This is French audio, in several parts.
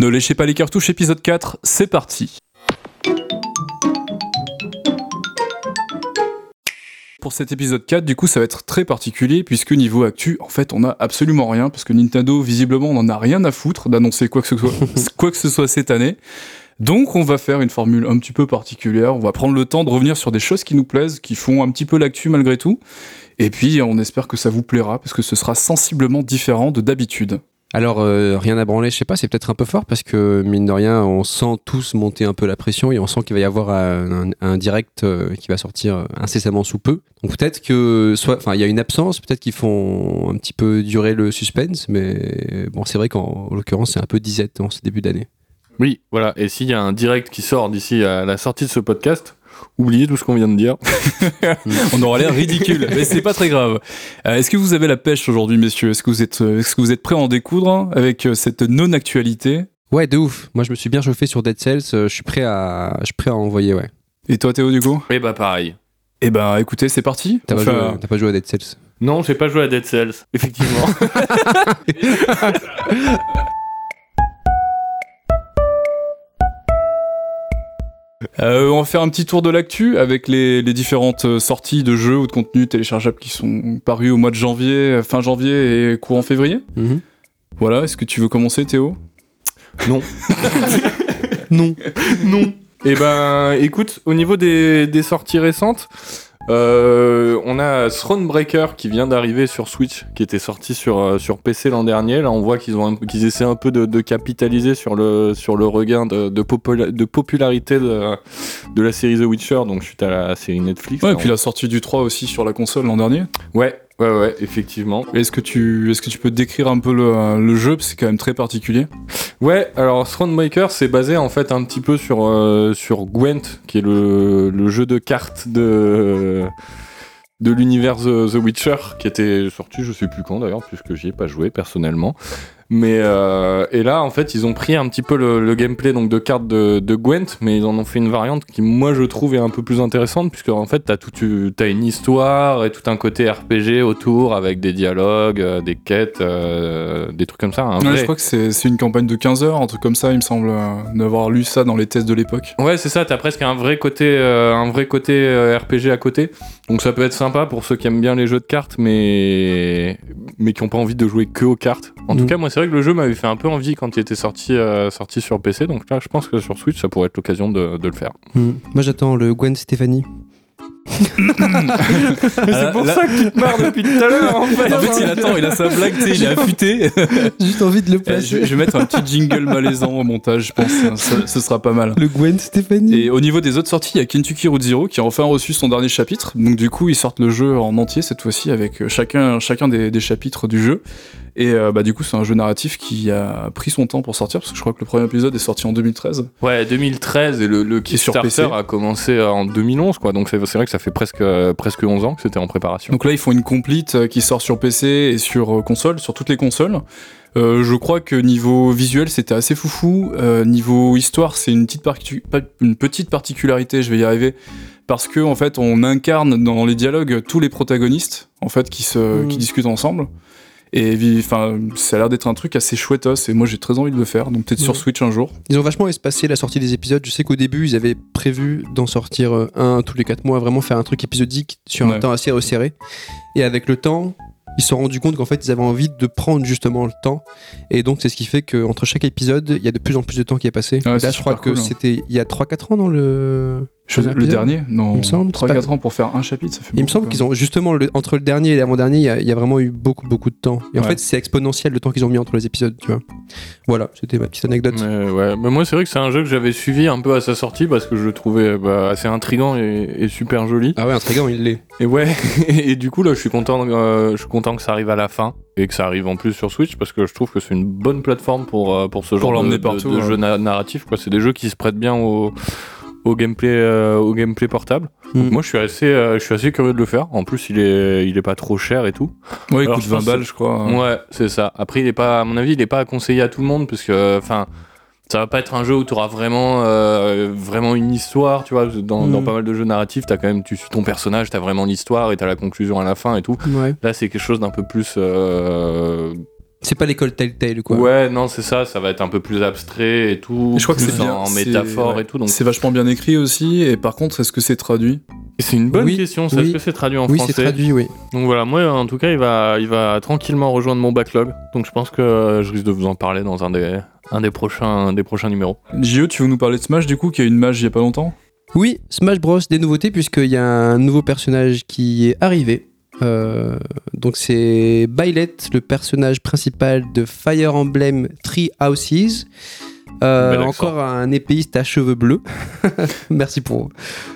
Ne léchez pas les cartouches, épisode 4, c'est parti. Pour cet épisode 4, du coup, ça va être très particulier puisque niveau actu, en fait, on a absolument rien parce que Nintendo, visiblement, n'en a rien à foutre d'annoncer quoi que ce soit, quoi que ce soit cette année. Donc, on va faire une formule un petit peu particulière. On va prendre le temps de revenir sur des choses qui nous plaisent, qui font un petit peu l'actu malgré tout. Et puis, on espère que ça vous plaira parce que ce sera sensiblement différent de d'habitude. Alors, euh, rien à branler, je sais pas, c'est peut-être un peu fort parce que, mine de rien, on sent tous monter un peu la pression et on sent qu'il va y avoir un, direct euh, qui va sortir incessamment sous peu. Donc, peut-être que, soit, enfin, il y a une absence, peut-être qu'ils font un petit peu durer le suspense, mais bon, c'est vrai qu'en l'occurrence, c'est un peu disette en ce début d'année. Oui, voilà. Et s'il y a un direct qui sort d'ici à la sortie de ce podcast, oubliez tout ce qu'on vient de dire. on aura l'air ridicule, mais c'est pas très grave. Euh, est-ce que vous avez la pêche aujourd'hui, messieurs? Est-ce que vous êtes, est-ce que vous êtes prêts à en découdre avec euh, cette non-actualité? Ouais, de ouf. Moi, je me suis bien chauffé sur Dead Cells. euh, Je suis prêt à, je suis prêt à envoyer, ouais. Et toi, Théo, du coup? Et bah pareil. Eh ben, écoutez, c'est parti. T'as pas, Enfin, joué- t'as pas joué à Dead Cells? Non, j'ai pas joué à Dead Cells, effectivement. Euh, on va faire un petit tour de l'actu avec les, les différentes euh, sorties de jeux ou de contenus téléchargeables qui sont parus au mois de janvier, euh, fin janvier et courant février. Mhm. Voilà, est-ce que tu veux commencer Théo? Non. Non. non. Eh ben, écoute, au niveau des, des sorties récentes, euh, on a Thronebreaker qui vient d'arriver sur Switch, qui était sorti sur, euh, sur PC l'an dernier. Là, on voit qu'ils ont un- qu'ils essaient un peu de, de capitaliser sur le, sur le regain de, de, popula- de popularité de, de la série The Witcher, donc suite à la série Netflix. Ouais, et puis la sortie du 3 aussi sur la console l'an dernier. ouais, ouais, ouais, effectivement. Est-ce que tu est-ce que tu peux décrire un peu le, le jeu c'est quand même très particulier? Ouais, alors Thronemaker, c'est basé en fait un petit peu sur, euh, sur Gwent, qui est le, le jeu de cartes de, de l'univers The, The Witcher, qui était sorti, je sais plus quand d'ailleurs, puisque j'y ai pas joué personnellement. Mais euh, et là, en fait, ils ont pris un petit peu le, le gameplay donc de cartes de, de Gwent, mais ils en ont fait une variante qui, moi, je trouve est un peu plus intéressante, puisque en fait, t'as tout, as une histoire et tout un côté RPG autour avec des dialogues, euh, des quêtes, euh, des trucs comme ça. Ouais, vrai- je crois que c'est une campagne de 15 heures, un truc comme ça, il me semble d'avoir lu ça dans les tests de l'époque. Ouais, c'est ça, t'as presque un vrai côté, un vrai côté RPG à côté. Donc ça peut être sympa pour ceux qui aiment bien les jeux de cartes, mais, mais qui n'ont pas envie de jouer que aux cartes. En tout Mm. cas, moi, c'est vrai que le jeu m'avait fait un peu envie quand il était sorti, euh, sur PC. Donc là, je pense que sur Switch, ça pourrait être l'occasion de, le faire. Mhm. Moi, j'attends le Gwen Stéphanie. c'est pour ça que tu te marres depuis tout à l'heure, en fait. En fait, il attend, il a sa blague, tu sais, il est affûté. J'ai juste envie de le placer. je, je vais mettre un petit jingle malaisant au montage, je pense, hein, ça- ce sera pas mal. Le Gwen Stéphanie. Et au niveau des autres sorties, il y a Kentucky Route Zero qui a enfin reçu son dernier chapitre. Donc du coup, ils sortent le jeu en entier cette fois-ci avec euh, chacun, chacun des, des chapitres du jeu. Et euh, bah, du coup, c'est un jeu narratif qui a pris son temps pour sortir parce que je crois que le premier épisode est sorti en 2013. Ouais, 2013 et le, le Kickstarter PC. a commencé euh, en 2011, quoi. Donc c'est c'est vrai que ça fait presque, euh, presque 11 ans que c'était en préparation. Donc là, ils font une complete euh, qui sort sur PC et sur euh, console, sur toutes les consoles. Euh, je crois que niveau visuel, c'était assez foufou. Euh, niveau histoire, c'est une petite, une particularité, je vais y arriver. Parce que en fait, on incarne dans les dialogues tous les protagonistes, en fait, qui, se, qui discutent ensemble. Et enfin, ça a l'air d'être un truc assez chouettos, et moi j'ai très envie de le faire. Donc peut-être sur. Switch un jour. Ils ont vachement espacé la sortie des épisodes. Je sais qu'au début, ils avaient prévu d'en sortir euh, un tous les 4 mois, vraiment faire un truc épisodique sur un temps assez resserré. Et avec le temps, ils se sont rendus compte qu'en fait, ils avaient envie de prendre justement le temps. Et donc, c'est ce qui fait qu'entre chaque épisode, il y a de plus en plus de temps qui est passé. Ouais, Là, je crois que hein. c'était il y a 3-4 ans dans le. Je- le épisode. dernier Non, Il me semble, c'est 3-4 pas- ans pour faire un chapitre, ça fait Il me semble qu'ils ont justement le- entre le dernier et l'avant-dernier, il y, a- il y a vraiment eu beaucoup beaucoup de temps. Et en Ouais. fait, c'est exponentiel le temps qu'ils ont mis entre les épisodes, tu vois. Voilà, c'était ma petite anecdote. Mais, ouais. Mais moi, c'est vrai que c'est un jeu que j'avais suivi un peu à sa sortie parce que je le trouvais bah, assez intrigant et, et super joli. Ah ouais, intriguant, il l'est. Et ouais, et du coup, là, je suis content, euh, je suis content que ça arrive à la fin et que ça arrive en plus sur Switch parce que je trouve que c'est une bonne plateforme pour, euh, pour ce genre de, l'emmener de- partout, de ouais. jeux na- narratifs. Quoi. C'est des jeux qui se prêtent bien au, au, gameplay, euh, au gameplay portable. Donc Mm. moi, je suis, assez, euh, je suis assez curieux de le faire. En plus, il est, il est pas trop cher et tout. Ouais, il Alors, coûte je 20 pense balles, je crois. Ouais, c'est ça. Après, il est pas, à mon avis, il est pas à conseiller à tout le monde parce que, enfin, ça va pas être un jeu où tu auras vraiment, euh, vraiment une histoire, tu vois. Dans, Mm. dans pas mal de jeux narratifs, t'as quand même, tu suis ton personnage, t'as vraiment l'histoire et t'as la conclusion à la fin et tout. Ouais. Là, c'est quelque chose d'un peu plus, C'est pas l'école Telltale, quoi. Ouais, non, c'est ça, ça va être un peu plus abstrait et tout. Et je crois que c'est bien. en c'est- métaphore ouais. et tout. Donc C'est vachement bien écrit aussi. Et par contre, est-ce que c'est traduit? C'est une bonne Oui, question. oui. Est-ce que c'est traduit en oui, c'est français? traduit, oui. Donc voilà, moi en tout cas, il va, il va tranquillement rejoindre mon backlog. Donc je pense que euh, je risque de vous en parler dans un des, un des prochains, des prochains numéros. JE, tu veux nous parler de Smash du coup, qui a une mage il y a pas longtemps? Oui, Smash Bros, des nouveautés, puisqu'il y a un nouveau personnage qui est arrivé. Euh, donc c'est Byleth, le personnage principal de Fire Emblem Three Houses. Euh, encore un épéiste à cheveux bleus. Merci pour.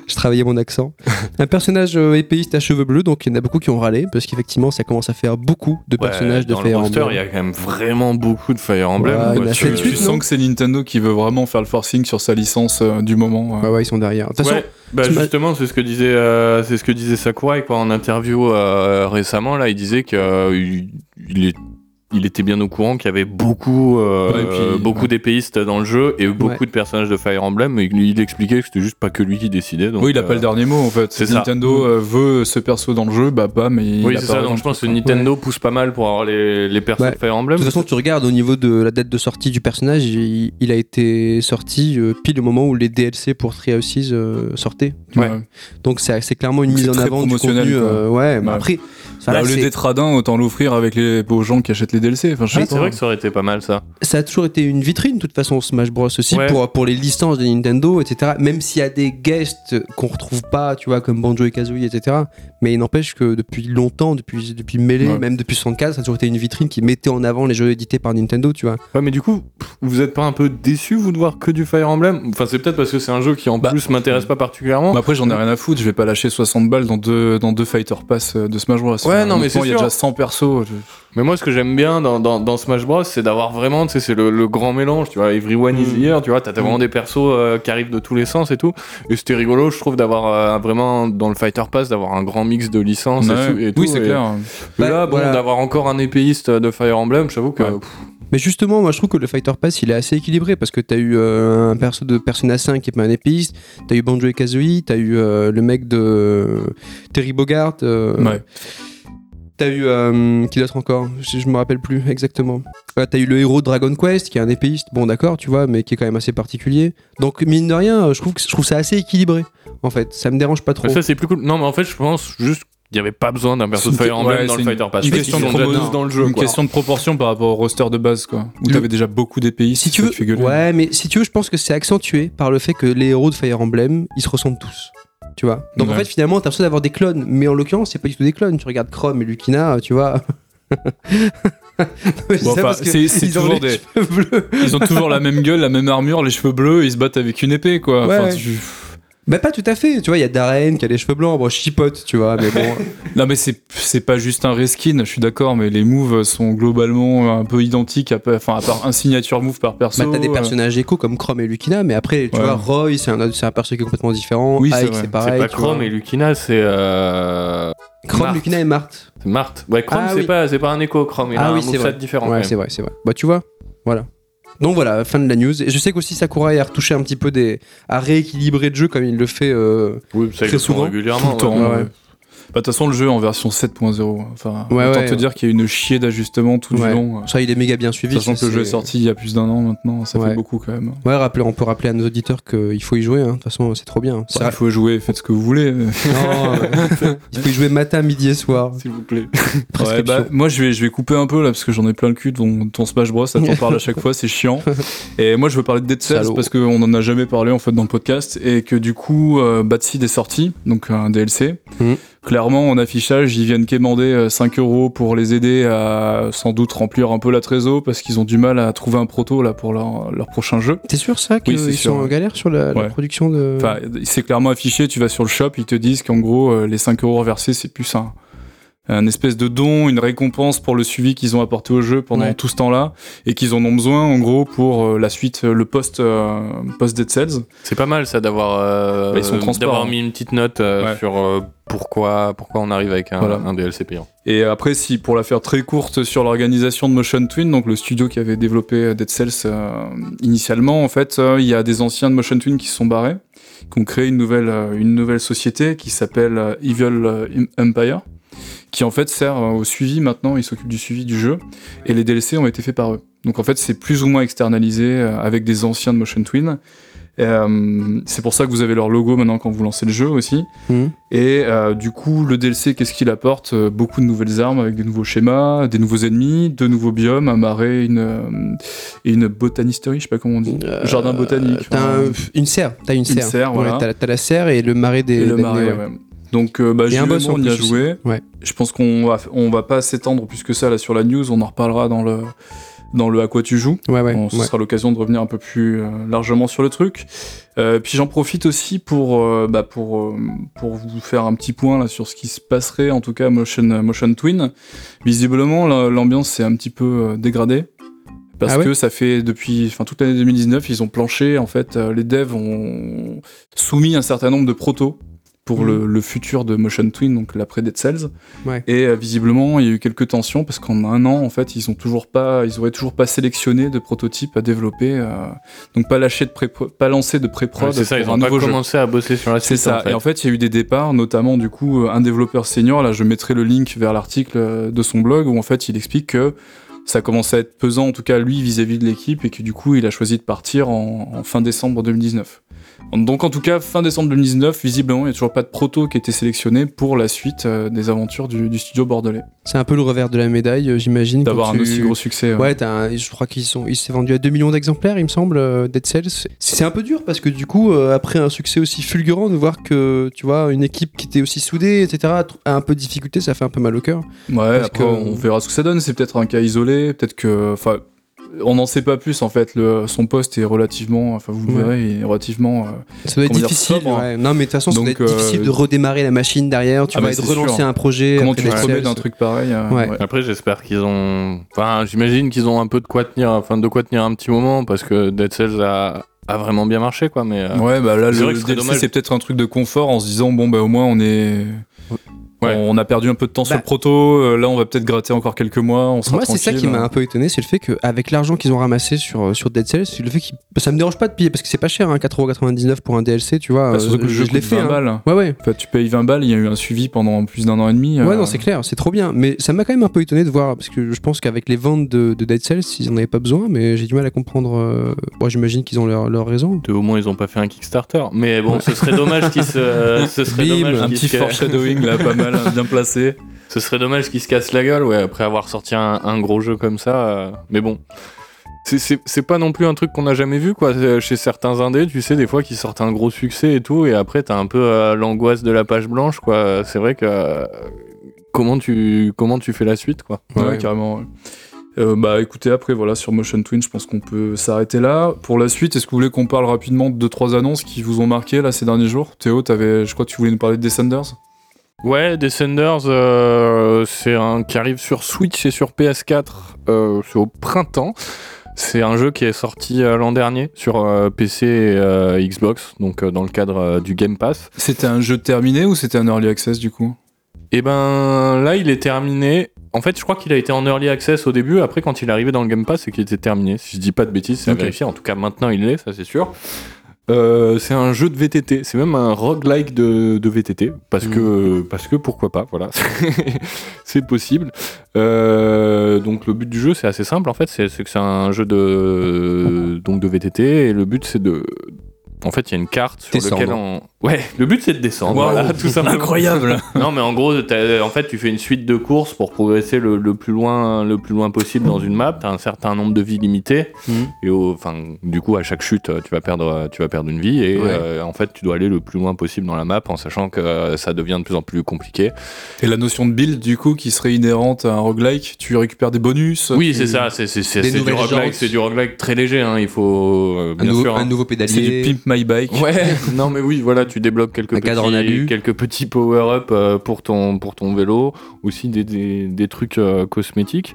Je travaillais mon accent. un personnage euh, épéiste à cheveux bleus, donc il y en a beaucoup qui ont râlé, parce qu'effectivement ça commence à faire beaucoup de Ouais, personnages de dans Fire le roster, Emblem. il y a quand même vraiment beaucoup de Fire Emblem. Ouais, quoi. Tu- sens que c'est Nintendo qui veut vraiment faire le forcing sur sa licence euh, du moment. euh. Ouais, ouais, ils sont derrière. De toute façon, Ouais, bah justement, c'est ce que disait, euh, c'est ce que disait Sakurai quoi en interview récemment. Là, il disait que il est- il était bien au courant qu'il y avait beaucoup, euh, Ouais, et puis, euh, beaucoup ouais. d'épéistes dans le jeu et beaucoup Ouais. de personnages de Fire Emblem. Mais il, il expliquait que c'était juste pas que lui qui décidait. Donc, oui, il a euh, pas le dernier mot en fait. c'est Si ça. Nintendo euh, veut ce perso dans le jeu, bah bam, mais il Oui, a c'est ça. Donc je pense que. Nintendo pousse pas mal pour avoir les, les persos Ouais. de Fire Emblem. De toute façon, tu regardes au niveau de la date de sortie du personnage, il, il a été sorti euh, pile au moment où les DLC pour Three Houses euh, sortaient. Ouais. Donc c'est clairement une Donc mise en avant du promotionnel, contenu. euh, ouais, mais après, Bah, là, au lieu c'est- d'être radin, autant l'offrir avec les aux gens qui achètent les DLC. Enfin, je pas. c'est vrai que ça aurait été pas mal ça. ça a toujours été une vitrine, de toute façon, Smash Bros aussi Ouais. pour, pour les licences de Nintendo, etc. Même s'il y a des guests qu'on retrouve pas, tu vois, comme Banjo et Kazooie, etc. Mais il n'empêche que depuis longtemps, depuis, depuis Melee, Ouais. même depuis 64, ça a toujours été une vitrine qui mettait en avant les jeux édités par Nintendo, tu vois. Ouais, mais du coup, vous êtes pas un peu déçu vous de voir que du Fire Emblem? Enfin, c'est peut-être parce que c'est un jeu qui en Bah, plus m'intéresse pas particulièrement. Mais après, j'en ai rien à foutre. Je vais pas lâcher 60 balles dans deux, dans deux Fighter Pass euh, de Smash Bros. Ouais, non, mais c'est Il y a sûr. déjà 100 persos. je- Mais moi, ce que j'aime bien dans, dans, dans Smash Bros, c'est d'avoir vraiment, tu sais, c'est le, le grand mélange, tu vois, everyone is Mm. here, tu vois, t'as t'as vraiment des persos euh, qui arrivent de tous les sens et tout. Et c'était rigolo, je trouve, d'avoir euh, vraiment, dans le Fighter Pass, d'avoir un grand mix de licences et Ouais. tout- et, tout. oui, c'est clair. et Bah, là, bon, voilà. d'avoir encore un épéiste de Fire Emblem, j'avoue que. Ouais. Mais justement, moi je trouve que le Fighter Pass il est assez équilibré parce que t'as eu euh, un perso de Persona 5 qui est pas un épéiste, t'as eu Banjo et Kazooie, t'as eu euh, le mec de euh, Terry Bogard, euh, Ouais. T'as eu euh, qui d'autre encore? Je, je me rappelle plus exactement. T'as eu le héros de Dragon Quest qui est un épéiste, bon d'accord, tu vois, mais qui est quand même assez particulier. Donc mine de rien, je trouve que je trouve ça assez équilibré en fait. Ça me dérange pas trop. mais ça, c'est plus cool. Non, mais en fait, je pense juste qu'il n'y avait pas besoin d'un perso de Fire Emblem ouais, dans c'est le une- Fighter Pass. une question de dans le jeu, Une quoi. question de proportion par rapport au roster de base, quoi. Où Le- t'avais déjà beaucoup d'épéistes. Si tu veux, ouais, mais si tu veux, je pense que c'est accentué par le fait que les héros de Fire Emblem, ils se ressemblent tous. Tu vois Donc en fait, finalement, t'as l'impression d'avoir des clones, mais en l'occurrence, c'est pas du tout des clones. Tu regardes Chrome et Lucina, tu vois. Bon, enfin, c'est- c'est ils ont toujours des- bleus. Ils ont toujours la même gueule, la même armure, les cheveux bleus, ils se battent avec une épée, quoi. Ouais, Enfin, ouais. tu- Bah, pas tout à fait. Tu vois, il y a Darren qui a les cheveux blancs. Bon, je chipote, tu vois, mais bon. Non, mais c'est c'est pas juste un reskin, je suis d'accord, mais les moves sont globalement un peu identiques, à, peu- enfin, à part un signature move par perso. bah, t'as des euh, personnages échos comme Chrome et Lucina, mais après, tu Ouais. vois, Roy, c'est un, c'est un perso qui est complètement différent. Oui, c'est Ike, vrai. c'est C'est pareil. pas Chrome vois. et Lucina, c'est. Euh... Chrome, Marthe. Lucina et Marthe. c'est Marthe. Ouais, Chrome, Ah c'est oui. pas, c'est pas un écho, Chrome. Il Ah a oui, un c'est vrai. différent. Ouais, même. c'est vrai, c'est vrai. Bah, tu vois, voilà. Donc voilà, fin de la news. Et je sais qu'aussi Sakurai a retouché un petit peu des. à rééquilibrer le jeu comme il le fait. euh, Oui, ça, ils Très souvent, régulièrement. tout le temps. ouais. ouais. Bah, De toute façon, le jeu en version 7.0. Enfin, Ouais, autant ouais. te dire qu'il y a une chier d'ajustements tout du long. Ça, il est méga bien suivi. Sachant ça, que le jeu est sorti il y a plus d'un an maintenant, ça Ouais. fait beaucoup quand même. Ouais, rappelez- on peut rappeler à nos auditeurs qu'il faut y jouer. hein. De toute façon, c'est trop bien. Bah, il faut jouer, faites ce que vous voulez. Non, euh, il faut y jouer matin, midi et soir. S'il vous plaît. Bah, moi je vais, je vais couper un peu là parce que j'en ai plein le cul ton, ton Smash Bros. Ça t'en parle à chaque fois, c'est chiant. Et moi je veux parler de Dead Cells parce qu'on en a jamais parlé en fait dans le podcast et que du coup euh, Bad Seed est sorti, donc un DLC. Mhm. Clairement en affichage ils viennent quémander euh, 5 euros pour les aider à sans doute remplir un peu la trésor parce qu'ils ont du mal à trouver un proto là pour leur, leur prochain jeu. T'es sûr ça qu'ils Oui, sont en galère sur la, production de. Enfin, c'est clairement affiché, tu vas sur le shop, ils te disent qu'en gros, euh, les 5 euros reversés, c'est plus un, un espèce de don, une récompense pour le suivi qu'ils ont apporté au jeu pendant Ouais. tout ce temps-là, et qu'ils en ont besoin, en gros, pour euh, la suite, euh, le post, euh, post Dead Cells. C'est pas mal ça d'avoir euh, Bah, d'avoir mis une petite note euh, Ouais. sur euh, pourquoi pourquoi on arrive avec un, Voilà. un DLC payant. Et après, si, pour la faire très courte sur l'organisation de Motion Twin, donc le studio qui avait développé Dead Cells euh, initialement, en fait, euh, il y a des anciens de Motion Twin qui se sont barrés, qui ont créé une nouvelle, euh, une nouvelle société qui s'appelle euh, Evil Empire. Qui en fait sert euh, au suivi maintenant, ils s'occupent du suivi du jeu, et les DLC ont été faits par eux. Donc en fait c'est plus ou moins externalisé euh, avec des anciens de Motion Twin. Euh, c'est pour ça que vous avez leur logo maintenant quand vous lancez le jeu aussi. Mhm. Et euh, du coup, le DLC, qu'est-ce qu'il apporte? Beaucoup de nouvelles armes avec des nouveaux schémas, des nouveaux ennemis, de nouveaux biomes, un marais, une, et une botanisterie, je sais pas comment on dit. Euh, Jardin botanique. T'as enfin, un- une serre. T'as une serre. serre, Ouais, voilà. t'as, t'as la serre et le marais des. et le des- marais, ouais. Donc, euh, bah, un boss on y a joué. Ouais. Je pense qu'on va, on va pas s'étendre plus que ça là sur la news. On en reparlera dans le, dans le à quoi tu joues. Ouais, ouais. Bon, ce ouais. sera l'occasion de revenir un peu plus euh, largement sur le truc. Euh, puis j'en profite aussi pour, euh, bah, pour, euh, pour vous faire un petit point là, sur ce qui se passerait, en tout cas Motion, Motion Twin. Visiblement, la- l'ambiance s'est un petit peu euh, dégradée. Parce Ah ouais que ça fait depuis enfin, toute l'année 2019, ils ont planché, en fait, euh, les devs ont soumis un certain nombre de protos pour le, le futur de Motion Twin, donc l'après Dead Cells. Ouais. Et euh, visiblement, il y a eu quelques tensions parce qu'en un an, en fait, ils ont toujours pas, ils auraient toujours pas sélectionné de prototypes à développer, euh, donc pas lâché de pré, pas lancé de pré-prod. Ouais, c'est ça, ils ont pas jeu. commencé à bosser sur la C'est suite. ça. en fait. Et en fait, il y a eu des départs, notamment du coup un développeur senior. Là, je mettrai le link vers l'article euh, de son blog où en fait il explique que ça commençait à être pesant, en tout cas lui vis-à-vis de l'équipe, et que du coup il a choisi de partir en, en fin décembre 2019. Donc en tout cas, fin décembre 2019, visiblement, il n'y a toujours pas de proto qui a été sélectionné pour la suite euh, des aventures du, du studio bordelais. C'est un peu le revers de la médaille, euh, j'imagine. D'avoir un tu- aussi gros succès. ouais. Ouais, t'as un- je crois qu'ils sont, il s'est vendu à 2 millions d'exemplaires, il me semble, euh, Dead Cells. C'est- un peu dur parce que du coup, après un succès aussi fulgurant, de voir que tu vois une équipe qui était aussi soudée, etc., a un peu de difficulté, ça fait un peu mal au cœur. Ouais, après, que- on verra ce que ça donne. C'est peut-être un cas isolé, peut-être que. Enfin, on n'en sait pas plus en fait. Le, son poste est relativement. Enfin, vous le Ouais. verrez, il est relativement. euh, Ça doit être dire, difficile. ouais. Non, mais de toute façon, ça doit Donc, être difficile euh, de redémarrer la machine derrière, tu Ah bah, de c'est relancer sûr. un projet. comment tu remets d'un truc pareil euh, Ouais. ouais. Après, j'espère qu'ils ont. Enfin, j'imagine qu'ils ont un peu de quoi tenir, enfin, de quoi tenir un petit moment, parce que Dead Cells a, a vraiment bien marché, quoi. Mais euh, Ouais, bah là, le serait DLC, c'est peut-être un truc de confort en se disant, bon, bah au moins, on est. Ouais. On a perdu un peu de temps sur Bah. le proto, euh, là on va peut-être gratter encore quelques mois, on sera Moi, c'est ça qui m'a un peu étonné, c'est le fait qu'avec l'argent qu'ils ont ramassé sur, sur Dead Cells, c'est le fait que ça me dérange pas de payer parce que c'est pas cher, hein, 4,99€ pour un DLC, tu vois. Bah, euh, surtout que le je jeu je l'ai fait. 20 hein. balles. Ouais, ouais. Enfin, tu payes 20 balles, il y a eu un suivi pendant plus d'un an et demi. Ouais, euh, non, c'est clair, c'est trop bien. Mais ça m'a quand même un peu étonné de voir, parce que je pense qu'avec les ventes de, de Dead Cells, ils en avaient pas besoin, mais j'ai du mal à comprendre. euh, Bon, j'imagine qu'ils ont leur, leur raison. de- au moins, ils ont pas fait un Kickstarter. Mais bon, ce serait dommage qu'ils se. ce serait Bim, dommage Un petit foreshadowing là, pas mal, hein, bien placé. Ce serait dommage qu'ils se cassent la gueule, ouais, après avoir sorti un, un gros jeu comme ça. euh, Mais bon. C'est- pas non plus un truc qu'on a jamais vu, quoi. Euh, Chez certains indés, tu sais, des fois, qui sortent un gros succès et tout, et après, t'as un peu euh, l'angoisse de la page blanche, quoi. C'est vrai que. euh, comment, tu, comment tu fais la suite, quoi Ouais, Ouais. carrément. ouais. Euh, bah écoutez, après voilà, sur Motion Twin, je pense qu'on peut s'arrêter là. Pour la suite, est-ce que vous voulez qu'on parle rapidement de deux trois annonces qui vous ont marqué là ces derniers jours? Théo, avais, je crois que tu voulais nous parler de Descenders? Ouais, Descenders, euh, c'est un qui arrive sur Switch et sur PS4, euh, c'est au printemps. C'est un jeu qui est sorti euh, l'an dernier sur PC et Xbox, donc dans le cadre du Game Pass. C'était un jeu terminé ou c'était un early access du coup? Et ben là, il est terminé. En fait, je crois qu'il a été en early access au début. Après, quand il est arrivé dans le Game Pass, c'est qu'il était terminé. Si je dis pas de bêtises, c'est Ok. à vérifier. En tout cas, maintenant, il l'est, ça c'est sûr. Euh, c'est un jeu de VTT, c'est même un roguelike de, de VTT, parce que, parce que pourquoi pas, voilà, c'est possible. Euh, donc le but du jeu c'est assez simple en fait, c'est c'est que c'est un jeu de, donc de VTT, et le but c'est de... En fait, il y a une carte sur Descendre. laquelle on... Ouais, le but c'est de descendre, voilà, tout simplement. Incroyable Non, mais en gros, en fait, tu fais une suite de courses pour progresser le, le plus loin, le plus loin possible dans une map. T'as un certain nombre de vies limitées. Mhm. Et au, enfin, du coup, à chaque chute, euh, tu vas perdre, euh, tu vas perdre une vie. Et Ouais. euh, en fait, tu dois aller le plus loin possible dans la map, en sachant que euh, ça devient de plus en plus compliqué. Et la notion de build du coup qui serait inhérente à un roguelike, tu récupères des bonus Oui, tu- c'est ça. C'est du roguelike. C'est du roguelike très léger. Hein. Il faut euh, Un nouveau, sûr. un hein. nouveau C'est du pédalier. Pimp My Bike. Ouais, non mais oui, voilà, tu débloques quelques petits, quelques petits power-up euh, pour ton, pour ton vélo, aussi des, des, des trucs euh, cosmétiques.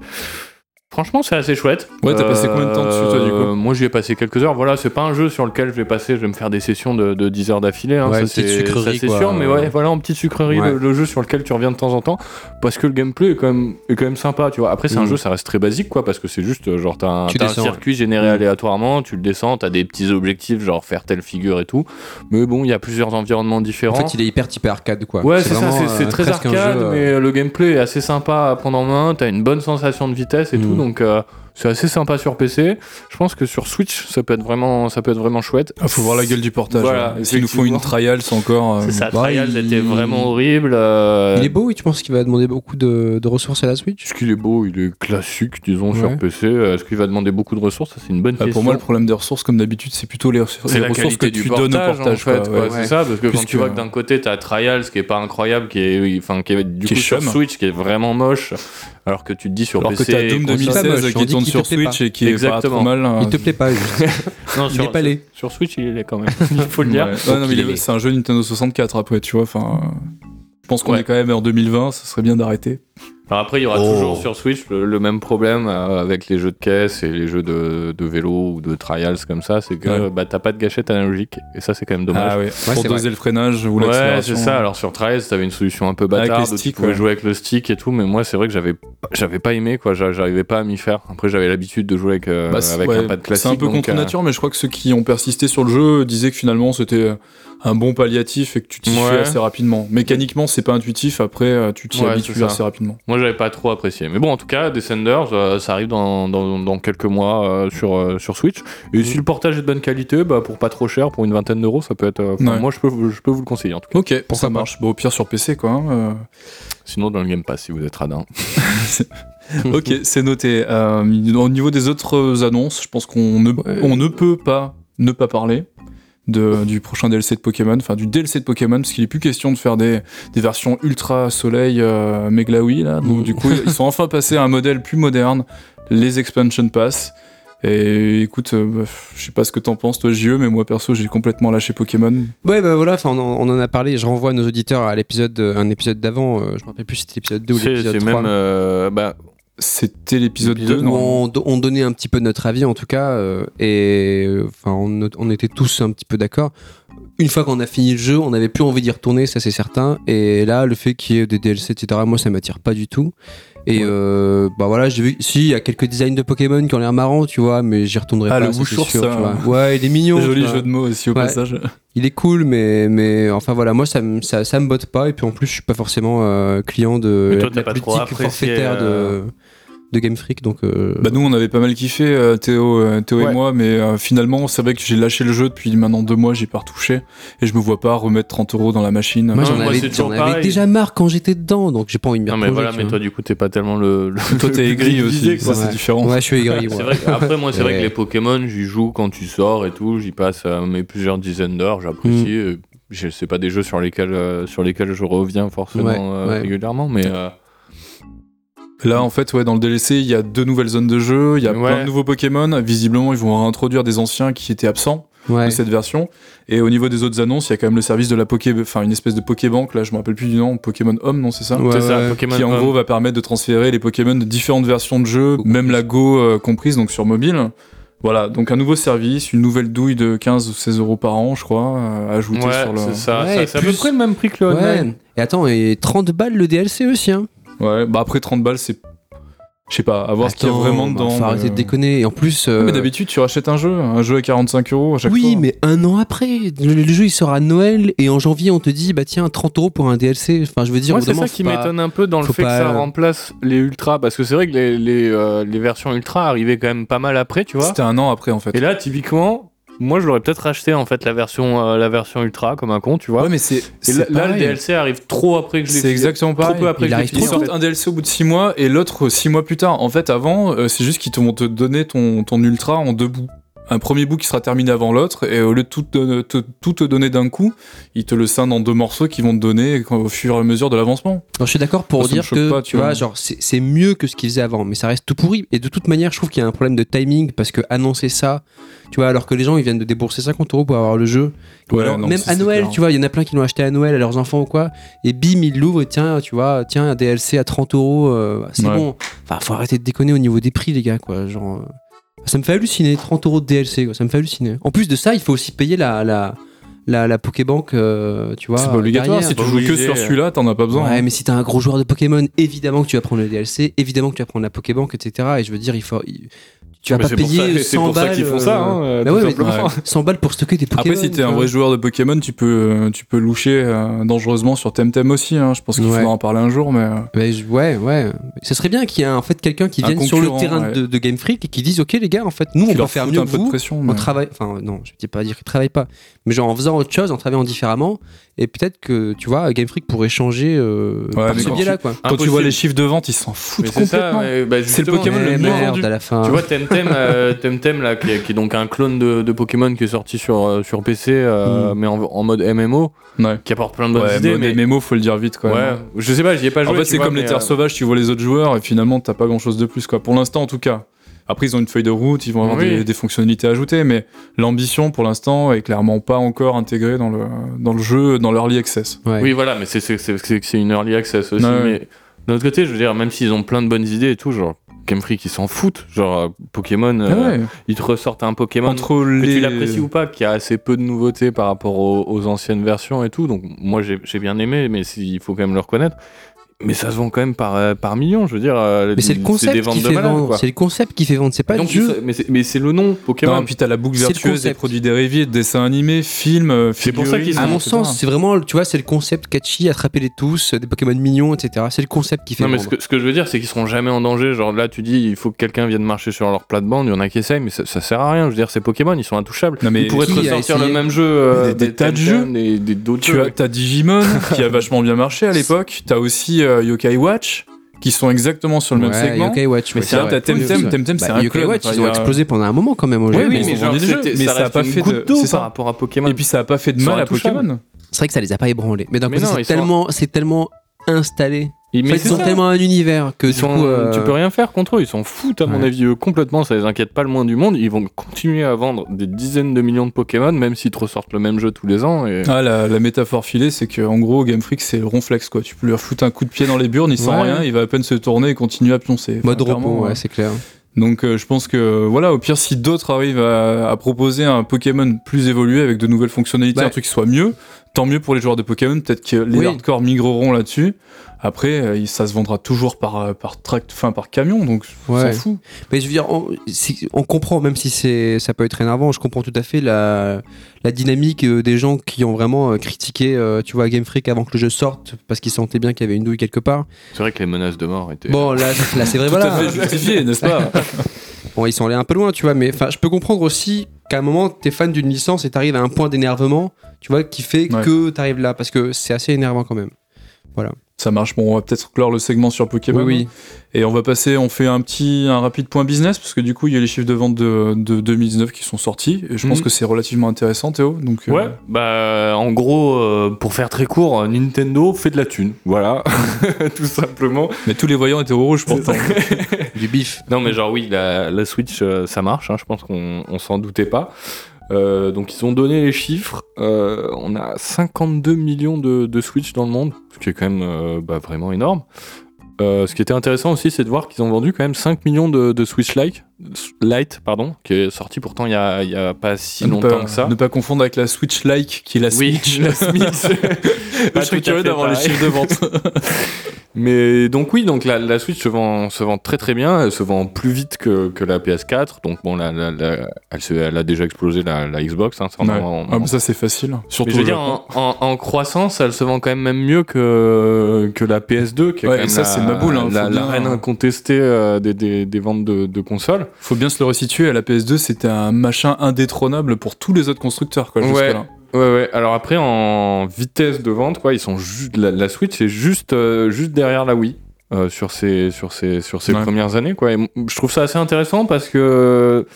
Franchement, c'est assez chouette. Ouais, t'as passé combien de temps dessus, toi, du coup Euh, Moi, j'y ai passé quelques heures. Voilà, c'est pas un jeu sur lequel je vais passer, je vais me faire des sessions de, de 10 heures d'affilée. Hein, Ouais, ça, c'est sûr. Mais ouais, voilà, en petite sucrerie, Ouais. le, le jeu sur lequel tu reviens de temps en temps. Parce que le gameplay est quand même, est quand même sympa, tu vois. Après, c'est un Mm. jeu, ça reste très basique, quoi. Parce que c'est juste, euh, genre, t'as un, un circuit généré Mm. aléatoirement, tu le descends, t'as des petits objectifs, genre faire telle figure et tout. Mais bon, il y a plusieurs environnements différents. En fait, il est hyper typé arcade, quoi. Ouais, c'est ça, c'est euh, très arcade, mais le gameplay est assez sympa à prendre en main. T'as une bonne sensation de vitesse et Mm. tout, donc euh, c'est assez sympa sur PC. Je pense que sur Switch, ça peut être vraiment, ça peut être vraiment chouette. Ah, faut voir la gueule du portage. Voilà, ouais. S'ils nous font une effectivement. trial, c'est encore. euh, C'est ça, bah, Trials il- était vraiment horrible. euh, Il est beau, oui, tu penses qu'il va demander beaucoup de, de ressources à la Switch? Est-ce qu'il est beau? Il est classique, disons, sur. PC. Est-ce qu'il va demander beaucoup de ressources? C'est une bonne Ah, question. pour moi, le problème des ressources, comme d'habitude, c'est plutôt les, les la ressources que tu donnes au portage, en fait, ouais. c'est ça, parce que quand tu vois que d'un côté t'as Trials qui est pas incroyable, qui est, enfin, qui est du Qui coup est sur. Switch qui est vraiment moche, alors que tu te dis sur Alors que PC. t'as Doom console- 2016 moche, qui dit tourne sur Switch et qui est pas Exactement. trop mal. hein. Il te plaît pas, juste. Non, il sur, est pas laid. sur Switch il est quand même, il faut le dire. Ouais. Ouais, non, mais il il est- est- c'est un jeu Nintendo 64 après, tu vois. Enfin, je pense qu'on Ouais. est quand même en 2020, ça serait bien d'arrêter. Alors après, il y aura Oh. toujours sur Switch le, le même problème euh, avec les jeux de caisse et les jeux de, de vélo ou de trials comme ça, c'est que Ouais. bah, t'as pas de gâchette analogique et ça c'est quand même dommage. Ah ouais, Ouais, pour doser le freinage ou Ouais, c'est ça. Alors sur Trials, t'avais une solution un peu Avec bâtarde sticks, tu pouvais ouais. jouer avec le stick et tout, mais moi c'est vrai que j'avais j'avais pas aimé quoi, J'a- j'arrivais pas à m'y faire. Après j'avais l'habitude de jouer avec, euh, Bah, avec ouais, un pad classique. C'est un peu donc, contre euh, nature, mais je crois que ceux qui ont persisté sur le jeu disaient que finalement c'était un bon palliatif et que tu t'y Ouais. fais assez rapidement. Mécaniquement, c'est pas intuitif, après euh, tu t'y Ouais, habitues assez rapidement. Moi j'avais pas trop apprécié. Mais bon, en tout cas, Descenders, euh, ça arrive dans, dans, dans quelques mois euh, sur, euh, sur Switch. Et si le portage est de bonne qualité, bah, pour pas trop cher, pour une vingtaine d'euros, ça peut être. Ouais. Moi je peux, je peux vous le conseiller en tout cas. Ok, ça marche. Bon, au pire sur PC, quoi. hein. Sinon, dans le Game Pass, si vous êtes radin. ok, c'est noté. Au niveau des autres annonces, je pense qu'on ne, on ne peut pas ne pas parler de, du prochain DLC de Pokémon, enfin du DLC de Pokémon, parce qu'il est plus question de faire des, des versions ultra soleil euh, Meglaoui là. Donc du coup, ils sont enfin passés à un modèle plus moderne, les expansion pass. Et écoute, euh, bah, je sais pas ce que t'en penses toi JE, mais moi perso j'ai complètement lâché Pokémon. Ouais, bah voilà, enfin, on, en- on en a parlé. Je renvoie nos auditeurs à l'épisode, euh, un épisode d'avant. euh, je me rappelle plus si c'était l'épisode 2 ou C'est l'épisode c'est 3. même. euh, bah, C'était l'épisode 2, où non on, do- on donnait un petit peu notre avis en tout cas euh, et euh, enfin on, on était tous un petit peu d'accord une fois qu'on a fini le jeu on n'avait plus envie d'y retourner ça c'est certain et là le fait qu'il y ait des DLC etc moi ça m'attire pas du tout et euh, bah voilà j'ai vu si il y a quelques designs de Pokémon qui ont l'air marrants tu vois mais j'y retournerai Ah, pas le ça, c'est Bouchours, sûr, ça. tu vois. ouais il est mignon Joli jeu de mots aussi au Ouais. passage. il est cool mais mais enfin voilà moi ça me ça, ça me botte pas et puis en plus je suis pas forcément euh, client de Mais toi, la pas trop politique apprécié, forfaitaire euh, de de Game Freak donc euh, Bah nous on avait pas mal kiffé euh, Théo, euh, Théo Ouais. et moi, mais euh, finalement c'est vrai que j'ai lâché le jeu depuis maintenant deux mois, j'ai pas retouché et je me vois pas remettre 30 euros dans la machine. Moi, j'en avais, avais déjà marre quand j'étais dedans, donc j'ai pas envie de m'y non, mais voilà, mais toi, du coup, t'es pas tellement le. le- Toi t'es aigri aussi, ça c'est Ouais. différent. Ouais, je suis aigri. Ouais. vrai que- après, moi, c'est vrai que les Pokémon, j'y joue quand tu sors et tout. J'y passe euh, mes plusieurs dizaines d'heures. J'apprécie. Mm. je- C'est pas des jeux sur lesquels, euh, sur lesquels je reviens forcément Ouais, euh, ouais. régulièrement, mais euh, Là en fait ouais dans le DLC il y a deux nouvelles zones de jeu, il y a Ouais. plein de nouveaux Pokémon, visiblement ils vont réintroduire des anciens qui étaient absents Ouais. de cette version. Et au niveau des autres annonces il y a quand même le service de la Poké, enfin une espèce de Pokébank là je me rappelle plus du nom, Pokémon Home non c'est ça Ouais, c'est ça. Pokémon qui en Home. gros va permettre de transférer les Pokémon de différentes versions de jeu, même la Go euh, comprise, donc sur mobile. Voilà, donc un nouveau service, une nouvelle douille de 15 ou 16 euros par an, je crois, euh, ajoutée Ouais, sur le. c'est ça. Ouais, ça- et c'est à peu plus- près le même prix que le online. Et attends, et 30 balles le DLC aussi, hein. Ouais, bah après 30 balles, c'est. Je sais pas, à voir ce qu'il y a vraiment bah, dedans. Faut arrêter mais- de déconner. Et en plus. euh, Mais d'habitude, tu rachètes un jeu, un jeu à 45 euros à chaque oui, fois. mais un an après, le, le jeu il sort à Noël et en janvier on te dit bah tiens 30 euros pour un DLC. Enfin je veux dire, bout c'est ça qui pas- m'étonne un peu dans le fait que ça remplace les ultras. Parce que c'est vrai que les, les, euh, les versions ultra arrivaient quand même pas mal après, tu vois. C'était un an après en fait. Et là, typiquement, moi, je l'aurais peut-être racheté en fait la version, euh, la version ultra comme un con, tu vois. Ouais, mais c'est. Là, là, le. DLC arrive trop après que je l'ai C'est exactement Trop pareil. peu après Il que je l'ai arrive fini, Ils trop en sortent fait. un DLC au bout de 6 mois et l'autre 6 mois plus tard. En fait, avant, euh, c'est juste qu'ils te vont te donner ton, ton ultra en deux bouts. Un premier bout qui sera terminé avant l'autre, et au lieu de tout te, te- tout te donner d'un coup, il te le scinde en deux morceaux qui vont te donner au fur et à mesure de l'avancement. Je suis d'accord pour Ça, dire que pas, tu vois, vois. genre c'est mieux que ce qu'ils faisaient avant, mais ça reste tout pourri. Et de toute manière, je trouve qu'il y a un problème de timing parce que annoncer ça, tu vois, alors que les gens ils viennent de débourser 50 euros pour avoir le jeu. Ouais, Alors, non, même ça, à Noël, clair. tu vois, il y en a plein qui l'ont acheté à Noël à leurs enfants ou quoi. Et bim, ils l'ouvrent et tiens, tu vois, tiens, un DLC à 30 euros, euh, c'est Ouais. bon. Enfin, faut arrêter de déconner au niveau des prix, les gars, quoi. Genre, euh, ça me fait halluciner, 30 euros de DLC, quoi. Ça me fait halluciner. En plus de ça, il faut aussi payer la, la, la, la Pokébank, euh, tu vois. C'est pas obligatoire, derrière. si tu joues que sur celui-là, t'en as pas besoin. Ouais, hein. mais si t'es un gros joueur de Pokémon, évidemment que tu vas prendre le DLC, évidemment que tu vas prendre la Pokébank, etc. Et je veux dire, il faut. il- Tu vas Mais pas c'est payer ça- c'est 100 pour ça balles. qu'ils font ça, hein, euh, euh, bah ouais. Ouais. 100 balles pour stocker des Pokémon. Après, si t'es un vois. vrai joueur de Pokémon, tu peux, euh, tu peux loucher euh, dangereusement sur Temtem aussi. hein. Je pense qu'il Ouais. faudra en parler un jour, mais euh, Mais je- ouais, ouais. Ce serait bien qu'il y ait en fait quelqu'un qui Un vienne sur le terrain ouais. de, de Game Freak et qui dise Ok, les gars, en fait, nous, on peut faire mieux un que peu de vous. pression. On travaille, enfin non, je ne dis pas dire qu'ils travaillent pas, mais genre en faisant autre chose, en travaillant différemment, et peut-être que tu vois, Game Freak pourrait changer euh, par ce quand biais-là, quoi. Quand tu vois les chiffres de vente, ils s'en foutent c'est complètement. bah, C'est le Pokémon le mieux vendu. à la fin. Tu vois Temtem, euh, Temtem là, qui est, qui est donc un clone de, de Pokémon qui est sorti sur, euh, sur PC, euh, Mm. mais en, en mode MMO, Ouais. qui apporte plein de bonnes Ouais, idées. mode mais MMO, faut le dire vite quand ouais, même. je sais pas, j'y ai pas joué. En fait, c'est comme les terres euh, sauvages, tu vois les autres joueurs et finalement, t'as pas grand chose de plus, quoi. Pour l'instant, en tout cas. Après, ils ont une feuille de route, ils vont avoir Oui. des, des fonctionnalités ajoutées, mais l'ambition, pour l'instant, est clairement pas encore intégrée dans le, dans le jeu, dans l'early access. Ouais. Oui, voilà, mais c'est une early access aussi. Ouais, mais d'un autre côté, je veux dire, même s'ils ont plein de bonnes idées et tout, genre Game Freak, ils s'en foutent. Genre euh, Pokémon, euh, Ah ouais. ils te ressortent un Pokémon. Entre que les. tu l'apprécies ou pas, qui a assez peu de nouveautés par rapport aux, aux anciennes versions et tout. Donc moi j'ai bien aimé, mais il faut quand même le reconnaître. Mais ça se vend quand même par, euh, par millions, je veux dire. euh, Mais c'est le concept qui de fait malades, vendre. C'est le concept qui fait vendre. C'est pas Donc, le jeu. mais c'est- mais c'est le nom Pokémon. Non, puis t'as la boucle vertueuse des produits dérivés, dessins animés, films, euh, C'est pour ça qu'ils À mon sens, c'est vraiment, tu vois, c'est le concept catchy, attraper les tous, des Pokémon mignons, etc. C'est le concept qui fait Non, mais ce que, ce que je veux dire, c'est qu'ils seront jamais en danger. Genre là, tu dis, il faut que quelqu'un vienne marcher sur leur plate-bande. Il y en a qui essayent, mais ça, ça sert à rien. Je veux dire, c'est Pokémon, ils sont intouchables. Non, mais ils pourraient te ressortir le même jeu. euh, Des- des tas de Temtem, Des, d'autres Tu jeux. as, t'as Digimon qui a vachement bien marché à l'époque. T'as aussi euh, Yokai Watch qui sont exactement sur le même segment. Yokai Watch, Mais c'est t'as vrai. Temtem, Temtem, bah, c'est un Yokai. Watch, ils ont explosé pendant un moment quand même au Oui, oui, mais mais ça a pas fait de- c'est par ça. rapport à Pokémon. Et puis ça a pas fait de mal à. Pokémon. C'est vrai que ça les a pas ébranlés. Mais d'un côté, tellement, c'est tellement installé. Ils- En mais fait, c'est ils ont ça. tellement un univers que Ils du sont- coup, euh, Tu peux rien faire contre eux, ils s'en foutent à mon avis eux, complètement, ça les inquiète pas le moins du monde. Ils vont continuer à vendre des dizaines de millions de Pokémon, même s'ils te ressortent le même jeu tous les ans. Et... Ah, la, la métaphore filée, c'est que en gros, Game Freak, c'est le ronflex, quoi. Tu peux lui foutre un coup de pied dans les burnes, il sent Ouais. rien, il va à peine se tourner et continuer à pioncer. Enfin, mode repos, euh, ouais, c'est clair. Donc euh, je pense que voilà, au pire si d'autres arrivent à, à proposer un Pokémon plus évolué avec de nouvelles fonctionnalités, Ouais. un truc qui soit mieux, tant mieux pour les joueurs de Pokémon. Peut-être que les Oui. hardcore migreront là-dessus. Après, euh, ça se vendra toujours par euh, par tract, enfin par camion, donc on Ouais. s'en fout. Mais je veux dire, on, comprend, même si c'est, ça peut être énervant, je comprends tout à fait la, la dynamique euh, des gens qui ont vraiment critiqué, tu vois, Game Freak avant que le jeu sorte, parce qu'ils sentaient bien qu'il y avait une douille quelque part. C'est vrai que les menaces de mort étaient. Bon, là, là c'est vrai, Tout voilà. à fait justifié, n'est-ce pas? Bon, ils sont allés un peu loin, tu vois, mais enfin, je peux comprendre aussi qu'à un moment, t'es fan d'une licence et t'arrives à un point d'énervement, tu vois, qui fait Ouais. que t'arrives là, parce que c'est assez énervant quand même. Ça marche. Bon, on va peut-être clore le segment sur Pokémon. Oui, oui. Et on va passer, on fait un petit, un rapide point business parce que du coup, il y a les chiffres de vente de, de 2019 qui sont sortis et je pense Mhm. que c'est relativement intéressant, Théo. Donc euh, Ouais, bah en gros, euh, pour faire très court, Nintendo fait de la thune, voilà, tout simplement. mais tous les voyants étaient au rouge pourtant. Du bif. Non mais genre oui, la, la Switch, euh, ça marche, hein, je pense qu'on on s'en doutait pas. Euh, donc ils ont donné les chiffres, Euh, on a 52 millions de, de Switch dans le monde, ce qui est quand même euh, bah, vraiment énorme. Ce qui était intéressant aussi, c'est de voir qu'ils ont vendu quand même 5 millions de, de Switch Lite, Lite, pardon, qui est sorti pourtant il y a, il y a pas si ne, longtemps pas, que ça. ne pas confondre avec la Switch Like qui est la Oui, Switch. la Switch. Pas je à curieux d'avoir les chiffres de vente. Mais donc oui, donc la, la Switch se vend, se vend très très bien, elle se vend plus vite que, que la PS4, donc bon, la, la- la- elle, se- elle a déjà explosé la, la Xbox. Hein, ça, Ouais. en- Ah, mais ça c'est facile. Surtout mais je veux dire, en, en- en croissance, elle se vend quand même même mieux que, que la PS2, qui est Ouais, quand même ça, la, c'est ma boule, hein, la, reine incontestée euh, des, des, des ventes de, de consoles. Faut bien se le resituer. À la PS2, c'était un machin indétrônable pour tous les autres constructeurs. Quoi, Ouais. jusque-là. Ouais, ouais. Alors après, en vitesse de vente, quoi, ils sont la, la Switch est juste, euh, juste derrière la Wii. Euh, sur ces sur ces sur ces Ouais. premières années quoi. Et je trouve ça assez intéressant parce que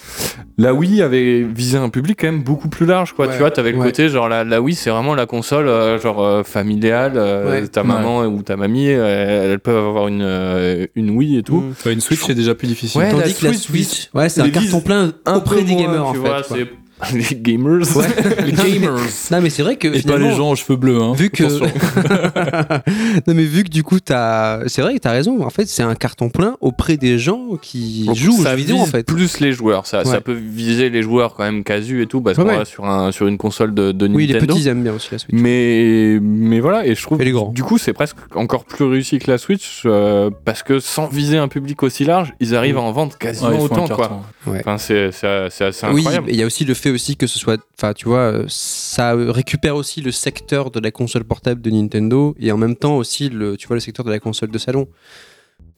la Wii avait visé un public quand même beaucoup plus large quoi. Ouais. Tu vois, t'avais le Ouais. côté genre la, la Wii c'est vraiment la console euh, genre euh, familiale. euh, Ouais. Ta maman ou ta mamie, euh, elles peuvent avoir une euh, une Wii et tout. Mm. Ouais, une Switch, c'est déjà plus difficile. Ouais, Tandis la que la Switch ouais, c'est un carton plein Un auprès des moins, gamers en tu fait. vois, quoi. les gamers. Ouais. Les gamers. Non mais c'est vrai que Et pas les gens aux cheveux bleus. Hein. vu que non mais vu que du coup t'as c'est vrai que t'as raison en fait c'est un carton plein auprès des gens qui Donc, jouent aux jeux vidéo en fait plus les joueurs. Ça, Ouais. ça peut viser les joueurs quand même casus et tout, parce Ouais, qu'on ouais. va sur, un, sur une console de, de oui les Nintendo. petits aiment bien aussi la Switch mais, mais voilà, et je trouve Et les grands. du coup c'est presque encore plus réussi que la Switch euh, parce que sans viser un public aussi large, ils arrivent à en vendre quasiment autant quoi. Enfin, c'est assez oui incroyable. mais il y a aussi le fait aussi que ce soit enfin tu vois euh, ça récupère aussi le secteur de la console portable de Nintendo et en même temps aussi le tu vois le secteur de la console de salon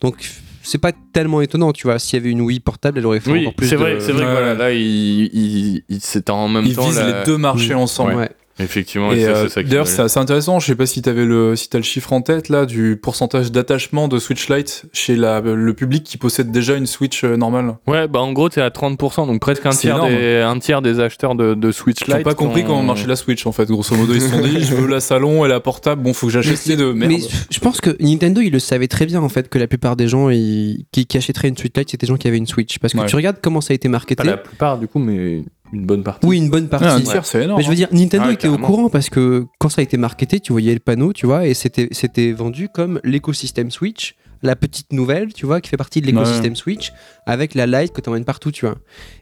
donc c'est pas tellement étonnant tu vois s'il y avait une Wii portable elle aurait fait Oui, encore plus c'est de- vrai, c'est vrai que voilà, là, il, il, il- c'est en même Ils temps. visent la- les deux marchés Mm. ensemble. ouais. Effectivement, et Et ça, euh, c'est ça qui d'ailleurs, c'est assez intéressant. Je sais pas si t'avais le, si t'as le chiffre en tête là du pourcentage d'attachement de Switch Lite chez la, le public qui possède déjà une Switch euh, normale. Ouais, bah en gros, t'es à 30%, donc presque un tiers, énorme. des, un tiers des acheteurs de, de Switch Ils n'ont Lite. pas compris comment marchait la Switch en fait. Grosso modo, ils se sont dit, je veux la salon et la portable. Bon, faut que j'achète les deux. Merde. Mais je pense que Nintendo, il le savait très bien en fait que la plupart des gens ils- qui, qui achèteraient une Switch Lite, c'était des gens qui avaient une Switch. Parce que Ouais. tu regardes comment ça a été marketé. Pas la plupart, du coup, mais une bonne partie. Oui, une bonne partie. Ah, énorme. Mais je veux dire, Nintendo Ah, était au courant parce que quand ça a été marketé, tu voyais le panneau, tu vois, et c'était c'était vendu comme l'écosystème Switch, la petite nouvelle, tu vois, qui fait partie de l'écosystème Switch, avec la Lite que tu emmènes partout, tu vois.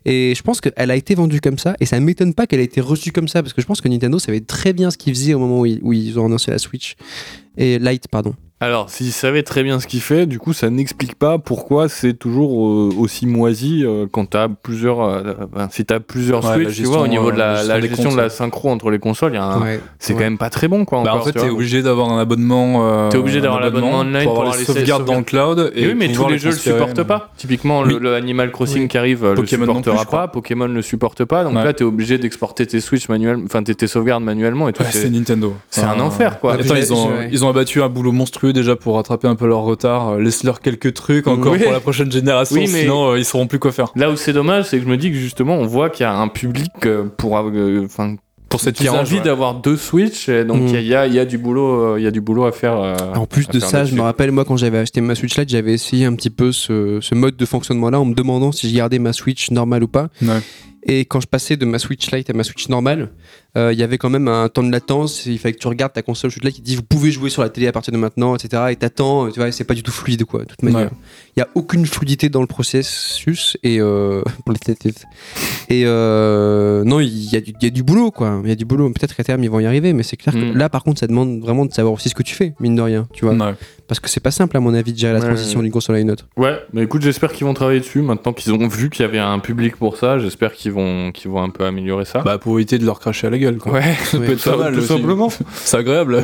Et je pense qu'elle a été vendue comme ça, et ça m'étonne pas qu'elle ait été reçue comme ça, parce que je pense que Nintendo savait très bien ce qu'ils faisaient au moment où ils, où ils ont annoncé la Switch. Et Lite, pardon. Alors, s'il savait très bien ce qu'il fait, du coup, ça n'explique pas pourquoi c'est toujours euh, aussi moisi euh, quand t'as plusieurs. euh, enfin, si t'as plusieurs Ouais, Switch, tu vois, au niveau de euh, la, la la gestion de la synchro entre les consoles, il y a un- Ouais. c'est Ouais. quand même pas très bon, quoi. Bah, en fait, tu t'es obligé d'avoir un abonnement. euh, T'es obligé un d'avoir l'abonnement online pour avoir pour les avoir les sauvegardes dans le cloud. Et oui, mais tous pouvoir les jeux le supportent pas. Typiquement, le, Oui. le Animal Crossing Oui. qui arrive, euh, Pokémon le plus, supportera pas. Pokémon ne le supporte pas. Donc là, t'es obligé d'exporter tes Switch manuellement, enfin tes, sauvegardes manuellement et tout. C'est- Nintendo. c'est un enfer, quoi. Ils ont abattu un boulot monstrueux déjà pour rattraper un peu leur retard. Euh, Laisse-leur quelques trucs encore Oui. pour la prochaine génération, Oui, mais- sinon euh, ils sauront plus quoi faire. Là où c'est dommage, c'est que je me dis que justement, on voit qu'il y a un public euh, pour, euh, enfin, Pour cette qui a envie d'avoir deux Switch. et donc Mm. il y, a, il y a du boulot, euh, il y a du boulot à faire. euh, En plus de ça, je me rappelle, moi, quand j'avais acheté ma Switch Lite, j'avais essayé un petit peu ce, ce mode de fonctionnement-là en me demandant si je gardais ma Switch normale ou pas. Ouais. Et quand je passais de ma Switch Lite à ma Switch normale, il y avait quand même un temps de latence. Il fallait que tu regardes ta console Lite qui dit vous pouvez jouer sur la télé à partir de maintenant, etc. Et t'attends, tu vois, et c'est pas du tout fluide, quoi, de toute manière. Ouais. Il y a aucune fluidité dans le processus et euh, pour les têtes. Et euh, non, il y, a du- il y a du boulot, quoi. Il y a du boulot. Peut-être qu'à terme ils vont y arriver, mais c'est clair que Mm. là, par contre, ça demande vraiment de savoir aussi ce que tu fais, mine de rien, tu vois. Ouais. Parce que c'est pas simple, à mon avis, de gérer la Ouais, transition ouais. d'une console à une autre. Ouais, mais écoute, j'espère qu'ils vont travailler dessus. Maintenant qu'ils ont vu qu'il y avait un public pour ça, j'espère qu'ils vont, qu'ils vont un peu améliorer ça. Bah, pour éviter de leur cracher à la gueule. Quoi. ouais, Ça peut être pas mal tout aussi. simplement. C'est agréable.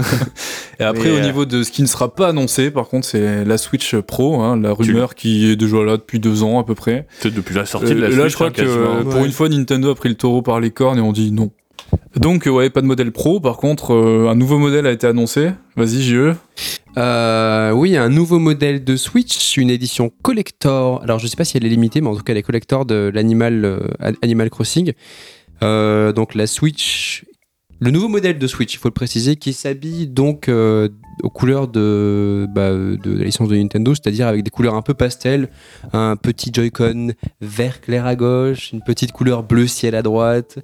Et après, Mais, au euh, niveau de ce qui ne sera pas annoncé, par contre, c'est la Switch Pro, hein, la rumeur qui est déjà là depuis deux ans à peu près. C'est depuis la sortie de la Euh, Switch. là, je crois hein, que euh, pour Ouais. une fois, Nintendo a pris le taureau par les cornes et on dit non. Donc, ouais, pas de modèle Pro. Par contre, euh, un nouveau modèle a été annoncé. Vas-y, JE. Euh, oui, un nouveau modèle de Switch, une édition collector. Alors, je sais pas si elle est limitée, mais en tout cas, elle est collector de l'Animal euh, Animal Crossing. Euh, donc, la Switch. Le nouveau modèle de Switch, il faut le préciser, qui s'habille donc euh, aux couleurs de, bah, de la licence de Nintendo, c'est-à-dire avec des couleurs un peu pastel, un petit Joy-Con vert clair à gauche, une petite couleur bleu ciel à droite,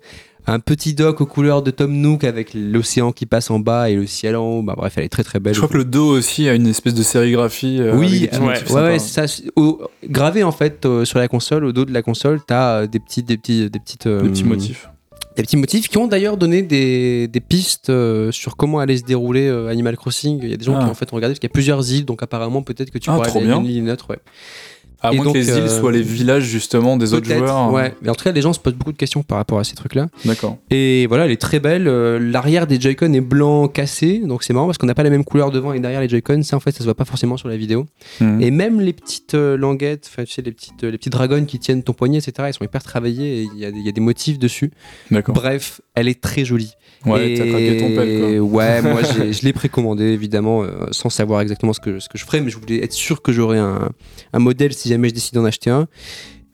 un petit dock aux couleurs de Tom Nook avec l'océan qui passe en bas et le ciel en haut. Bah, bref, elle est très très belle. Je crois que le dos aussi a une espèce de sérigraphie. euh, Oui, petits ouais. Ouais, ouais, sympas. c'est ça. Au- gravé en fait euh, sur la console, au dos de la console, t'as euh, des petits, des petits, des petites, euh, Des petits motifs. des petits motifs qui ont d'ailleurs donné des, des pistes euh, sur comment allait se dérouler euh, Animal Crossing. Il y a des gens Ah. qui en fait ont regardé parce qu'il y a plusieurs îles, donc apparemment peut-être que tu Ah, pourrais trop aller île à une autre. Ouais. À Et moins donc, que les îles euh, soient les villages justement des autres joueurs. Ouais, mais en tout cas, les gens se posent beaucoup de questions par rapport à ces trucs-là. D'accord. Et voilà, elle est très belle. Euh, L'arrière des Joy-Con est blanc cassé, donc c'est marrant parce qu'on n'a pas la même couleur devant et derrière les Joy-Con. Ça, en fait, ça se voit pas forcément sur la vidéo. Mhm. Et même les petites euh, languettes, enfin, tu sais, les petites, les petits dragons qui tiennent ton poignet, etc., elles sont hyper travaillées et il y, a des- il y a des motifs dessus. D'accord. Bref, elle est très jolie. Ouais, Et t'as craqué ton pelle quoi. Ouais, moi je l'ai précommandé évidemment euh, sans savoir exactement ce que, ce que je ferais, mais je voulais être sûr que j'aurais un, un modèle si jamais je décide d'en acheter un.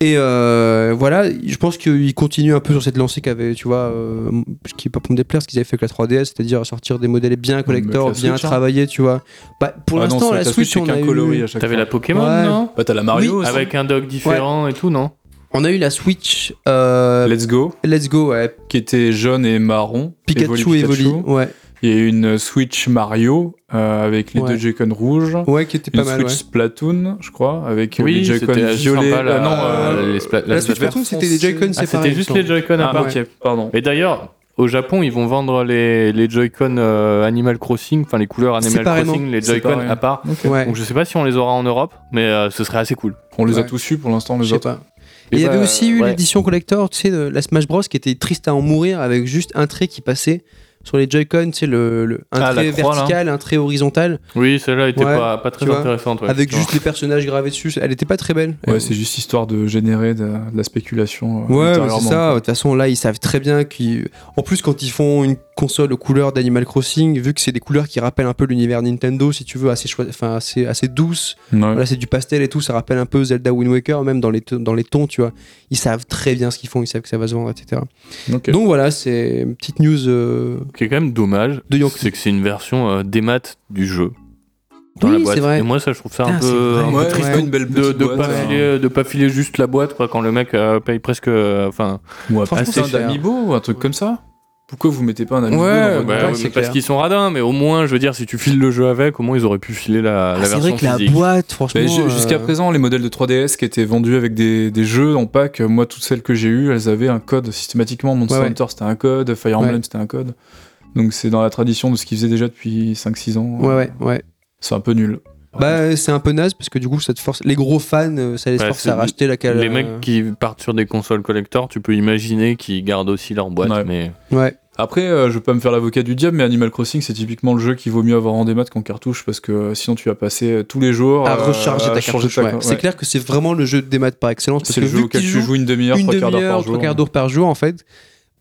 Et euh, voilà, je pense qu'il continue un peu sur cette lancée qu'avait, tu vois, euh, ce qui est pas pour me déplaire, ce qu'ils avaient fait avec la 3DS, c'est-à-dire sortir des modèles bien collector, avec la bien Switch, hein. travaillés, tu vois. Bah, pour Ah l'instant, la Switch, on a eu, T'avais la Pokémon, Ouais. non Bah, t'as la Mario Oui, aussi. Avec un dog différent et tout, non on a eu la Switch euh, Let's Go, Let's Go, ouais, qui était jaune et marron. Pikachu et Evoli, ouais, Il y a eu une Switch Mario euh, avec les Ouais. deux Joy-Con rouges. ouais, qui était Une pas mal, Switch ouais. Splatoon, je crois, avec Oui, les Joy-Con violets. sympa, la- euh, non, euh, les spla- La la Switch Splatoon. C'était des Joy-Con Ah, séparés. c'était juste les Joy-Con à ah, part. pardon. Et d'ailleurs, au Japon, ils vont vendre les, les Joy-Con euh, Animal Crossing, enfin les couleurs Animal. Crossing, les Joy-Con à part. Ouais. Donc je sais pas si on les aura en Europe, mais euh, ce serait assez cool. On les a tous eu pour l'instant, Je les autres. pas. Et il y bah, avait aussi eu ouais. l'édition collector, tu sais, de la Smash Bros qui était triste à en mourir avec juste un trait qui passait sur les Joy-Con, tu sais, le, le- un Ah, trait croix, là. vertical, un trait horizontal, Oui, celle-là était Ouais, pas, pas très intéressante. ouais, avec juste les personnages gravés dessus. Elle était pas très belle. Ouais, Euh, c'est juste histoire de générer de, de la spéculation. euh, Ouais, c'est ça. De toute façon, là, ils savent très bien qu'ils. En plus, quand ils font une console aux couleurs d'Animal Crossing, vu que c'est des couleurs qui rappellent un peu l'univers Nintendo, si tu veux, assez, enfin, assez, assez douces. Ouais. Voilà, c'est du pastel et tout. Ça rappelle un peu Zelda Wind Waker, même dans les, dans les tons, tu vois. Ils savent très bien ce qu'ils font. Ils savent que ça va se vendre, etc. Donc voilà, c'est une petite news euh, qui est quand même dommage, c'est que c'est une version euh, démat du jeu. Dans Oui, la boîte. c'est vrai. Et moi, ça, je trouve ça un c'est peu, vrai. un peu Ouais, triste ouais. une belle de, de boîte, pas hein. filer, de pas filer juste la boîte quoi, quand le mec euh, paye presque. euh, Enfin, Ou un Franchement, putain c'est cher. d'amiibo ou un truc comme ça? Pourquoi vous mettez pas un dans ouais, votre bah, ouais, c'est parce clair. qu'ils sont radins, mais au moins, je veux dire, si tu files le jeu avec, au moins ils auraient pu filer la, Ah, la c'est version vrai que la boîte, franchement. Ju- Jusqu'à euh, présent, les modèles de 3DS qui étaient vendus avec des, des jeux en pack, euh, moi, toutes celles que j'ai eues, elles avaient un code systématiquement. Monster Ouais, ouais. Hunter, c'était un code. Fire Ouais. Emblem, c'était un code. Donc, c'est dans la tradition de ce qu'ils faisaient déjà depuis 5-6 ans. Ouais, ouais, ouais. C'est un peu nul. Bah, c'est un peu naze parce que du coup, ça te force. Les gros fans, euh, ça les Ouais, force à racheter la cale. Les mecs qui partent sur des consoles collector, tu peux imaginer qu'ils gardent aussi leur boîte, Ouais. mais Ouais. Après, euh, je veux pas me faire l'avocat du diable, mais Animal Crossing, c'est typiquement le jeu qu'il vaut mieux avoir en démat qu'en cartouche parce que euh, sinon tu vas passer euh, tous les jours À euh, recharger à ta cartouche. ta- ouais. ouais. C'est clair que c'est vraiment le jeu de démat par excellence parce C'est que le jeu vu que auquel tu joues une demi-heure, une trois quarts d'heure demi-heure, par trois jour. quarts d'heure par jour, en fait.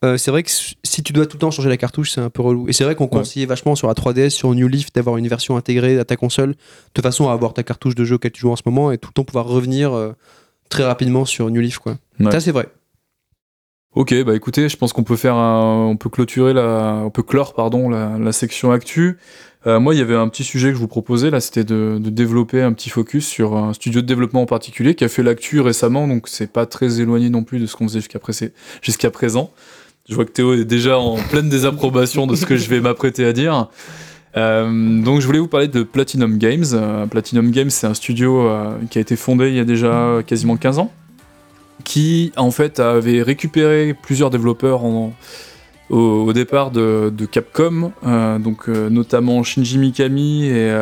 Euh, c'est vrai que si tu dois tout le temps changer la cartouche, c'est un peu relou. Et c'est vrai qu'on Ouais. conseillait vachement sur la 3DS, sur New Leaf, d'avoir une version intégrée à ta console, de façon à avoir ta cartouche de jeu auquel tu joues en ce moment et tout le temps pouvoir revenir euh, très rapidement sur New Leaf. Quoi. Ouais. Ça, c'est vrai. Ok, bah écoutez, je pense qu'on peut faire un, on peut clôturer la, on peut clore pardon la, la section actu. Euh, moi, il y avait un petit sujet que je vous proposais là, c'était de, de développer un petit focus sur un studio de développement en particulier qui a fait l'actu récemment, donc c'est pas très éloigné non plus de ce qu'on faisait jusqu'à pré- jusqu'à présent. Je vois que Théo est déjà en pleine désapprobation de ce que je vais m'apprêter à dire. Euh, donc je voulais vous parler de Platinum Games. Euh, Platinum Games, c'est un studio euh, qui a été fondé il y a déjà quasiment 15 ans, qui en fait avait récupéré plusieurs développeurs au, départ de, Capcom, donc notamment Shinji Mikami et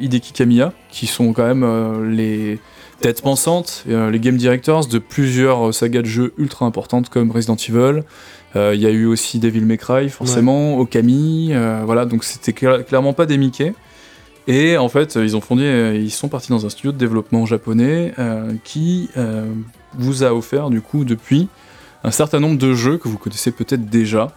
Hideki Kamiya, qui sont quand même les têtes pensantes, les game directors de plusieurs sagas de jeux ultra importantes comme Resident Evil. Euh, Il y a eu aussi Devil May Cry, forcément, Okami, euh, voilà, donc c'était cla- clairement pas des Mickey. Et en fait, ils ont fondé, euh, ils sont partis dans un studio de développement japonais euh, qui euh, vous a offert du coup depuis un certain nombre de jeux que vous connaissez peut-être déjà,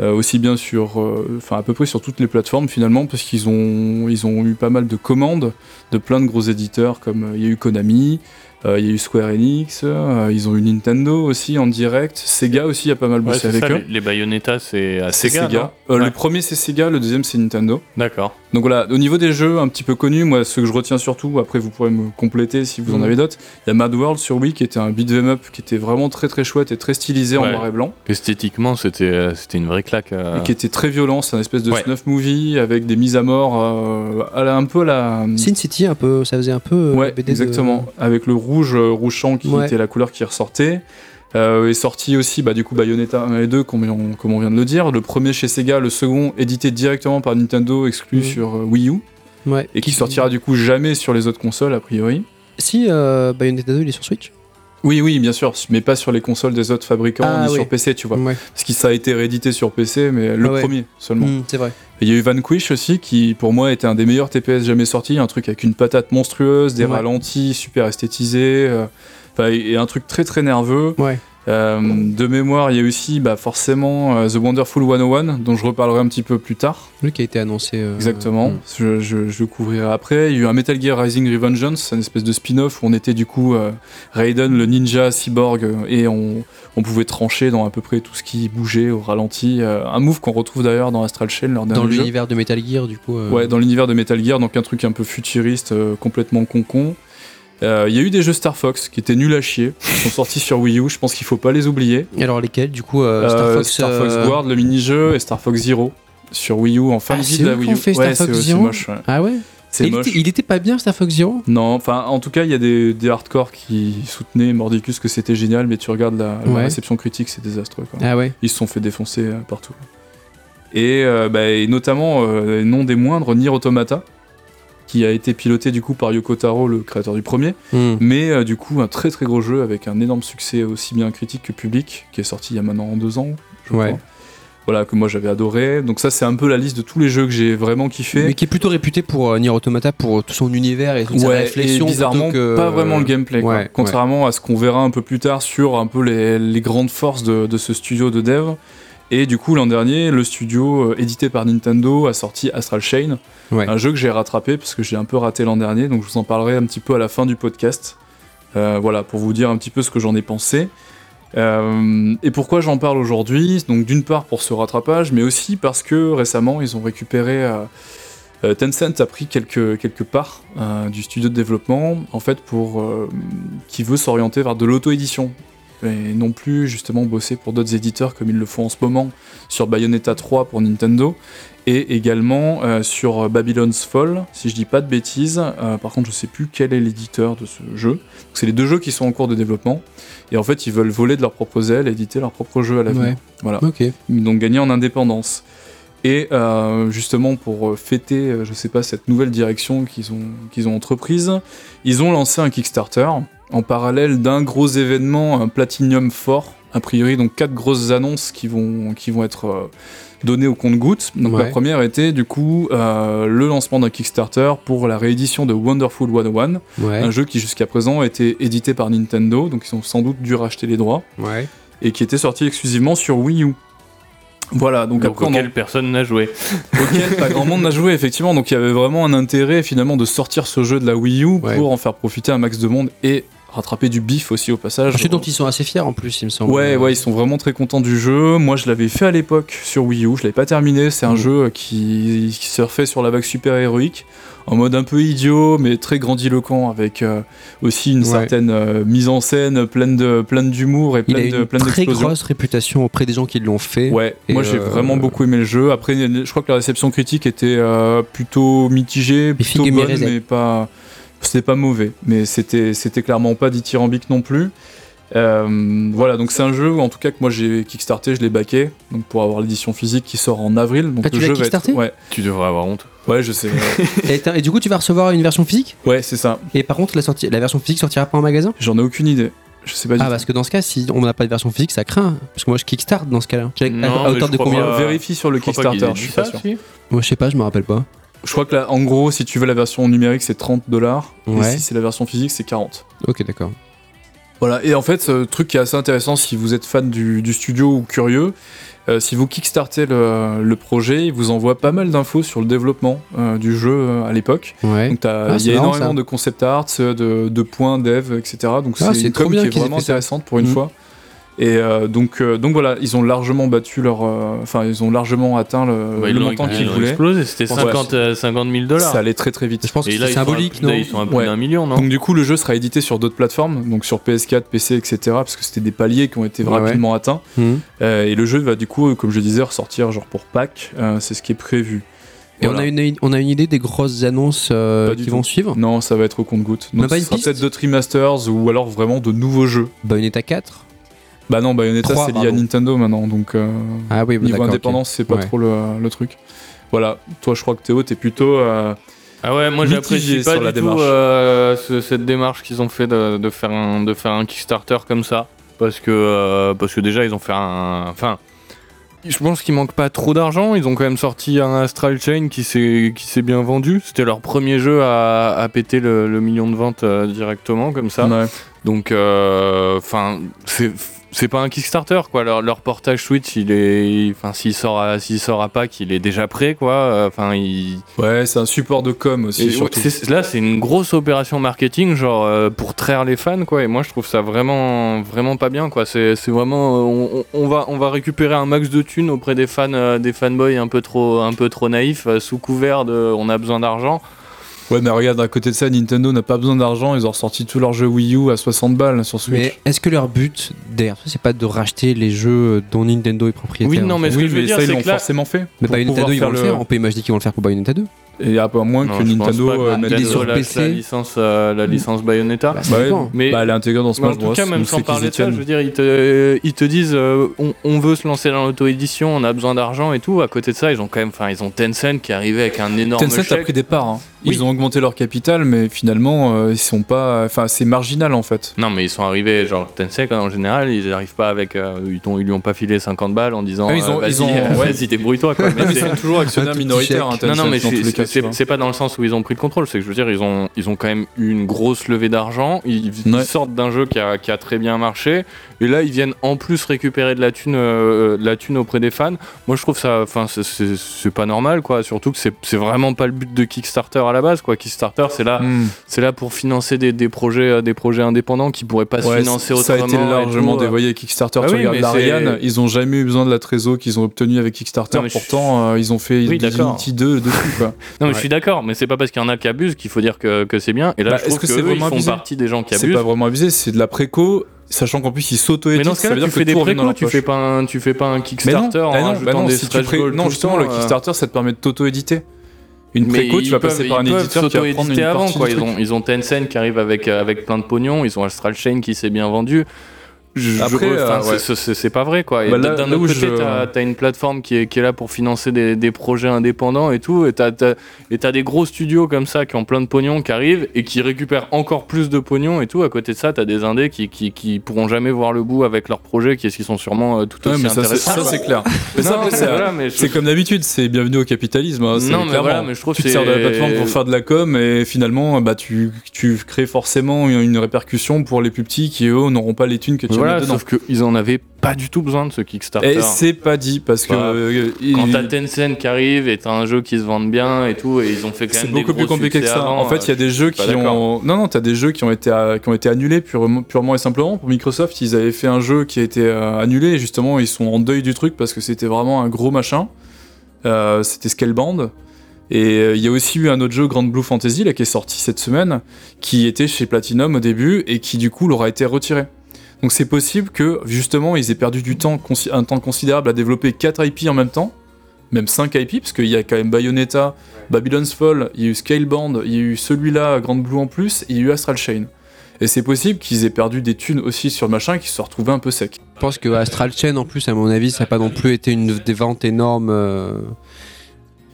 euh, aussi bien sur, euh, enfin à peu près sur toutes les plateformes finalement, parce qu'ils ont, ils ont eu pas mal de commandes de plein de gros éditeurs comme euh, il y a eu Konami, euh, il y a eu Square Enix, euh, ils ont eu Nintendo aussi en direct, Sega aussi a pas mal Ouais, bossé c'est avec ça, eux. les, Bayonetta, c'est à Sega. Sega. non Euh, Ouais. Le premier c'est Sega, le deuxième c'est Nintendo. D'accord. Donc voilà, au niveau des jeux un petit peu connus, moi ce que je retiens surtout, après vous pourrez me compléter si vous en Mhm. avez d'autres, il y a Mad World sur Wii qui était un beat'em up qui était vraiment très très chouette et très stylisé en Ouais. noir et blanc, Esthétiquement, c'était euh, c'était une vraie claque. euh. et qui était très violent, c'est un espèce de Ouais. snuff movie avec des mises à mort euh, à la- un peu à la... Sin City, un peu, ça faisait un peu. euh, Ouais, BD de- exactement, avec le rouge euh, rouge champ qui Ouais. était la couleur qui ressortait. Euh, est sorti aussi bah, du coup Bayonetta 1 et 2 comme on, comme on vient de le dire, le premier chez Sega, le second édité directement par Nintendo exclu sur euh, Wii U. Ouais. et qui sortira du coup jamais sur les autres consoles a priori. Si, euh, Bayonetta 2, il est sur Switch Oui, oui, bien sûr, mais pas sur les consoles des autres fabricants Ah, ni oui. sur PC, tu vois. Ouais. Parce que ça a été réédité sur PC, mais le Ah ouais. premier seulement. Mm, c'est vrai. Et Il y a eu Vanquish aussi, qui pour moi était un des meilleurs TPS jamais sortis, un truc avec une patate monstrueuse, des Ouais. ralentis super esthétisés, euh, et un truc très très nerveux. Ouais. Euh, de mémoire, il y a aussi bah, forcément euh, The Wonderful 101, dont je reparlerai un petit peu plus tard. Lui qui a été annoncé. euh, Exactement, mm. je, je- je le couvrirai après. Il y a eu un Metal Gear Rising Revengeance, une espèce de spin-off où on était du coup Raiden, le ninja cyborg, et on, on pouvait trancher dans à peu près tout ce qui bougeait au ralenti. un move qu'on retrouve d'ailleurs dans Astral Chain, leur Dans dernier jeu. l'univers de Metal Gear, du coup. euh, Ouais, dans l'univers de Metal Gear, donc un truc un peu futuriste, euh, complètement con-con. Euh, Il y a eu des jeux Star Fox qui étaient nuls à chier, qui sont sortis sur Wii U, je pense qu'il faut pas les oublier. Alors lesquels, du coup euh, Star Euh, Fox. Star Fox euh, World, le mini-jeu, et Star Fox Zero sur Wii U en fin Ah, de vie de la Wii U. ont fait Star ouais, Fox Zero moche. ouais. Ah ouais il était, il était pas bien Star Fox Zero? Non, enfin, en tout cas, il y a des, des hardcore qui soutenaient Mordicus que c'était génial, mais tu regardes la, la Ouais. réception critique, c'est désastreux. Quoi. Ah ouais Ils se sont fait défoncer euh, partout. Et, euh, bah, et notamment, euh, non des moindres, Nier Automata, qui a été piloté du coup par Yoko Taro, le créateur du premier, Hmm. mais euh, du coup un très très gros jeu avec un énorme succès aussi bien critique que public, qui est sorti il y a maintenant deux ans, je Ouais. crois. Voilà, que moi j'avais adoré. Donc ça c'est un peu la liste de tous les jeux que j'ai vraiment kiffé. Mais qui est plutôt réputé pour euh, Nier Automata pour tout son univers et toute sa Ouais, réflexion. et bizarrement, que- pas vraiment le gameplay. quoi. Ouais, Contrairement à ce qu'on verra un peu plus tard sur un peu les, les grandes forces de, de ce studio de dev. Et du coup, l'an dernier, le studio euh, édité par Nintendo a sorti Astral Chain, Ouais. un jeu que j'ai rattrapé parce que j'ai un peu raté l'an dernier, donc je vous en parlerai un petit peu à la fin du podcast. Euh, voilà, pour vous dire un petit peu ce que j'en ai pensé. Euh, et pourquoi j'en parle aujourd'hui? Donc d'une part pour ce rattrapage, mais aussi parce que récemment ils ont récupéré Tencent a pris quelques, quelques parts du studio de développement, en fait, pour qui veut s'orienter vers de l'auto-édition et non plus justement bosser pour d'autres éditeurs comme ils le font en ce moment sur Bayonetta 3 pour Nintendo et également euh, sur Babylon's Fall, si je dis pas de bêtises. Euh, par contre, je sais plus quel est l'éditeur de ce jeu. C'est les deux jeux qui sont en cours de développement et en fait, ils veulent voler de leurs propres ailes, et éditer leur propre jeu à l'avenir. Ouais. Voilà donc gagner en indépendance. Et euh, justement pour fêter, je sais pas, cette nouvelle direction qu'ils ont, qu'ils ont entreprise, ils ont lancé un Kickstarter en parallèle d'un gros événement, un Platinum fort, a priori donc quatre grosses annonces qui vont, qui vont être euh, données au compte-gouttes. Donc la première était du coup euh, le lancement d'un Kickstarter pour la réédition de Wonderful 101, Ouais. un jeu qui jusqu'à présent était édité par Nintendo, donc ils ont sans doute dû racheter les droits, Ouais. et qui était sorti exclusivement sur Wii U. Voilà, donc, Donc après on en auquel personne n'a joué. auquel pas grand monde n'a joué effectivement donc il y avait vraiment un intérêt finalement de sortir ce jeu de la Wii U Ouais. pour en faire profiter un max de monde et rattraper du bif aussi au passage Un jeu dont ils sont assez fiers en plus, il me semble. Ouais, ouais, ils sont vraiment très contents du jeu. Moi, je l'avais fait à l'époque sur Wii U. Je l'avais pas terminé. C'est un Mhm. jeu qui, qui surfait sur la vague super héroïque, en mode un peu idiot, mais très grandiloquent, avec euh, aussi une Ouais. certaine euh, mise en scène pleine de pleine d'humour et Il a pleine de une pleine très grosse réputation auprès des gens qui l'ont fait. Ouais, moi j'ai euh, vraiment beaucoup aimé le jeu. Après, je crois que la réception critique était plutôt mitigée, plutôt bonne, mais pas. C'était pas mauvais, mais c'était c'était clairement pas dithyrambique non plus. Euh, voilà, donc c'est un jeu où, en tout cas que moi j'ai kickstarté, je l'ai backé, donc pour avoir l'édition physique qui sort en avril. Donc Ah, tu le l'as jeu va être- kickstarté Ouais, Tu devrais avoir honte. ouais, je sais. Et, du coup, tu vas recevoir une version physique? Ouais, c'est ça. Et par contre, la, sortie, la version physique sortira pas en magasin? J'en ai aucune idée. Je sais pas du Ah, tout. parce que dans ce cas, si on n'a pas de version physique, ça craint. Parce que moi, je kickstart dans ce cas-là. Tu- à, hauteur de combien pas. Vérifie sur le Je Kickstarter, je suis pas sûr. si. Moi, je sais pas, je me rappelle pas. Je crois que là, en gros, si tu veux la version numérique, c'est 30 dollars. Et si c'est la version physique, c'est 40. Ok, d'accord. Voilà, et en fait, ce truc qui est assez intéressant si vous êtes fan du, du studio ou curieux, euh, si vous kickstartez le, le projet, il vous envoie pas mal d'infos sur le développement euh, du jeu euh, à l'époque. Ouais. Donc Ah, il y a marrant, énormément ça. de concept art, euh, de, de points dev, etc. Donc Ah, c'est une com qui est vraiment intéressante pour une Mhm. fois. Et euh, donc, euh, donc voilà, ils ont largement battu leur, euh, enfin ils ont largement atteint le, Bah, montant ils qu'ils voulaient. explosé, c'était Ouais. 50, euh, 50 000 dollars. Ça allait très très vite. Je pense que Et c'est symbolique, non ils sont à plus Ouais. d'un million, non Donc du coup, le jeu sera édité sur d'autres plateformes, donc sur PS4, PC, etc. Parce que c'était des paliers qui ont été Ouais, ouais. rapidement atteints. Mhm. Euh, et le jeu va du coup, comme je disais, ressortir genre pour Pâques. Euh, c'est ce qui est prévu. Et Voilà. on, a une, on a une idée des grosses annonces euh, qui tout. vont suivre? Non, ça va être au compte-goutte. Donc pas ce une sera peut-être d'autres remasters ou alors vraiment de nouveaux jeux. Bayonetta 4 Bah non, Bayonetta c'est lié à. Nintendo maintenant, donc euh, Ah oui, niveau d'accord, ok. indépendance c'est pas Ouais. trop le, le truc. Voilà, toi je crois que Théo t'es plutôt euh, Ah ouais, moi j'apprécie pas sur la du démarche. tout euh, ce- cette démarche qu'ils ont fait de, de faire un, de faire un Kickstarter comme ça. Parce que, euh, parce que déjà, ils ont fait un. Enfin. Je pense qu'il manque pas trop d'argent. Ils ont quand même sorti un Astral Chain qui s'est qui s'est bien vendu. C'était leur premier jeu à, à péter le, le million de ventes euh, directement comme ça. Ouais. Donc, euh, enfin, c'est c'est pas un Kickstarter quoi. Leur, leur portage Switch, il est, enfin, s'il sort à s'il sort à Pâques, il est déjà prêt quoi. Enfin, il Ouais, c'est un support de com aussi, surtout. là, c'est une grosse opération marketing, genre euh, pour traire les fans, quoi. Et moi, je trouve ça vraiment, vraiment pas bien, quoi. C'est c'est vraiment, euh, on, va, on va récupérer un max de thunes auprès des fans, euh, des fanboys un peu trop, un peu trop naïfs, euh, sous couvert de, on a besoin d'argent. Ouais, mais regarde, à côté de ça, Nintendo n'a pas besoin d'argent. Ils ont ressorti tous leurs jeux Wii U à 60 balles sur Switch. Mais est-ce que leur but derrière ça, c'est pas de racheter les jeux dont Nintendo est propriétaire Oui, non, mais ce oui, que je veux dire, ça, ils c'est l'ont que là- forcément fait. Mais Bayonetta pouvoir 2, ils vont le faire peut imaginer qu'ils vont le faire pour Bayonetta 2. Et à pas moins Non, que Nintendo euh, mette PC. la licence, euh, la licence Bayonetta. Bah, Bah, ouais. Mais- bah, elle est intégrée dans Smash en tout Bros. cas, même sans parler de ça, je veux dire, ils te, ils te disent euh, on, on veut se lancer dans l'auto-édition, on a besoin d'argent et tout. À côté de ça, ils ont quand même, enfin, ils ont Tencent qui est arrivé avec un énorme Tencent a pris des parts. hein. Ils Oui. ont augmenté leur capital, mais finalement, euh, ils sont pas. Enfin, c'est marginal en fait. Non, mais ils sont arrivés, genre Tencent, en général, ils n'arrivent pas avec. euh, ils, lui ont pas filé 50 balles en disant Ah, ils euh, ont- vas-y, ils ont- ouais. vas-y, débrouille-toi. Quoi. Mais Mais ils c'est- sont toujours actionnaires minoritaires. hein, non, Tencent, non, mais c'est pas dans le sens où ils ont pris le contrôle, c'est que je veux dire, ils ont, ils ont quand même eu une grosse levée d'argent, ils, Ouais. sortent d'un jeu qui a, qui a très bien marché, et là ils viennent en plus récupérer de la thune, euh, de la thune auprès des fans. Moi je trouve ça, enfin c'est- c'est c'est pas normal quoi, surtout que c'est c'est vraiment pas le but de Kickstarter à la base quoi. Kickstarter c'est là, Hmm. c'est là pour financer des, des projets, euh, des projets indépendants qui pourraient pas se financer ça a autrement. été largement tout, euh. dévoyé Kickstarter. Ah tu oui, regardes l'Ariane, ils ont jamais eu besoin de la trésor qu'ils ont obtenue avec Kickstarter. Non, mais je- Pourtant, euh, ils ont fait Oui. Divinity 2 dessus. Quoi. Non mais Ouais. je suis d'accord, mais c'est pas parce qu'il y en a qui abusent qu'il faut dire que, que c'est bien. Et là Bah, je trouve que c'est ils font partie des gens qui C'est abusent. pas vraiment abusé, c'est de la préco, sachant qu'en plus ils Mais s'auto-éditent. dans ce ça cas-là, veut tu dire fais que des préco, tu fais pas un, tu fais pas un Mais non, Kickstarter en non, bah non, des si pré- non, justement, le euh. Kickstarter, ça te permet de t'auto-éditer. Une Mais préco, tu vas peuvent- passer par un éditeur qui va prendre une avant, quoi. Ils ont, ils ont Tencent qui arrive avec, euh, avec plein de pognon, ils ont Astral Chain qui s'est bien vendu. Je- Après, euh, c'est- ouais. c'est- c'est c'est pas vrai quoi. Et Bah d'un autre côté, je- t'as t'as une plateforme qui est, qui est là pour financer des, des projets indépendants et tout, et t'as t'as- et t'as des gros studios comme ça qui ont plein de pognon qui arrivent et qui récupèrent encore plus de pognon et tout. À côté de ça, t'as des indés qui, qui, qui pourront jamais voir le bout avec leurs projets, qui, qui sont sûrement euh, tout Ouais, aussi mais ça, c'est- intéressants. ça, c'est clair. Mais ça, c'est- voilà, comme d'habitude, c'est bienvenue au capitalisme. hein, c'est Non, mais voilà, mais je trouve tu que te sers de la plateforme pour faire de la com et finalement, bah, tu, tu crées forcément une, une répercussion pour les plus petits qui eux n'auront pas les thunes que tu Voilà, sauf qu'ils en avaient pas du tout besoin de ce Kickstarter. Et c'est pas dit parce que Bah, euh, il- Quand t'as Tencent qui arrive et t'as un jeu qui se vend bien et tout, et ils ont fait quand c'est même des beaucoup plus compliqué que ça. avant, en fait, il y a euh, des jeux qui ont non non, t'as des jeux qui ont été qui ont été annulés purement, purement et simplement pour Microsoft. Ils avaient fait un jeu qui a été euh, annulé et justement ils sont en deuil du truc parce que c'était vraiment un gros machin. Euh, c'était Scalebound. Et euh, il y a aussi eu un autre jeu, Grand Blue Fantasy, là, qui est sorti cette semaine, qui était chez Platinum au début et qui du coup leur a été retiré. Donc c'est possible que justement ils aient perdu du temps, un temps considérable à développer 4 IP en même temps, même 5 IP, parce qu'il y a quand même Bayonetta, Babylon's Fall, il y a eu Scalebound, il y a eu celui-là, Grand Blue en plus, et il y a eu Astral Chain. Et c'est possible qu'ils aient perdu des thunes aussi sur le machin et qu'ils se soient retrouvés un peu secs. Je pense que Astral Chain, en plus, à mon avis, ça n'a pas non plus été une des ventes énormes.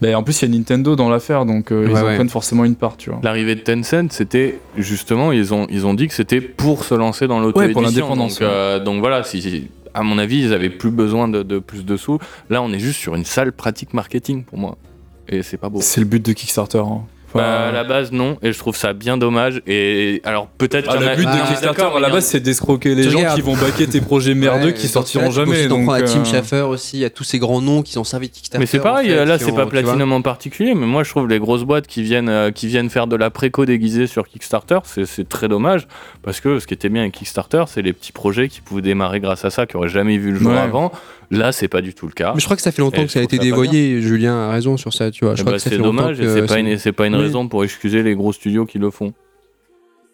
Bah, en plus, il y a Nintendo dans l'affaire, donc euh, ils Ouais, en ouais. prennent forcément une part, tu vois. L'arrivée de Tencent, c'était justement, ils ont, ils ont dit que c'était pour se lancer dans l'auto Ouais, pour l'indépendance, Donc, euh, donc voilà, si, si- à mon avis, ils avaient plus besoin de, de plus de sous. Là, on est juste sur une sale pratique marketing pour moi. Et c'est pas beau. C'est le but de Kickstarter. hein. Enfin, Bah, à la base, non, et je trouve ça bien dommage. Et alors, peut-être ah, le but de Kickstarter, à la base, c'est d'escroquer les Tu gens qui vont baquer tes projets merdeux ouais, qui sortiront jamais. Donc, prendre à Tim euh, Schafer aussi, il y a tous ces grands noms qui ont servi de Kickstarter. Mais c'est pareil, en fait, là c'est pas. Platinum en particulier, mais moi je trouve les grosses boîtes qui viennent, euh, qui viennent faire de la préco déguisée sur Kickstarter, c'est- c'est très dommage, parce que ce qui était bien avec Kickstarter, c'est les petits projets qui pouvaient démarrer grâce à ça, qui auraient jamais vu le jour Ouais. avant. Là c'est pas du tout le cas. Mais je crois que ça fait longtemps Et que ça a été dévoyé. Julien a raison sur ça, tu vois. Je Eh crois ben, c'est dommage, c'est pas, ça- une, c'est pas une Oui. raison pour excuser les gros studios qui le font.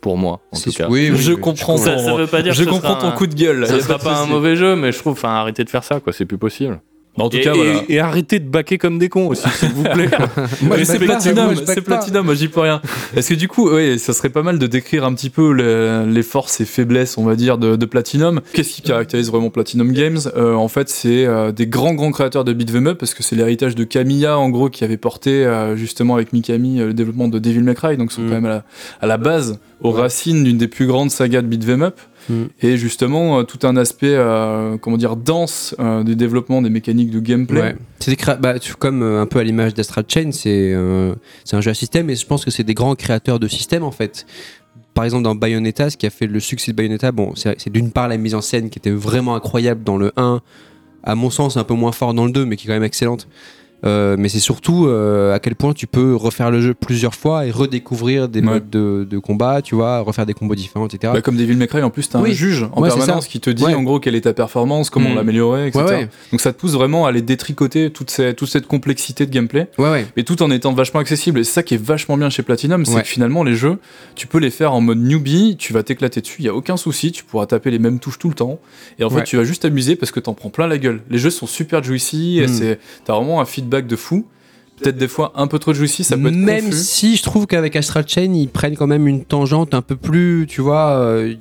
Pour moi, en C'est- tout cas. oui, oui, je comprends Ça, veut pas dire je que ce comprends ton un- coup de gueule. a sera pas un mauvais jeu, mais je trouve, enfin, arrêtez de faire ça, quoi, c'est plus possible. Bah, en tout et, cas, et- voilà. et arrêtez de baquer comme des cons aussi, s'il vous plaît. Mais c'est Platinum, c'est. Platinum, moi j'y peux rien. Est-ce que du coup, ouais, ça serait pas mal de décrire un petit peu le- les forces et faiblesses, on va dire, de, de Platinum Qu'est-ce qui caractérise vraiment Platinum Games? Euh, En fait, c'est euh, des grands grands créateurs de beat'em up parce que c'est l'héritage de Camilla en gros qui avait porté euh, justement avec Mikami le développement de Devil May Cry, donc ils sont Mm. quand même à la, à la base, aux Ouais. racines d'une des plus grandes sagas de beat'em up. Mm. Et justement, euh, tout un aspect, euh, comment dire, dense euh, du développement des mécaniques de gameplay. C'est bah, comme un peu à l'image d'Astral Chain, c'est un jeu à système et je pense que c'est des grands créateurs de systèmes en fait. Par exemple, dans Bayonetta, ce qui a fait le succès de Bayonetta, c'est d'une part la mise en scène qui était vraiment incroyable dans le 1, à mon sens un peu moins fort dans le 2, mais qui est quand même excellente. Euh, mais c'est surtout euh, à quel point tu peux refaire le jeu plusieurs fois et redécouvrir des Ouais. modes de, de combat, tu vois, refaire des combos différents, etc. Bah, comme Devil May Cry, en plus, t'as un Oui. juge en Ouais, permanence qui te dit Ouais. en gros quelle est ta performance, comment Mm. l'améliorer, etc. Donc ça te pousse vraiment à aller détricoter toute, ces- toute cette complexité de gameplay, mais tout en étant vachement accessible. Et c'est ça qui est vachement bien chez Platinum, c'est que finalement les jeux, tu peux les faire en mode newbie, tu vas t'éclater dessus, il y a aucun souci, tu pourras taper les mêmes touches tout le temps. Et en fait, tu vas juste t'amuser parce que t'en prends plein la gueule. Les jeux sont super juicy, et Mm. t'as vraiment un feedback de fou. Peut-être des fois un peu trop juicy, ça peut être Même confus. si je trouve qu'avec Astral Chain, ils prennent quand même une tangente un peu plus, tu vois, euh,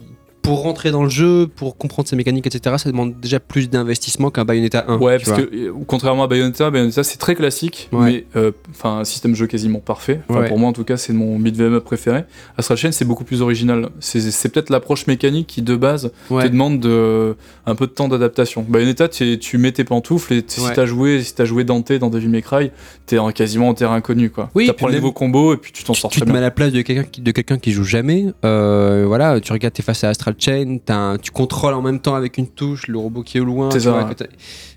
pour rentrer dans le jeu, pour comprendre ses mécaniques, etc. Ça demande déjà plus d'investissement qu'un Bayonetta 1. Ouais, parce vois. que euh, contrairement à Bayonetta, Bayonetta c'est très classique, Ouais. mais euh, enfin un système de jeu quasiment parfait. Ouais. Pour moi en tout cas, c'est mon up préféré. Astral Chain c'est beaucoup plus original. C'est peut-être l'approche mécanique qui de base Ouais. te demande de, un peu de temps d'adaptation. Bayonetta, tu, mets tes pantoufles et si t'as joué, si t'as joué Dante dans Devil May Cry, t'es en- quasiment en terrain inconnu quoi. Oui, T'apprends les nouveaux combos et puis tu t'en sors tu te mets à la place de quelqu'un qui, de quelqu'un qui joue jamais. Euh, voilà, tu regardes, t'es face à Astral Chain, t'as un- tu contrôles en même temps avec une touche le robot qui est au loin. C'est tu ça, vois, que t'as-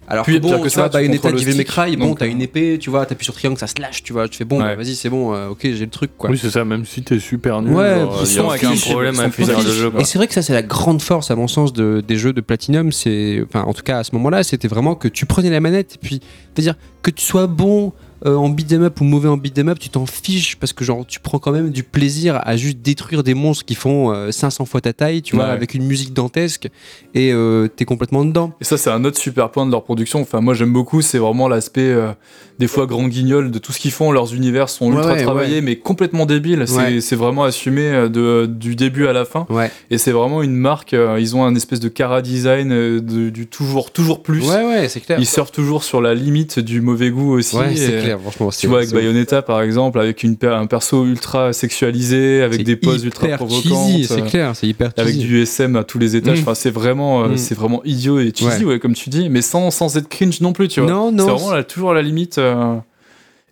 alors Puis, que bon, que tu ça, vois, Devil May stick, Cry, bon, t'as euh, une épée, tu vois, t'appuies sur triangle, ça slash, tu vois, tu fais bon, Ouais. bah, vas-y, c'est bon, euh, ok, j'ai le truc, quoi. Oui, c'est ça, même si t'es super nul, Ouais, genre, ils il y a sont aucun problème à le jeu. quoi. Et c'est vrai que ça, c'est la grande force, à mon sens, de, des jeux de Platinum. C'est, enfin, en tout cas, à ce moment-là, c'était vraiment que tu prenais la manette et puis, c'est-à-dire que tu sois bon euh, en beat'em up ou mauvais en beat'em up, tu t'en fiches parce que genre, tu prends quand même du plaisir à juste détruire des monstres qui font euh, 500 fois ta taille, tu vois, Ouais. avec une musique dantesque et euh, t'es complètement dedans. Et ça, c'est un autre super point de leur production. Enfin, moi, j'aime beaucoup, c'est vraiment l'aspect, euh, des fois, grand guignol de tout ce qu'ils font. Leurs univers sont ultra ouais, travaillés, mais complètement débiles. C'est- vraiment assumé euh, de, du début à la fin. Et c'est vraiment une marque. euh, ils ont un espèce de cara design euh, de- du toujours, toujours plus. ouais, ouais, c'est clair. Ils surfent toujours sur la limite du mauvais goût aussi. C'est Et clair, franchement. Tu vois, avec Bayonetta, par exemple, avec une, un perso ultra sexualisé, avec des poses ultra provocantes. c'est euh, clair, c'est hyper avec du SM à tous les étages. Mm. Enfin, c'est vraiment, euh, Mm. c'est vraiment idiot et cheesy, ouais. comme tu dis, mais sans, sans être cringe non plus, tu vois. Non, c'est non. vraiment là, toujours à la limite. euh,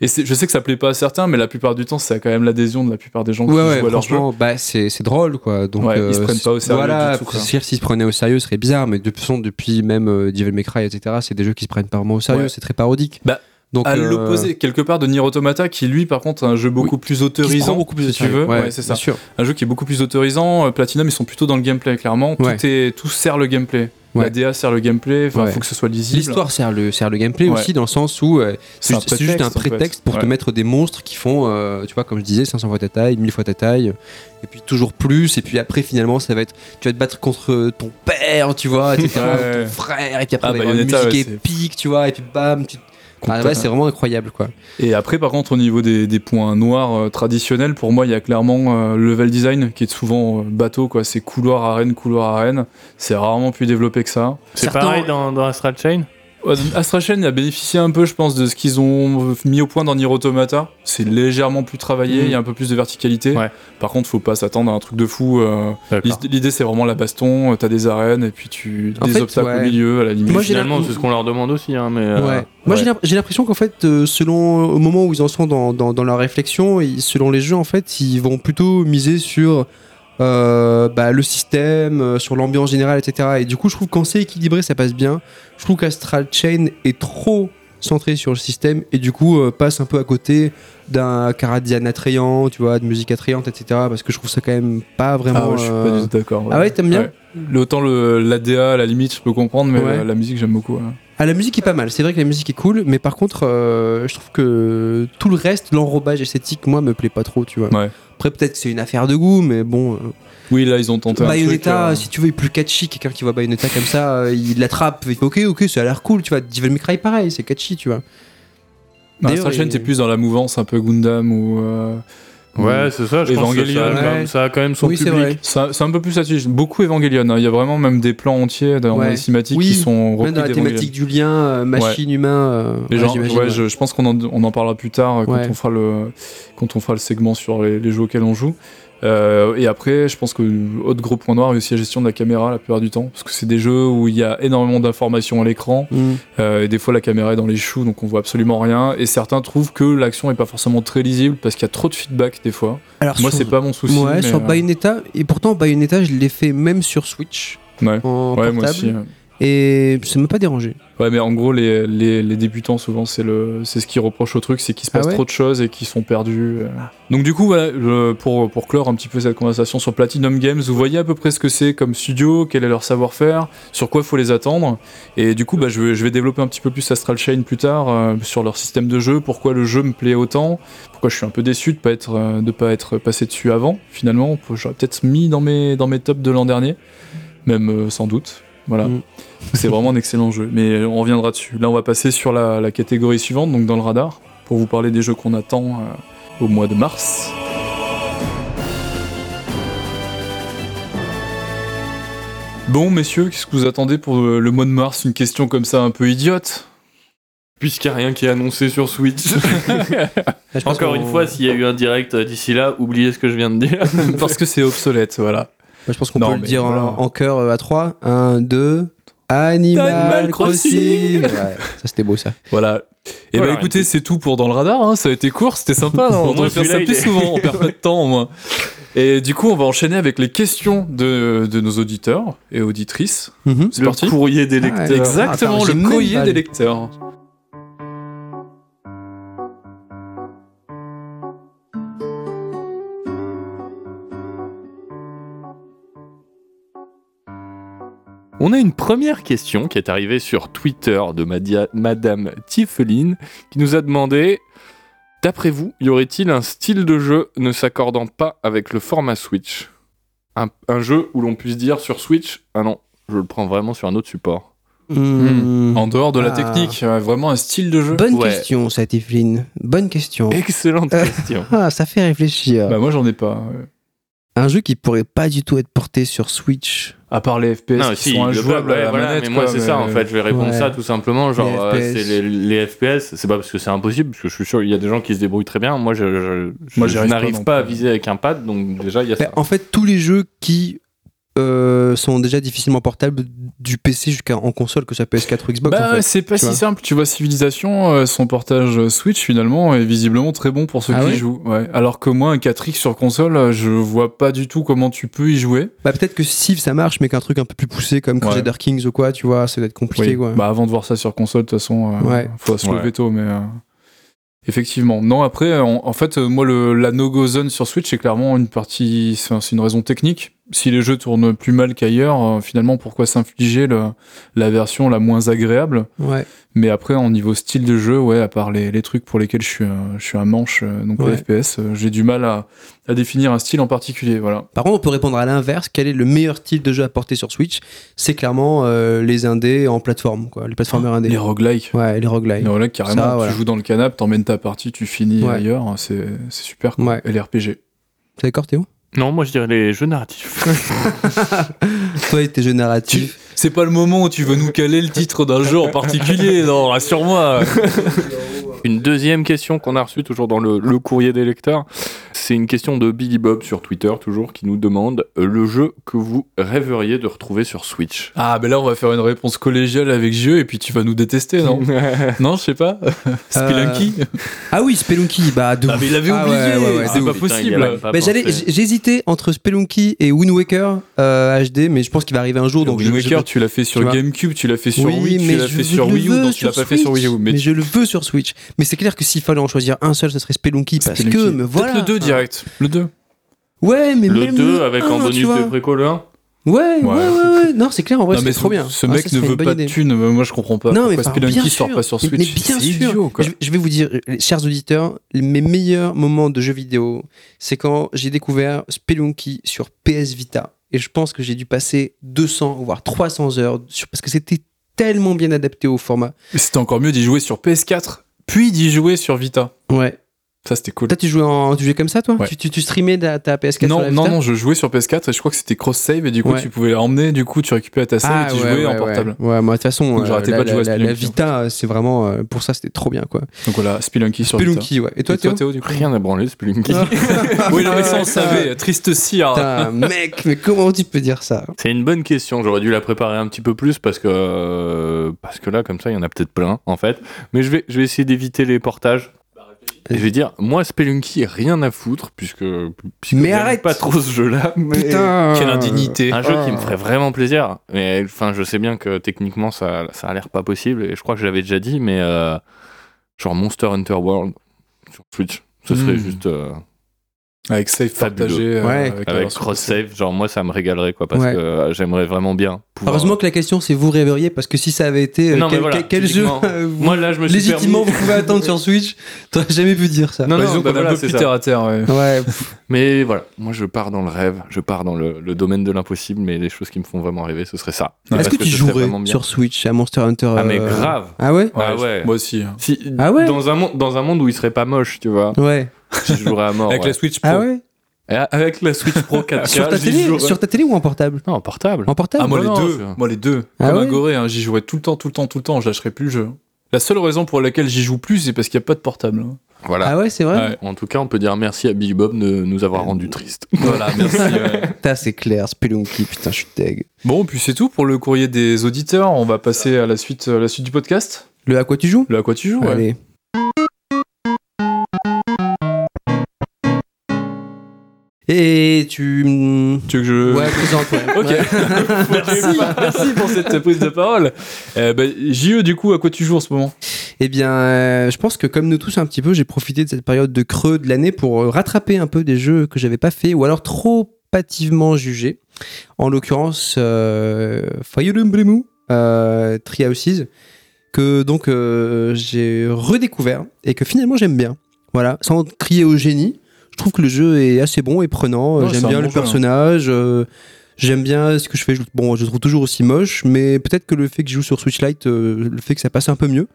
Et c'est- je sais que ça plaît pas à certains, mais la plupart du temps, c'est quand même l'adhésion de la plupart des gens qui Ouais, jouent ouais, à leur jeu. bah, c'est c'est drôle, quoi. Donc, Ouais, ils euh, se prennent pas au sérieux Voilà, s'ils se prenaient au sérieux, ce serait bizarre, mais de toute façon, depuis même euh, Devil May Cry, etc., c'est des jeux qui se prennent pas vraiment au sérieux, c'est très parodique. Bah, Donc, À euh, l'opposé, quelque part, de Nier Automata, qui lui, par contre, est un jeu beaucoup plus autorisant. beaucoup plus si tu veux. Ouais, Ouais, c'est ça. sûr. Un jeu qui est beaucoup plus autorisant. Euh, Platinum, ils sont plutôt dans le gameplay, clairement. Ouais. Tout, est, tout sert le gameplay. Ouais. La DA sert le gameplay. Ouais. faut que ce soit lisible. L'histoire sert le, sert le gameplay Ouais. aussi, dans le sens où euh, c'est juste, un prétexte, en fait. prétexte pour te mettre des monstres qui font, euh, tu vois, comme je disais, 500 fois ta taille, 1000 fois ta taille, et puis toujours plus, et puis après, finalement, ça va être, tu vas te battre contre ton père, tu vois, etc., ton frère, et puis après, Ah, il avoir une musique épique, tu vois, et puis bam, tu... Ah, ouais, c'est vraiment incroyable, quoi. Et après, par contre, au niveau des, des points noirs euh, traditionnels, pour moi, il y a clairement euh, le level design qui est souvent euh, bateau, quoi. C'est couloir arène, couloir arène. C'est rarement plus développé que ça. C'est Certains- pareil dans, dans Astral Chain Ouais, Astral Chain a bénéficié un peu, je pense, de ce qu'ils ont mis au point dans Nier Automata. C'est légèrement plus travaillé, Mhm. il y a un peu plus de verticalité. Ouais. Par contre, faut pas s'attendre à un truc de fou. euh, L'idée, c'est vraiment la baston. euh, T'as des arènes et puis tu En des fait, obstacles ouais. au milieu, à la limite. Moi, Finalement, c'est ce qu'on leur demande aussi, hein, mais... euh, Ouais. Moi, j'ai ouais. l'imp- j'ai l'impression qu'en fait, selon au moment où ils en sont dans, dans, dans leur réflexion, et selon les jeux, en fait, ils vont plutôt miser sur euh, bah, le système, euh, sur l'ambiance générale, etc. Et du coup, je trouve que quand c'est équilibré, ça passe bien. Je trouve qu'Astral Chain est trop centré sur le système et du coup euh, passe un peu à côté d'un Caradian attrayant, tu vois, de musique attrayante, etc. Parce que je trouve ça quand même pas vraiment. Ah ouais, je suis euh, pas du tout d'accord. Ah ouais, t'aimes bien Ouais. Autant l'ADA, à la limite, je peux comprendre, mais la, la musique, j'aime beaucoup. Ah, la musique est pas mal, c'est vrai que la musique est cool, mais par contre, euh, je trouve que tout le reste, l'enrobage esthétique, moi, me plaît pas trop, tu vois. Après, peut-être que c'est une affaire de goût, mais bon. euh, Oui, là, ils ont tenté un truc. Bayonetta, euh, si tu veux, est plus catchy. Quelqu'un qui voit Bayonetta comme ça, euh, il l'attrape. Il fait ok, ok, ça a l'air cool. Tu vois, Devil May Cry, pareil, c'est catchy, tu vois. Astral Chain, t'es plus dans la mouvance un peu Gundam ou. euh, Ouais, c'est ça, je pense que ça, Evangelion, a quand ouais. même- ça a quand même son Oui, c'est public. vrai. Ça- C'est un peu plus là-dessus. Beaucoup Evangelion. hein. Il y a vraiment même des plans entiers dans Ouais. les cinématiques Oui, qui sont repris Même dans la thématique du lien euh, machine-humain. euh, Les ouais, gens- j'imagine, ouais, ouais. Je, je pense qu'on en, on en parlera plus tard quand Ouais. on fera le quand on fera le segment sur les, les jeux auxquels on joue. Euh, et après, je pense que autre gros point noir est aussi la gestion de la caméra la plupart du temps, parce que c'est des jeux où il y a énormément d'informations à l'écran Mm. euh, et des fois la caméra est dans les choux, donc on voit absolument rien. Et certains trouvent que l'action est pas forcément très lisible parce qu'il y a trop de feedback des fois. Alors, Moi, sur- c'est pas mon souci. Ouais, mais, sur euh, Bayonetta, et pourtant Bayonetta, je l'ai fait même sur Switch Ouais. en Ouais, portable, moi aussi. Et ça m'a pas dérangé. Ouais, mais en gros, les, les, les débutants, souvent, c'est le, c'est ce qui reproche au truc, c'est qu'il se Ah passe ouais trop de choses et qu'ils sont perdus. euh. Donc, du coup, voilà, pour, pour clore un petit peu cette conversation sur Platinum Games, vous voyez à peu près ce que c'est comme studio, quel est leur savoir-faire, sur quoi il faut les attendre. Et du coup, bah, je, vais, je vais développer un petit peu plus Astral Chain plus tard euh, sur leur système de jeu, pourquoi le jeu me plaît autant, pourquoi je suis un peu déçu de pas être, euh, de pas être passé dessus avant, finalement. J'aurais peut-être mis dans mes, dans mes tops de l'an dernier, même euh, sans doute. Voilà. Mm. C'est vraiment un excellent jeu, mais on reviendra dessus. Là, on va passer sur la, la catégorie suivante, donc dans le radar, pour vous parler des jeux qu'on attend euh, au mois de mars. Bon, messieurs, qu'est-ce que vous attendez pour euh, le mois de mars? Une question comme ça un peu idiote Puisqu'il n'y a rien qui est annoncé sur Switch. Là, je pense Encore une fois, s'il y a eu un direct euh, d'ici là, oubliez ce que je viens de dire. Parce que c'est obsolète, voilà. Moi, je pense qu'on peut le dire en- voilà. en, chœur euh, à 3. 1, 2. Animal, Animal Crossing. Crossing. Ouais, ça, c'était beau, ça. Voilà. Et Voilà, bah écoutez, c'est tout pour Dans le Radar, hein. ça a été court, c'était sympa, non on devrait faire ça plus est- souvent, on perd pas de temps au moins. Et du coup, on va enchaîner avec les questions de, de nos auditeurs et auditrices. Mhm. C'est le parti courrier des Ah, lecteurs. Exactement, j'ai le courrier des lecteurs. On a une première question qui est arrivée sur Twitter de Madia- Madame Tiffeline qui nous a demandé D'après vous, y aurait-il un style de jeu ne s'accordant pas avec le format Switch? Un, un jeu où l'on puisse dire sur Switch Ah non, je le prends vraiment sur un autre support. Mhm. En dehors de la Ah. technique, euh, vraiment un style de jeu. Bonne Ouais. question, ça, Tiflin. Bonne question. Excellente Euh. question. Ah, ça fait réfléchir. Bah moi j'en ai pas. ouais. Un jeu qui pourrait pas du tout être porté sur Switch. À part les FPS Non, qui si, sont le injouables ouais, à la voilà, manette. mais moi c'est ça en fait, je vais répondre Ouais. ça tout simplement, genre Les euh, FPS. c'est les, les FPS, c'est pas parce que c'est impossible, parce que je suis sûr il y a des gens qui se débrouillent très bien, moi je, je- je- pas n'arrive pas, à viser avec un pad, donc déjà il y a Bah, ça. en fait, tous les jeux qui euh, sont déjà difficilement portables du PC jusqu'en console, que ce soit PS4 ou Xbox. Bah en fait. c'est pas si vois. simple. Tu vois Civilization, euh, son portage Switch finalement est visiblement très bon pour ceux Ah qui ouais jouent. Ouais. Alors que moi un 4X sur console, euh, je vois pas du tout comment tu peux y jouer. Bah, peut-être que Civ ça marche, mais qu'un truc un peu plus poussé comme Crusader Kings ou quoi, tu vois, ça doit être compliqué Oui. quoi. Bah avant de voir ça sur console, de toute façon, euh, Ouais. faut se Ouais. lever tôt, mais euh, effectivement. Non, après, en, en fait, moi, le, la no-go zone sur Switch, c'est clairement une partie, c'est une raison technique. Si les jeux tournent plus mal qu'ailleurs, euh, finalement, pourquoi s'infliger la version la moins agréable Ouais. Mais après, en niveau style de jeu, ouais, à part les, les trucs pour lesquels je suis, un- je suis un manche, euh, donc Ouais. les FPS, euh, j'ai du mal à, à définir un style en particulier. Voilà. Par contre, on peut répondre à l'inverse. Quel est le meilleur style de jeu à porter sur Switch? C'est clairement euh, les indés en plateforme, quoi. Les plateformers indés. Les roguelikes. Ouais, les roguelikes. Les roguelikes, carrément, Ça, voilà. tu joues dans le canapé, t'emmènes ta partie, tu finis Ouais. ailleurs, c'est super. Ouais. Et les RPG. T'es d'accord, Théo Non, moi je dirais les jeux narratifs. Toi et tes jeux narratifs. C'est pas le moment où tu veux nous caler le titre d'un jeu en particulier, non, rassure-moi. Une deuxième question qu'on a reçue toujours dans le, le courrier des lecteurs, c'est une question de Billy Bob sur Twitter toujours qui nous demande euh, le jeu que vous rêveriez de retrouver sur Switch? Ah, ben là, on va faire une réponse collégiale avec jeu et puis tu vas nous détester, non? Non, je sais pas. Spelunky? Ah oui, Spelunky, bah de Ah, mais il avait Ah oublié ouais, ouais, ouais, C'est pas ouf. Possible Bah, j'allais, j'hésitais entre Spelunky et Wind Waker euh, HD, mais je pense qu'il va arriver un jour. Donc Wind je- je- Waker, tu l'as fait sur tu. GameCube, tu l'as fait sur oui, Wii, tu l'as fait sur Wii U, donc tu l'as pas fait sur Wii U. Mais je le veux sur Switch. Mais c'est clair que s'il fallait en choisir un seul, ça serait Spelunky parce Spelunky. que, me voilà. Le 2 direct. Le 2. Ouais, mais Le même 2 avec un, en bonus de préco le 1 Ouais, ouais, ouais, ouais. Non, c'est clair, en vrai, c'est trop ce- bien. Ce mec ne veut pas idée. de thunes. mais Moi, je comprends pas. Non, mais Pourquoi enfin, bien Spelunky sort pas sur Switch mais bien sûr. idiot, quoi. Je, je vais vous dire, chers auditeurs, mes meilleurs moments de jeux vidéo, c'est quand j'ai découvert Spelunky sur PS Vita. Et je pense que j'ai dû passer 200, voire 300 heures, sur, parce que c'était tellement bien adapté au format. Mais C'était encore mieux d'y jouer sur PS4, puis d'y jouer sur Vita. Ouais. Ça, c'était cool. Toi, tu jouais, en, tu jouais comme ça, toi Ouais. tu, tu, tu streamais ta, ta PS4 sur Non, la non, non, je jouais sur PS4 et je crois que c'était cross-save et du coup, Ouais. tu pouvais l'emmener, du coup, tu récupérais ta save et tu ouais, jouais en portable. Ouais, Ouais, moi, de toute façon, Donc, j'arrêtais euh, pas de la, jouer à la, la Spelunky, Vita, c'est vraiment. euh, pour ça, c'était trop bien, quoi. Donc voilà, Spelunky sur Vita. Spelunky, ouais. Et toi, Et toi, Théo Théo, du coup Rien à branler, Spelunky. Oui, non, mais ça, on savait. Triste cire. Mec, mais comment tu peux dire ça C'est une bonne question. J'aurais dû la préparer un petit peu plus parce que euh, parce que là, comme ça, il y en a peut-être plein en fait. Mais je vais je vais essayer d'éviter les portages. Et je vais dire, moi, Spelunky, rien à foutre puisque, puisque Mais arrête pas trop ce jeu-là. mais- Putain Quelle indignité. Un jeu qui me Ah. ferait vraiment plaisir. Mais enfin, je sais bien que techniquement, ça, ça a l'air pas possible. Et je crois que je l'avais déjà dit, mais euh, genre Monster Hunter World sur Switch, ce serait Hmm. juste euh, Avec save Fabuleux. partagé. euh, Ouais. avec version cross save. Genre moi, ça me régalerait quoi, parce Ouais. que euh, j'aimerais vraiment bien. pouvoir- Heureusement que la question c'est vous rêveriez parce que si ça avait été euh, Non, mais quel, voilà, quel- jeu vous- Moi là, je me suis légitimement permis- vous pouvez attendre sur Switch, t'aurais jamais pu dire ça. Non, Bah, non, disons bah voilà, un peu c'est plus ça. terre à terre. ouais. Ouais, Mais voilà, moi je pars dans le rêve, je pars dans le, le domaine de l'impossible, mais les choses qui me font vraiment rêver, ce serait ça. est-ce que tu jouerais sur Switch à Monster Hunter Ah mais grave. Ah ouais? Ah ouais. Moi aussi. hein. Ah ouais? dans, un monde, dans un monde où il serait pas moche, tu vois, Ouais. J'y jouerais à mort. Avec ouais. la Switch Pro. Ah ouais? Avec la Switch Pro 4K, sur, ta télé, jouerais. sur ta télé ou en portable? Non, en portable. En portable Ah, moi, Bah les non, deux. Moi, les deux. Ah Comme un ouais? goré, hein, j'y jouerais tout le temps, tout le temps, tout le temps. Je lâcherais plus le jeu. La seule raison pour laquelle j'y joue plus, c'est parce qu'il n'y a pas de portable. hein. Voilà. Ah ouais, c'est vrai? Ouais. En tout cas, on peut dire merci à Big Bob de nous avoir rendu tristes. Voilà, merci. ouais. C'est clair, Spelunky, putain, je suis deg. Bon, puis c'est tout pour le courrier des auditeurs. On va passer à la suite, à la suite du podcast. Le à quoi tu joues? Le à quoi tu joues ouais. Allez. Et tu. Tu veux que je. Ouais, présente, ouais. Ok. Ouais. merci, merci pour cette prise de parole. Euh, bah, JE, du coup, à quoi tu joues en ce moment? Eh bien, euh, je pense que comme nous tous un petit peu, j'ai profité de cette période de creux de l'année pour euh, rattraper un peu des jeux que j'avais pas fait ou alors trop hâtivement jugés. En l'occurrence, euh, Fire Emblem euh, Three Houses, que donc euh, j'ai redécouvert et que finalement j'aime bien. Voilà, sans crier au génie, je trouve que le jeu est assez bon et prenant. Ouais, j'aime bien bon le jeu, hein. personnage. euh, J'aime bien ce que je fais. Je- Bon, je le trouve toujours aussi moche, mais peut-être que le fait que je joue sur Switch Lite, euh, le fait que ça passe un peu mieux.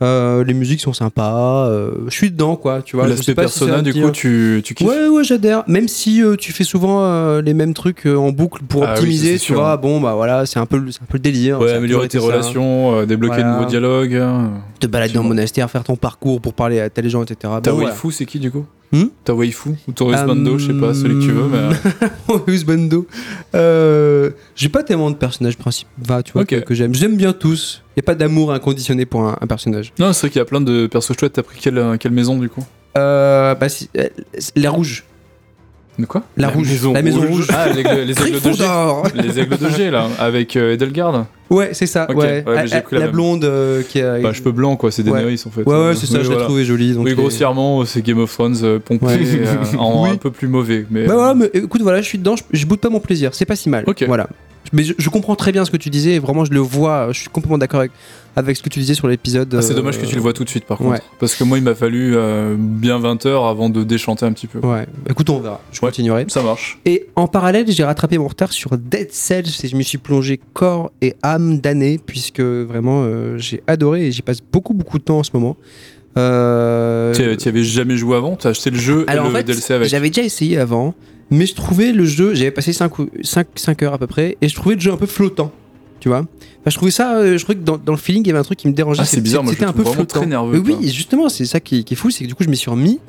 Euh, les musiques sont sympas. euh, je suis dedans, quoi. Tu vois. L'aspect si persona, va du dire- coup, tu, tu kiffes Ouais, ouais, j'adhère. Même si euh, tu fais souvent les mêmes trucs en boucle pour Ah oui, optimiser, c'est tu vois. Bon, bah voilà, c'est un peu, un peu le délire. Ouais, améliorer tes relations, débloquer Voilà. de nouveaux dialogues. hein. Te balader dans le monastère, faire ton parcours pour parler à tel gens, etc. Ta Bon, waifu, c'est qui du coup? Hmm? Ta waifu Ou ton husbando, je sais pas, celui que tu veux. Mais... voilà. Husbando. Euh, J'ai pas tellement de personnages principaux, tu vois, que j'aime. J'aime bien tous. Y a pas d'amour inconditionné pour un, un personnage. Non, c'est vrai qu'il y a plein de persos chouettes. T'as pris quelle, quelle maison du coup Euh, bah, si- euh, la rouge. De quoi La, La rouge. maison la maison rouge. rouge. Ah, les, les aigles de G. Les aigles de G, là, avec euh, Edelgard. Ouais, c'est ça. Ok, ouais. ouais, mais pris la la blonde euh, qui a. Bah, cheveux blancs, quoi, c'est Ouais. Daenerys en fait. Ouais, Euh, ouais, c'est ça, oui, je l'ai voilà. trouvé jolie. donc Oui, grossièrement, c'est Game of Thrones euh, pompé Ouais. euh, en Oui. un peu plus mauvais. Mais, Bah euh, voilà, mais écoute, voilà, je suis dedans, je, je boude pas mon plaisir, c'est pas si mal. Ok. Voilà. Mais je, je comprends très bien ce que tu disais, et vraiment, je le vois, je suis complètement d'accord avec, avec ce que tu disais sur l'épisode. ah, c'est euh, dommage que tu le vois tout de suite par ouais. contre. Parce que moi, il m'a fallu euh, bien 20 heures avant de déchanter un petit peu. Ouais, écoute, on verra, je Ouais. continuerai. Ça marche. Et en parallèle, j'ai rattrapé mon retard sur Dead Cells et je me suis plongé corps et âme d'année, puisque vraiment, euh, j'ai adoré et j'y passe beaucoup, beaucoup de temps en ce moment. Euh, Tu avais jamais joué avant? T'as acheté le jeu Alors et en le fait, DLC avec? j'avais déjà essayé avant, mais je trouvais le jeu, j'avais passé 5, 5, heures à peu près, et je trouvais le jeu un peu flottant. Tu vois enfin, Je trouvais ça, euh, je trouvais que dans, dans le feeling, il y avait un truc qui me dérangeait. Ah, c'est bizarre, moi, je C'était un peu flottant. très nerveux, Mais quoi. oui, justement, c'est ça qui, qui est fou, c'est que du coup, je m'y suis remis.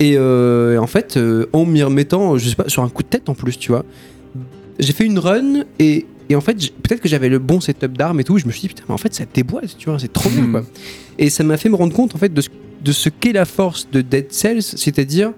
Et euh, en fait, euh, en m'y remettant, je sais pas, sur un coup de tête en plus, tu vois, j'ai fait une run et, et en fait, peut-être que j'avais le bon setup d'armes et tout. Je me suis dit, putain, mais en fait, ça déboîte, tu vois, c'est trop bien, Mhm. quoi. Et ça m'a fait me rendre compte, en fait, de ce, de ce qu'est la force de Dead Cells, c'est-à-dire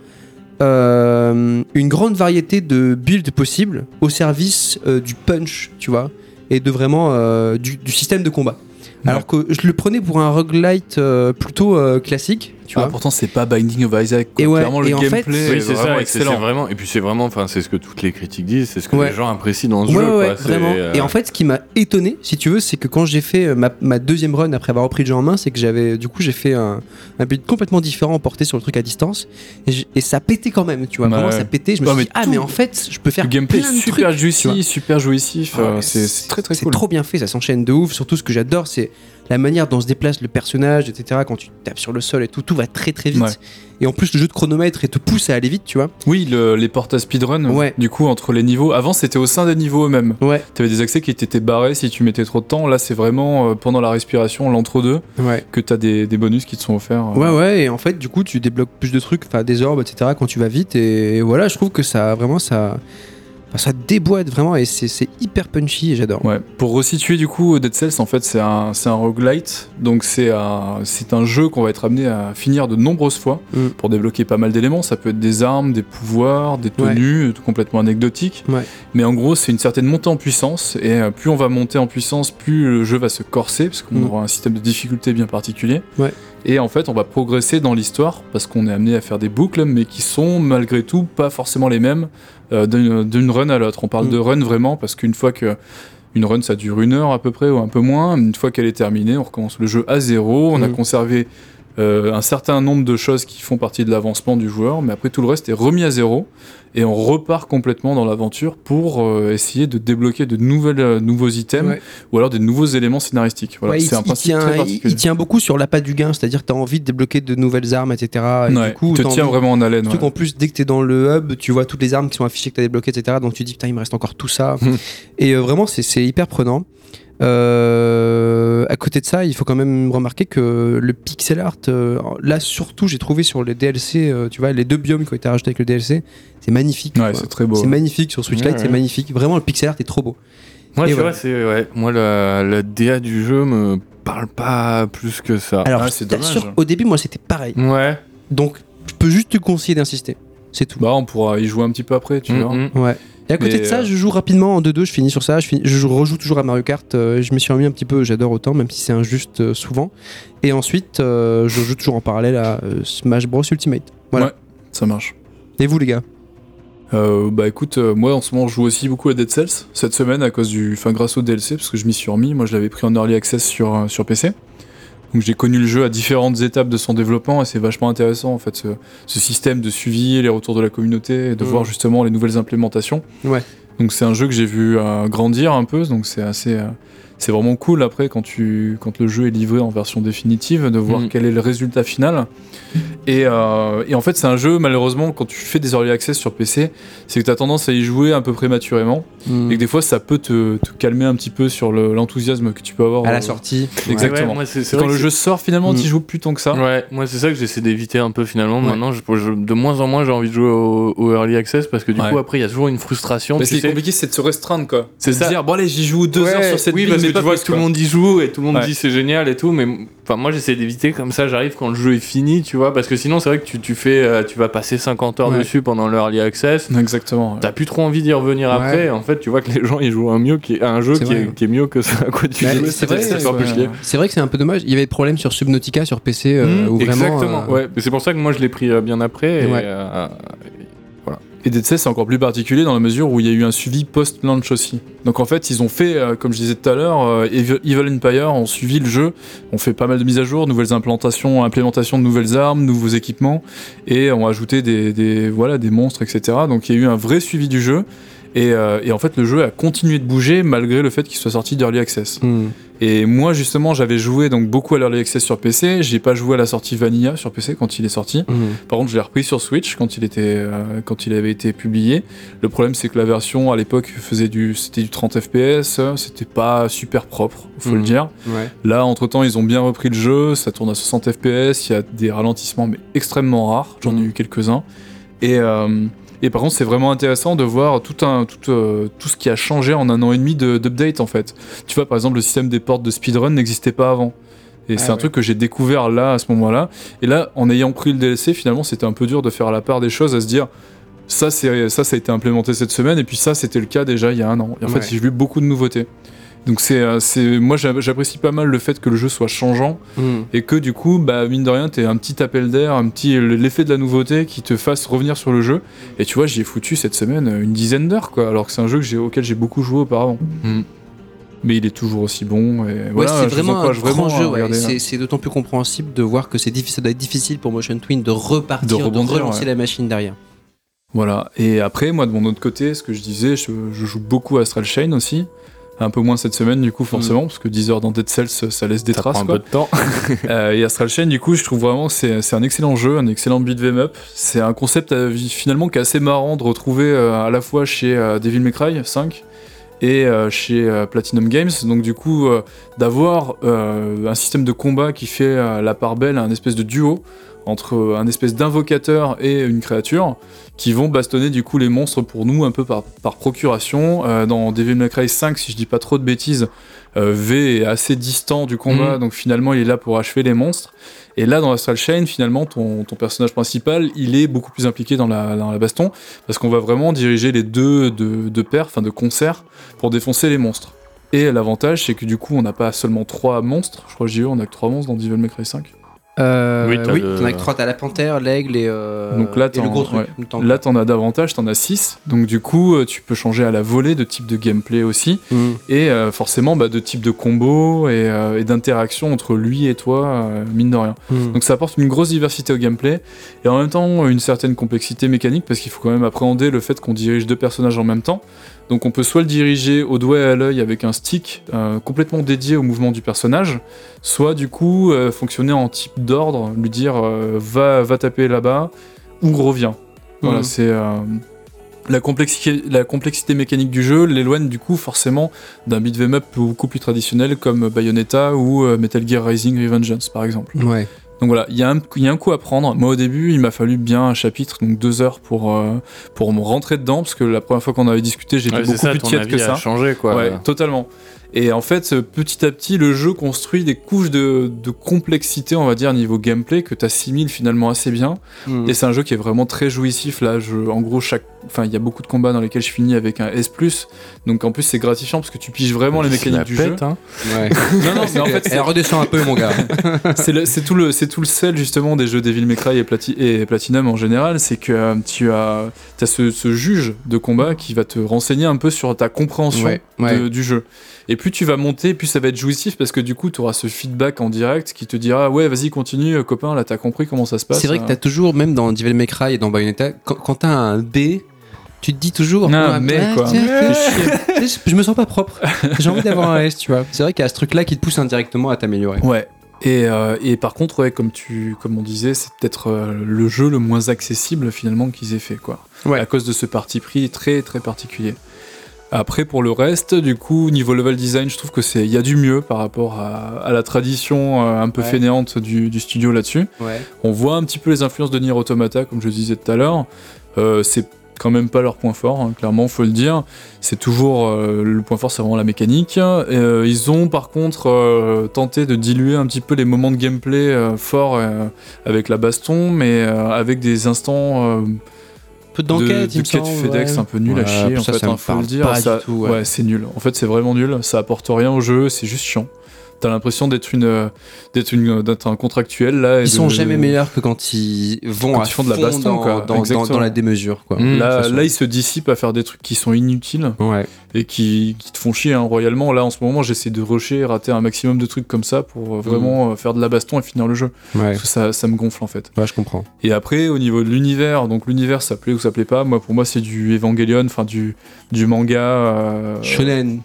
euh, une grande variété de builds possibles au service euh, du punch, tu vois, et de vraiment euh, du, du système de combat. Alors que je le prenais pour un roguelite plutôt classique, tu Ah, vois. pourtant, c'est pas Binding of Isaac. quoi. Et ouais, Clairement, le fait- gameplay Oui, est c'est vraiment ça, et c'est c'est excellent. vraiment, et puis c'est vraiment, enfin, c'est ce que toutes les critiques disent, c'est ce que Ouais. les gens apprécient dans ce Ouais, jeu. ouais, quoi. C'est, vraiment. euh, Et en fait, ce qui m'a étonné, si tu veux, c'est que quand j'ai fait euh, ma, ma deuxième run après avoir repris le jeu en main, c'est que j'avais, du coup, j'ai fait un, un build complètement différent porté sur le truc à distance, et, et ça pétait quand même, tu vois. Ouais. Vraiment, ça pétait. Je me Ouais, suis mais dit, ah, mais en fait, je peux faire Le gameplay plein de super trucs, juicy, super jouissif. Ouais, euh, c'est c'est très très C'est cool. trop bien fait, ça s'enchaîne de ouf. Surtout, ce que j'adore, c'est la manière dont se déplace le personnage, etc. Quand tu tapes sur le sol et tout, tout va très très vite. Ouais. Et en plus, le jeu de chronomètre et te pousse à aller vite, tu vois. Oui, le- les portes à speedrun, Ouais. du coup, entre les niveaux. Avant, c'était au sein des niveaux eux-mêmes. Ouais, T'avais des accès qui étaient barrés si tu mettais trop de temps. Là, c'est vraiment euh, pendant la respiration, l'entre-deux, ouais. que t'as des, des bonus qui te sont offerts. euh. Ouais, ouais, et en fait, du coup, tu débloques plus de trucs, enfin des orbes, etc. quand tu vas vite. Et voilà, je trouve que ça, vraiment, ça, enfin, ça déboîte vraiment et c'est hyper punchy et j'adore. Ouais. Pour resituer du coup Dead Cells, en fait, c'est un, un roguelite. Donc c'est un, c'est un jeu qu'on va être amené à finir de nombreuses fois Mm. pour débloquer pas mal d'éléments. Ça peut être des armes, des pouvoirs, des tenues, euh, tout complètement anecdotiques. Ouais. Mais en gros, c'est une certaine montée en puissance. Et euh, plus on va monter en puissance, plus le jeu va se corser parce qu'on Mm. aura un système de difficulté bien particulier. Ouais. Et en fait, on va progresser dans l'histoire parce qu'on est amené à faire des boucles, mais qui sont malgré tout pas forcément les mêmes euh, d'une run à l'autre. On parle Mm. de run vraiment parce qu'une fois que une run ça dure une heure à peu près ou un peu moins, une fois qu'elle est terminée, on recommence le jeu à zéro. On a Mm. conservé euh, un certain nombre de choses qui font partie de l'avancement du joueur, mais après tout le reste est remis à zéro et on repart complètement dans l'aventure pour euh, essayer de débloquer de nouvelles, euh, nouveaux items Ouais. ou alors des nouveaux éléments scénaristiques. Voilà, Ouais, il, c'est un il principe tient, très il- particulier. il tient beaucoup sur l'appât du gain, c'est-à-dire que tu as envie de débloquer de nouvelles armes, etc. Et Ouais, du coup, il te tient envie- vraiment en haleine. Surtout qu'en plus, dès que t'es dans le hub, tu vois toutes les armes qui sont affichées que t'as débloquées, etc. Donc tu dis, putain, il me reste encore tout ça. et euh, vraiment, c'est hyper prenant. Euh, à côté de ça, il faut quand même remarquer que le pixel art, euh, là surtout, j'ai trouvé sur les DLC, euh, tu vois, les deux biomes qui ont été rajoutés avec le DLC, c'est magnifique. Ouais, c'est très beau. C'est magnifique sur Switch Ouais, Lite, c'est magnifique. Vraiment, le pixel art est trop beau. Moi, tu voilà. vois, c'est ouais. Moi, la, la DA du jeu me parle pas plus que ça. Alors, Ah, c'est dommage. au début, moi, c'était pareil. Ouais. Donc, je peux juste te conseiller d'insister. C'est tout. Bah, on pourra y jouer un petit peu après, tu Mm, vois. mm. Ouais. Et à côté de ça, euh, je joue rapidement en 2-2, je finis sur ça, je, finis- je rejoue toujours à Mario Kart, euh, je me suis remis un petit peu, j'adore autant, même si c'est injuste euh, souvent. Et ensuite, je joue toujours en parallèle à Smash Bros Ultimate. Voilà. Ouais. Ça marche. Et vous les gars? Euh, bah écoute, euh, moi en ce moment je joue aussi beaucoup à Dead Cells cette semaine à cause du, enfin grâce au DLC parce que je m'y suis remis. Moi je l'avais pris en early access sur euh, sur PC. Donc j'ai connu le jeu à différentes étapes de son développement et c'est vachement intéressant en fait ce, ce système de suivi, les retours de la communauté, et de Mhm. voir justement les nouvelles implémentations. Ouais. Donc c'est un jeu que j'ai vu euh, grandir un peu, donc c'est assez, euh, c'est vraiment cool après quand tu, quand le jeu est livré en version définitive de voir Mhm. quel est le résultat final. Et, euh, et en fait c'est un jeu malheureusement quand tu fais des early access sur PC, c'est que tu as tendance à y jouer un peu prématurément et que des fois ça peut te, te calmer un petit peu sur le- l'enthousiasme que tu peux avoir. À euh, la sortie. Exactement. Ouais, c'est Quand le jeu sort finalement, Mm. tu joues plus tant que ça. Ouais, moi c'est ça que j'essaie d'éviter un peu finalement. Ouais. Maintenant, je, je- de moins en moins j'ai envie de jouer au, au early access parce que du Ouais. coup après il y a toujours une frustration. Mais ce qui est sais. compliqué, c'est de se restreindre quoi. C'est ça. dire, bon allez, j'y joue deux Ouais, heures sur cette oui, parce que tu vois que tout le monde y joue et tout le monde Ouais. dit c'est génial et tout, mais enfin moi j'essaie d'éviter comme ça j'arrive quand le jeu est fini, tu vois, parce que sinon c'est vrai que tu, tu fais, euh, tu vas passer 50 heures Ouais. dessus pendant l'early access. Exactement. ouais. T'as plus trop envie d'y revenir Ouais. après. En fait, tu vois que les gens ils jouent un mieux qui est, à un jeu qui vrai. est, qui est mieux que ça à quoi tu Bah, joues. c'est vrai, ça c'est fait un peu vrai. chier. C'est vrai que c'est un peu dommage. Il y avait des problèmes sur Subnautica sur PC euh, Mmh, où vraiment. exactement. euh, Ouais, mais c'est pour ça que moi je l'ai pris euh, bien après. et, euh, Et Dead Cells c'est encore plus particulier dans la mesure où il y a eu un suivi post-launch aussi. Donc en fait, ils ont fait, euh, comme je disais tout à l'heure, euh, Evil Empire ont suivi le jeu, ont fait pas mal de mises à jour, nouvelles implantations, implémentation de nouvelles armes, nouveaux équipements, et ont ajouté des- voilà, des monstres, etc. Donc il y a eu un vrai suivi du jeu. Et, euh, et en fait, le jeu a continué de bouger malgré le fait qu'il soit sorti d'Early Access. hmm. Et moi, justement, j'avais joué donc beaucoup à l'Early Access sur PC. J'ai pas joué à la sortie Vanilla sur PC quand il est sorti. Hmm. Par contre, je l'ai repris sur Switch quand il était, euh, quand il avait été publié. Le problème, c'est que la version à l'époque faisait du, c'était du 30 FPS. C'était pas super propre, faut le Mhm. dire. Ouais. Là, entre temps, ils ont bien repris le jeu. Ça tourne à 60 FPS. Il y a des ralentissements, mais extrêmement rares. J'en ai eu quelques-uns. Et euh, et par contre, c'est vraiment intéressant de voir tout, un, tout, euh, tout ce qui a changé en un an et demi de- d'update en fait. Tu vois, par exemple, le système des portes de speedrun n'existait pas avant. Et c'est un ouais. truc que j'ai découvert là, à ce moment-là. Et là, en ayant pris le DLC, finalement, c'était un peu dur de faire la part des choses, à se dire, ça, c'est, ça, ça a été implémenté cette semaine, et puis ça, c'était le cas déjà il y a un an. Et en Ouais. fait, j'ai vu beaucoup de nouveautés. Donc c'est, euh, c'est, moi j'a- j'apprécie pas mal le fait que le jeu soit changeant Hmm. et que du coup, bah mine de rien, t'es un petit appel d'air, un petit l'effet de la nouveauté qui te fasse revenir sur le jeu. Et tu vois, j'y ai foutu cette semaine une dizaine d'heures, quoi. Alors que c'est un jeu que j'ai, auquel j'ai beaucoup joué auparavant. Mm. Mais il est toujours aussi bon. Et Ouais, voilà, c'est vraiment un grand jeu. ouais. regarder, hein. C'est c'est d'autant plus compréhensible de voir que c'est difficile, ça doit être difficile pour Motion Twin de repartir, De de, relancer ouais. la machine derrière. Voilà. Et après, moi, de mon autre côté, ce que je disais, je, je joue beaucoup à Astral Chain aussi. Un peu moins cette semaine, du coup, forcément, parce que 10 heures dans Dead Cells, ça laisse des Ça traces. prend un quoi. peu de temps. Euh, et Astral Chain, du coup, je trouve vraiment que c'est c'est un excellent jeu, un excellent beat'em up. C'est un concept euh, finalement qui est assez marrant de retrouver euh, à la fois chez euh, Devil May Cry 5 et chez Platinum Games. Donc du coup, d'avoir un système de combat qui fait la part belle à un espèce de duo entre un espèce d'invocateur et une créature qui vont bastonner du coup les monstres pour nous un peu par, par procuration. Euh, dans Devil May Cry 5, si je dis pas trop de bêtises, euh, V est assez distant du combat, Mhm. donc finalement il est là pour achever les monstres. Et là, dans Astral Chain, finalement, ton, ton personnage principal, il est beaucoup plus impliqué dans la, dans la baston, parce qu'on va vraiment diriger les deux de, de pair, enfin de concert, pour défoncer les monstres. Et l'avantage, c'est que du coup, on n'a pas seulement trois monstres, je crois que j'ai eu, on a que trois monstres dans Devil May Cry 5. Euh, Oui, oui, t'as le- t'en as que trois, t'as la panthère, l'aigle et, euh, Donc là, et le t'en- gros truc. ouais. T'en- Là, t'en as davantage, t'en as six. Donc du coup, euh, tu peux changer à la volée de type de gameplay aussi. Hmm. Et euh, forcément, bah, de type de combo et, euh, et d'interaction entre lui et toi, euh, mine de rien. Hmm. Donc ça apporte une grosse diversité au gameplay et en même temps une certaine complexité mécanique parce qu'il faut quand même appréhender le fait qu'on dirige deux personnages en même temps. Donc on peut soit le diriger au doigt et à l'œil avec un stick euh, complètement dédié au mouvement du personnage, soit du coup euh, fonctionner en type d'ordre, lui dire euh, va, va taper là-bas ou reviens. Voilà, Mhm. c'est la complexité, la complexité mécanique du jeu l'éloigne du coup forcément d'un beat'em up beaucoup plus traditionnel comme Bayonetta ou Metal Gear Rising Revengeance par exemple. Ouais. Donc voilà, il y, a un- il y a un coup à prendre. Moi au début, il m'a fallu bien un chapitre, donc deux heures pour, euh, pour me rentrer dedans, parce que la première fois qu'on avait discuté, j'étais Ouais, beaucoup ça, plus avis que ça. changé, quoi. Ouais, totalement. Et en fait, euh, petit à petit, le jeu construit des couches de, de complexité, on va dire, niveau gameplay, que tu assimiles finalement assez bien. Hmm. Et c'est un jeu qui est vraiment très jouissif. Là, je, en gros, chaque, enfin, il y a beaucoup de combats dans lesquels je finis avec un S+. Donc en plus, c'est gratifiant parce que tu piges vraiment les La mécaniques du jeu. hein. Ouais. Non, non, mais en fait, Elle redescend un peu, mon gars. c'est tout le c'est tout le sel justement des jeux Devil May Cry et, Plati- et Platinum en général c'est que euh, tu as as ce, ce juge de combat qui va te renseigner un peu sur ta compréhension Ouais, ouais. de- du jeu et plus tu vas monter plus ça va être jouissif parce que du coup tu auras ce feedback en direct qui te dira ouais vas-y continue euh, copain là t'as compris comment ça se passe C'est vrai que t'as toujours, même dans Devil May Cry et dans Bayonetta, quand, quand t'as un D, tu te dis toujours. Ah, ouais, mais quoi. tiens, Je me sens pas propre. J'ai envie d'avoir un S, tu vois. C'est vrai qu'il y a ce truc-là qui te pousse indirectement à t'améliorer. Ouais. Et, euh, et par contre, ouais, comme, tu, comme on disait, c'est peut-être euh, le jeu le moins accessible finalement qu'ils aient fait, quoi. Ouais. À cause de ce parti pris très très particulier. Après, pour le reste, du coup, niveau level design, je trouve que c'est il y a du mieux par rapport à, à la tradition euh, un peu Ouais. fainéante du, du studio là-dessus. Ouais. On voit un petit peu les influences de Nier Automata, comme je disais tout à l'heure. Euh, c'est quand même pas leur point fort, hein, clairement, faut le dire. C'est toujours euh, le point fort, c'est vraiment la mécanique. Euh, ils ont par contre euh, tenté de diluer un petit peu les moments de gameplay forts avec la baston, mais avec des instants peu de, d'enquête, de me quête FedEx ouais. un peu nul à chier, en ça, fait, ça me hein, faut parle le dire. pas Ça- du tout, ouais. c'est nul. En fait, c'est vraiment nul. Ça apporte rien au jeu, c'est juste chiant. T'as l'impression d'être une, euh, d'être une, d'être un contractuel là. et Ils sont de- jamais meilleurs que quand ils vont Quand à ils font de la baston, dans, quoi. dans- dans, la démesure, quoi. Mmh, Là, là, ils se dissipent à faire des trucs qui sont inutiles Ouais. et qui, qui te font chier hein, royalement. Là, en ce moment, j'essaie de rusher, rater un maximum de trucs comme ça pour euh, vraiment euh, faire de la baston et finir le jeu. Ouais. Parce que ça, ça me gonfle en fait. Ouais, je comprends. Et après, au niveau de l'univers, donc l'univers, ça plaît ou ça plaît pas. Moi, pour moi, c'est du Evangelion, enfin du, du manga. euh, Shonen.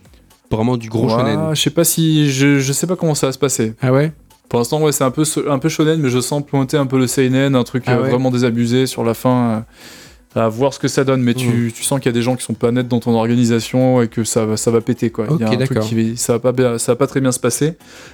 Vraiment du gros ouais, shonen. Je sais pas si. Je, je sais pas comment ça va se passer. Ah ouais? Pour l'instant, ouais, c'est un peu, un peu shonen, mais je sens pointer un peu le seinen, un truc Ah euh, ouais. vraiment désabusé sur la fin. euh, à voir ce que ça donne, mais tu, tu sens qu'il y a des gens qui sont pas nets dans ton organisation et que ça va, ça va péter quoi. Il y a Ok, un truc d'accord. qui ça va pas bien- ça va pas très bien se passer.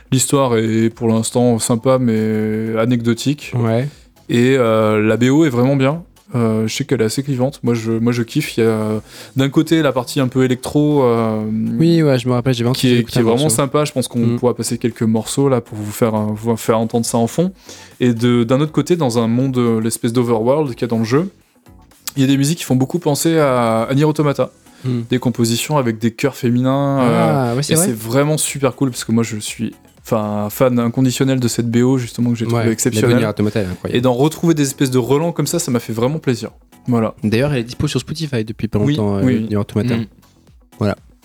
L'histoire est pour l'instant sympa mais anecdotique Ouais. et euh, la BO est vraiment bien. Euh, je sais qu'elle est assez clivante. Moi je, moi je kiffe. Il y a d'un côté la partie un peu électro. euh, Oui, ouais, je me rappelle, j'ai qui est, qui est vraiment sympa. Je pense qu'on Mm. pourra passer quelques morceaux là pour vous faire, vous faire entendre ça en fond. Et de- d'un autre côté, dans un monde, euh, l'espèce d'overworld qu'il y a dans le jeu, il y a des musiques qui font beaucoup penser à, à Nier Automata. Hmm. des compositions avec des chœurs féminins. euh, Ah, c'est et vrai. c'est vraiment super cool parce que moi je suis enfin fan inconditionnel de cette BO justement que j'ai trouvé Ouais, exceptionnelle. Et d'en retrouver des espèces de relents comme ça, ça m'a fait vraiment plaisir. Voilà. D'ailleurs, elle est dispo sur Spotify depuis pas Oui, longtemps, euh, oui. Nier Automata. Mm.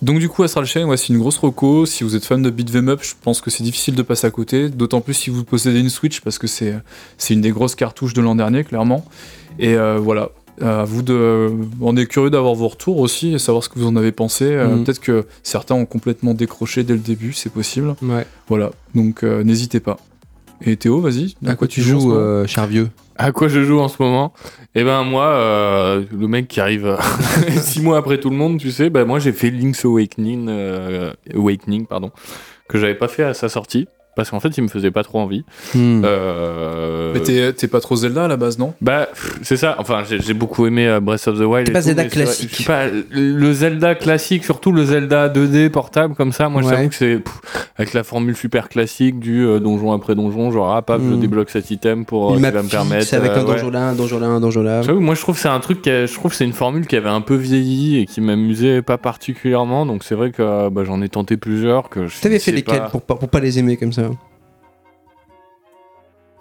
Donc du coup, Astral Chain, ouais, c'est une grosse reco. Si vous êtes fan de Beat 'em Up, je pense que c'est difficile de passer à côté. D'autant plus si vous possédez une Switch, parce que c'est c'est une des grosses cartouches de l'an dernier, clairement. Et euh, voilà. À vous de. On est curieux d'avoir vos retours aussi et savoir ce que vous en avez pensé. Euh, Mhm. Peut-être que certains ont complètement décroché dès le début, c'est possible. Ouais. Voilà. Donc euh, n'hésitez pas. Et Théo, vas-y. À quoi tu joues, moment euh, cher vieux? À quoi je joue en ce moment? Eh ben moi, euh, le mec qui arrive euh, six mois après tout le monde, tu sais, bah moi j'ai fait Link's Awakening, euh, Awakening pardon, que j'avais pas fait à sa sortie parce qu'en fait il me faisait pas trop envie. Hmm. Euh, Mais t'es t'es pas trop Zelda à la base, non? Bah c'est ça. Enfin j'ai beaucoup aimé euh, Breath of the Wild. T'es pas tout, Zelda c'est classique. Je suis pas le Zelda classique, surtout le Zelda 2D portable comme ça. Moi Ouais. j'avoue que c'est avec la formule super classique du euh, donjon après donjon, genre ah paf je Mm. débloque cet item pour euh, map va me permettre. fixe avec euh, un ouais. donjon là, un donjon là, un donjon là. J'avoue, moi je trouve que c'est un truc qui a- je trouve c'est une formule qui avait un peu vieilli et qui m'amusait pas particulièrement donc c'est vrai que bah, j'en ai tenté plusieurs que je T'avais fait lesquels pas. pour, pas- pour pas les aimer comme ça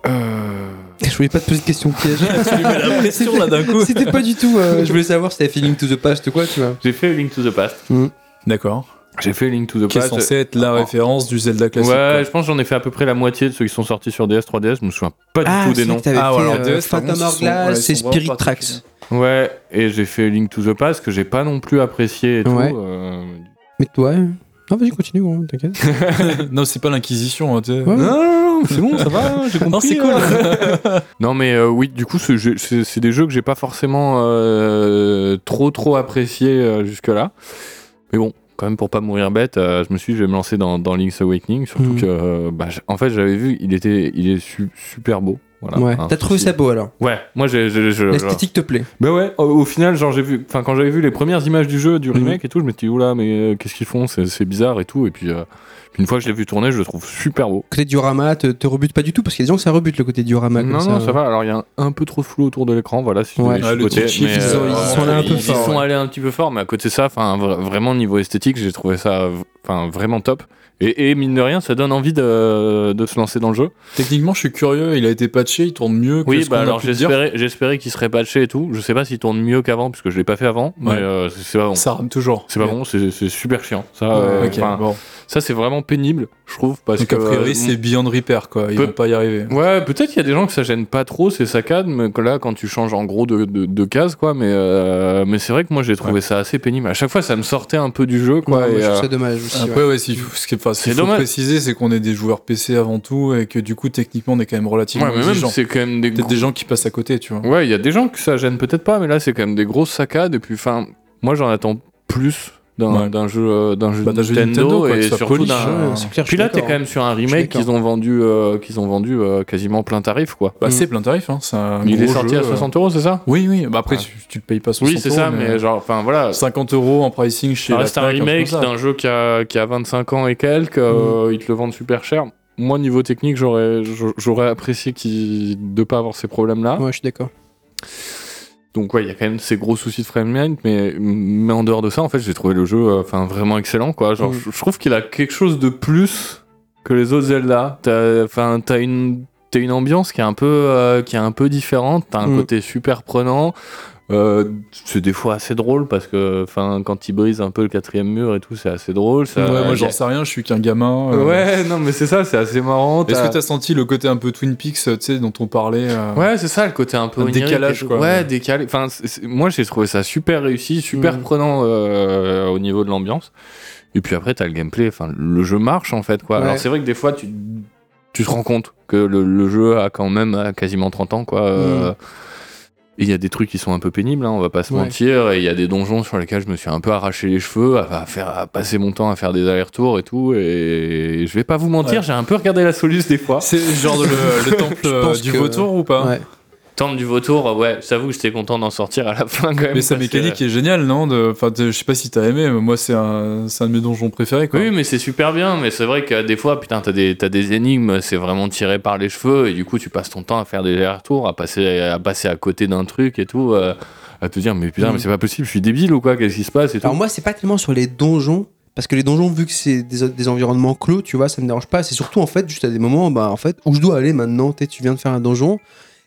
Euh... Je voulais pas te poser de questions pièges. la pression là d'un coup. C'était pas du tout. euh, je voulais savoir si t'avais fait Link to the Past ou quoi, tu vois. J'ai fait Link to the Past. D'accord. J'ai fait Link to the Qui est Past. censé être la Oh. référence du Zelda classique. ouais, quoi. je pense que j'en ai fait à peu près la moitié de ceux qui sont sortis sur DS, 3DS. Je me souviens pas du tout des noms. Ah, ouais, alors euh, DS, Phantom Hourglass et Spirit Tracks. Ouais, et j'ai fait Link to the Past que j'ai pas non plus apprécié et tout. Ouais. euh, Mais toi. Ah, vas-y, continue, gros, t'inquiète. non, c'est pas l'inquisition. hein, Ouais. Non, non, non, c'est bon, ça va, j'ai compris. Non, c'est cool. euh. non, mais euh, oui, du coup, c'est des jeux que j'ai pas forcément euh, trop trop apprécié euh, jusque-là. Mais bon, quand même, pour pas mourir bête, euh, je me suis dit, je vais me lancer dans, dans Link's Awakening. Surtout Mhm. que, euh, bah, en fait, j'avais vu, il était, il est su- super beau. Voilà, Ouais. Hein, T'as trouvé ça beau alors Ouais, moi, j'ai. je- L'esthétique te plaît bah ouais, au, au final, genre j'ai vu, enfin quand j'avais vu les premières images du jeu, du remake et tout, je me suis dit oula, mais euh, qu'est-ce qu'ils font, c'est bizarre et tout. Et puis euh, une fois que je l'ai vu tourner, je le trouve super beau. Côté diorama, te, te rebute pas du tout? Parce qu'il y a des gens que ça rebute le côté diorama. non, comme non, ça, ça va. Alors il y a un, un peu trop de flou autour de l'écran, voilà. Si Ouais. Ah, le chipotais, petit mais, ils sont- euh, ils sont allés un peu ils fort, sont ouais. allés un petit peu fort, mais à côté de ça, enfin vraiment niveau esthétique, j'ai trouvé ça, enfin vraiment top. Et, et mine de rien, ça donne envie de, de se lancer dans le jeu. Techniquement, je suis curieux. Il a été patché, il tourne mieux que Oui, ce bah qu'on a alors j'espérais, j'espérais qu'il serait patché et tout. Je sais pas s'il tourne mieux qu'avant, puisque je l'ai pas fait avant, mais Ouais. euh, c'est pas bon. Ça rame toujours. C'est pas bon, c'est c'est super chiant. Ça, euh, bon. ça c'est vraiment pénible, je trouve, parce Donc que. a priori, euh, c'est Beyond Repair, quoi. Ils vont pas y arriver. Ouais, peut-être qu'il y a des gens que ça gêne pas trop ces saccades, mais que là, quand tu changes en gros de, de, de cases, quoi. Mais, euh, mais c'est vrai que moi j'ai trouvé ça assez pénible. À chaque fois, ça me sortait un peu du jeu, quoi. Ouais, moi, et, je trouve euh, ça dommage aussi. Après, qu'il enfin, ce qu'il C'est faut dommage. préciser, c'est qu'on est des joueurs PC avant tout et que du coup, techniquement, on est quand même relativement ouais, mais même c'est quand même des. Peut-être gros- des gens qui passent à côté, tu vois. Ouais, il y a des gens que ça gêne peut-être pas, mais là c'est quand même des grosses saccades. Et puis, enfin, moi j'en attends plus d'un Ouais. jeu, euh, d'un jeu, Bah, jeu Nintendo, quoi, et soit surtout d'un. Ouais, Puis là, t'es quand même sur un remake qu'ils ont vendu, euh, qu'ils ont vendu euh, quasiment plein tarif, quoi. Bah, Mm. c'est plein tarif, hein. C'est Il est sorti jeu, à euh. 60 euros, c'est ça? Oui, oui. Bah après, Ouais. tu, tu le payes pas 60 Oui, c'est ça, mais genre, enfin voilà. 50 euros en pricing chez Ça reste un remake d'un jeu qui a, qui a 25 ans et quelques, euh, ils te le vendent super cher. Moi, niveau technique, j'aurais j'aurais apprécié qu'il de pas avoir ces problèmes-là. Ouais, je suis d'accord. Donc ouais, il y a quand même ces gros soucis de framerate, mais, mais en dehors de ça, en fait, j'ai trouvé le jeu euh, enfin vraiment excellent, quoi. Genre, Mm. je, trouve qu'il a quelque chose de plus que les autres Zelda. T'as enfin, t'as une t'as une ambiance qui est un peu euh, qui est un peu différente. T'as un Mm. côté super prenant. Euh, c'est des fois assez drôle parce que enfin quand il brise un peu le quatrième mur et tout, c'est assez drôle. Ça, Ouais, moi, j'en sais rien. Je suis qu'un gamin. euh. Ouais, non, mais c'est ça, c'est assez marrant. Est-ce que t'as senti le côté un peu Twin Peaks, tu sais, dont on parlait euh, Ouais, c'est ça, le côté un peu Un décalage, quoi. Ouais, décalé. Enfin, moi, j'ai trouvé ça super réussi, super Mm. prenant euh, au niveau de l'ambiance. Et puis après, t'as le gameplay. Enfin, le jeu marche en fait, quoi. Ouais. Alors c'est vrai que des fois, tu, tu te rends compte que le, le jeu a quand même euh, quasiment 30 ans, quoi. Euh, et il y a des trucs qui sont un peu pénibles, hein, on va pas se Ouais. mentir. Et il y a des donjons sur lesquels je me suis un peu arraché les cheveux, à, faire, à passer mon temps à faire des allers-retours et tout. Et je vais pas vous mentir, Ouais. j'ai un peu regardé la soluce des fois. C'est genre le, le temple euh, du que- vautour ou pas? Ouais. Temple du vautour, ouais, j'avoue que j'étais content d'en sortir à la fin quand même. Mais sa que- mécanique est géniale, non de... Enfin, de- je sais pas si t'as aimé, mais moi, c'est un... c'est un de mes donjons préférés, quoi. Oui, mais c'est super bien, mais c'est vrai que des fois, putain, t'as des, t'as des énigmes, c'est vraiment tiré par les cheveux, et du coup, tu passes ton temps à faire des allers-retours, à passer, à passer à côté d'un truc et tout. euh. à te dire mais putain Mm. mais c'est pas possible, je suis débile ou quoi, qu'est-ce qui se passe et tout. Alors moi, c'est pas tellement sur les donjons, parce que les donjons, vu que c'est des, des environnements clos, tu vois, ça me dérange pas. C'est surtout en fait juste à des moments, bah en fait, où je dois aller maintenant. Tu viens de faire un donjon,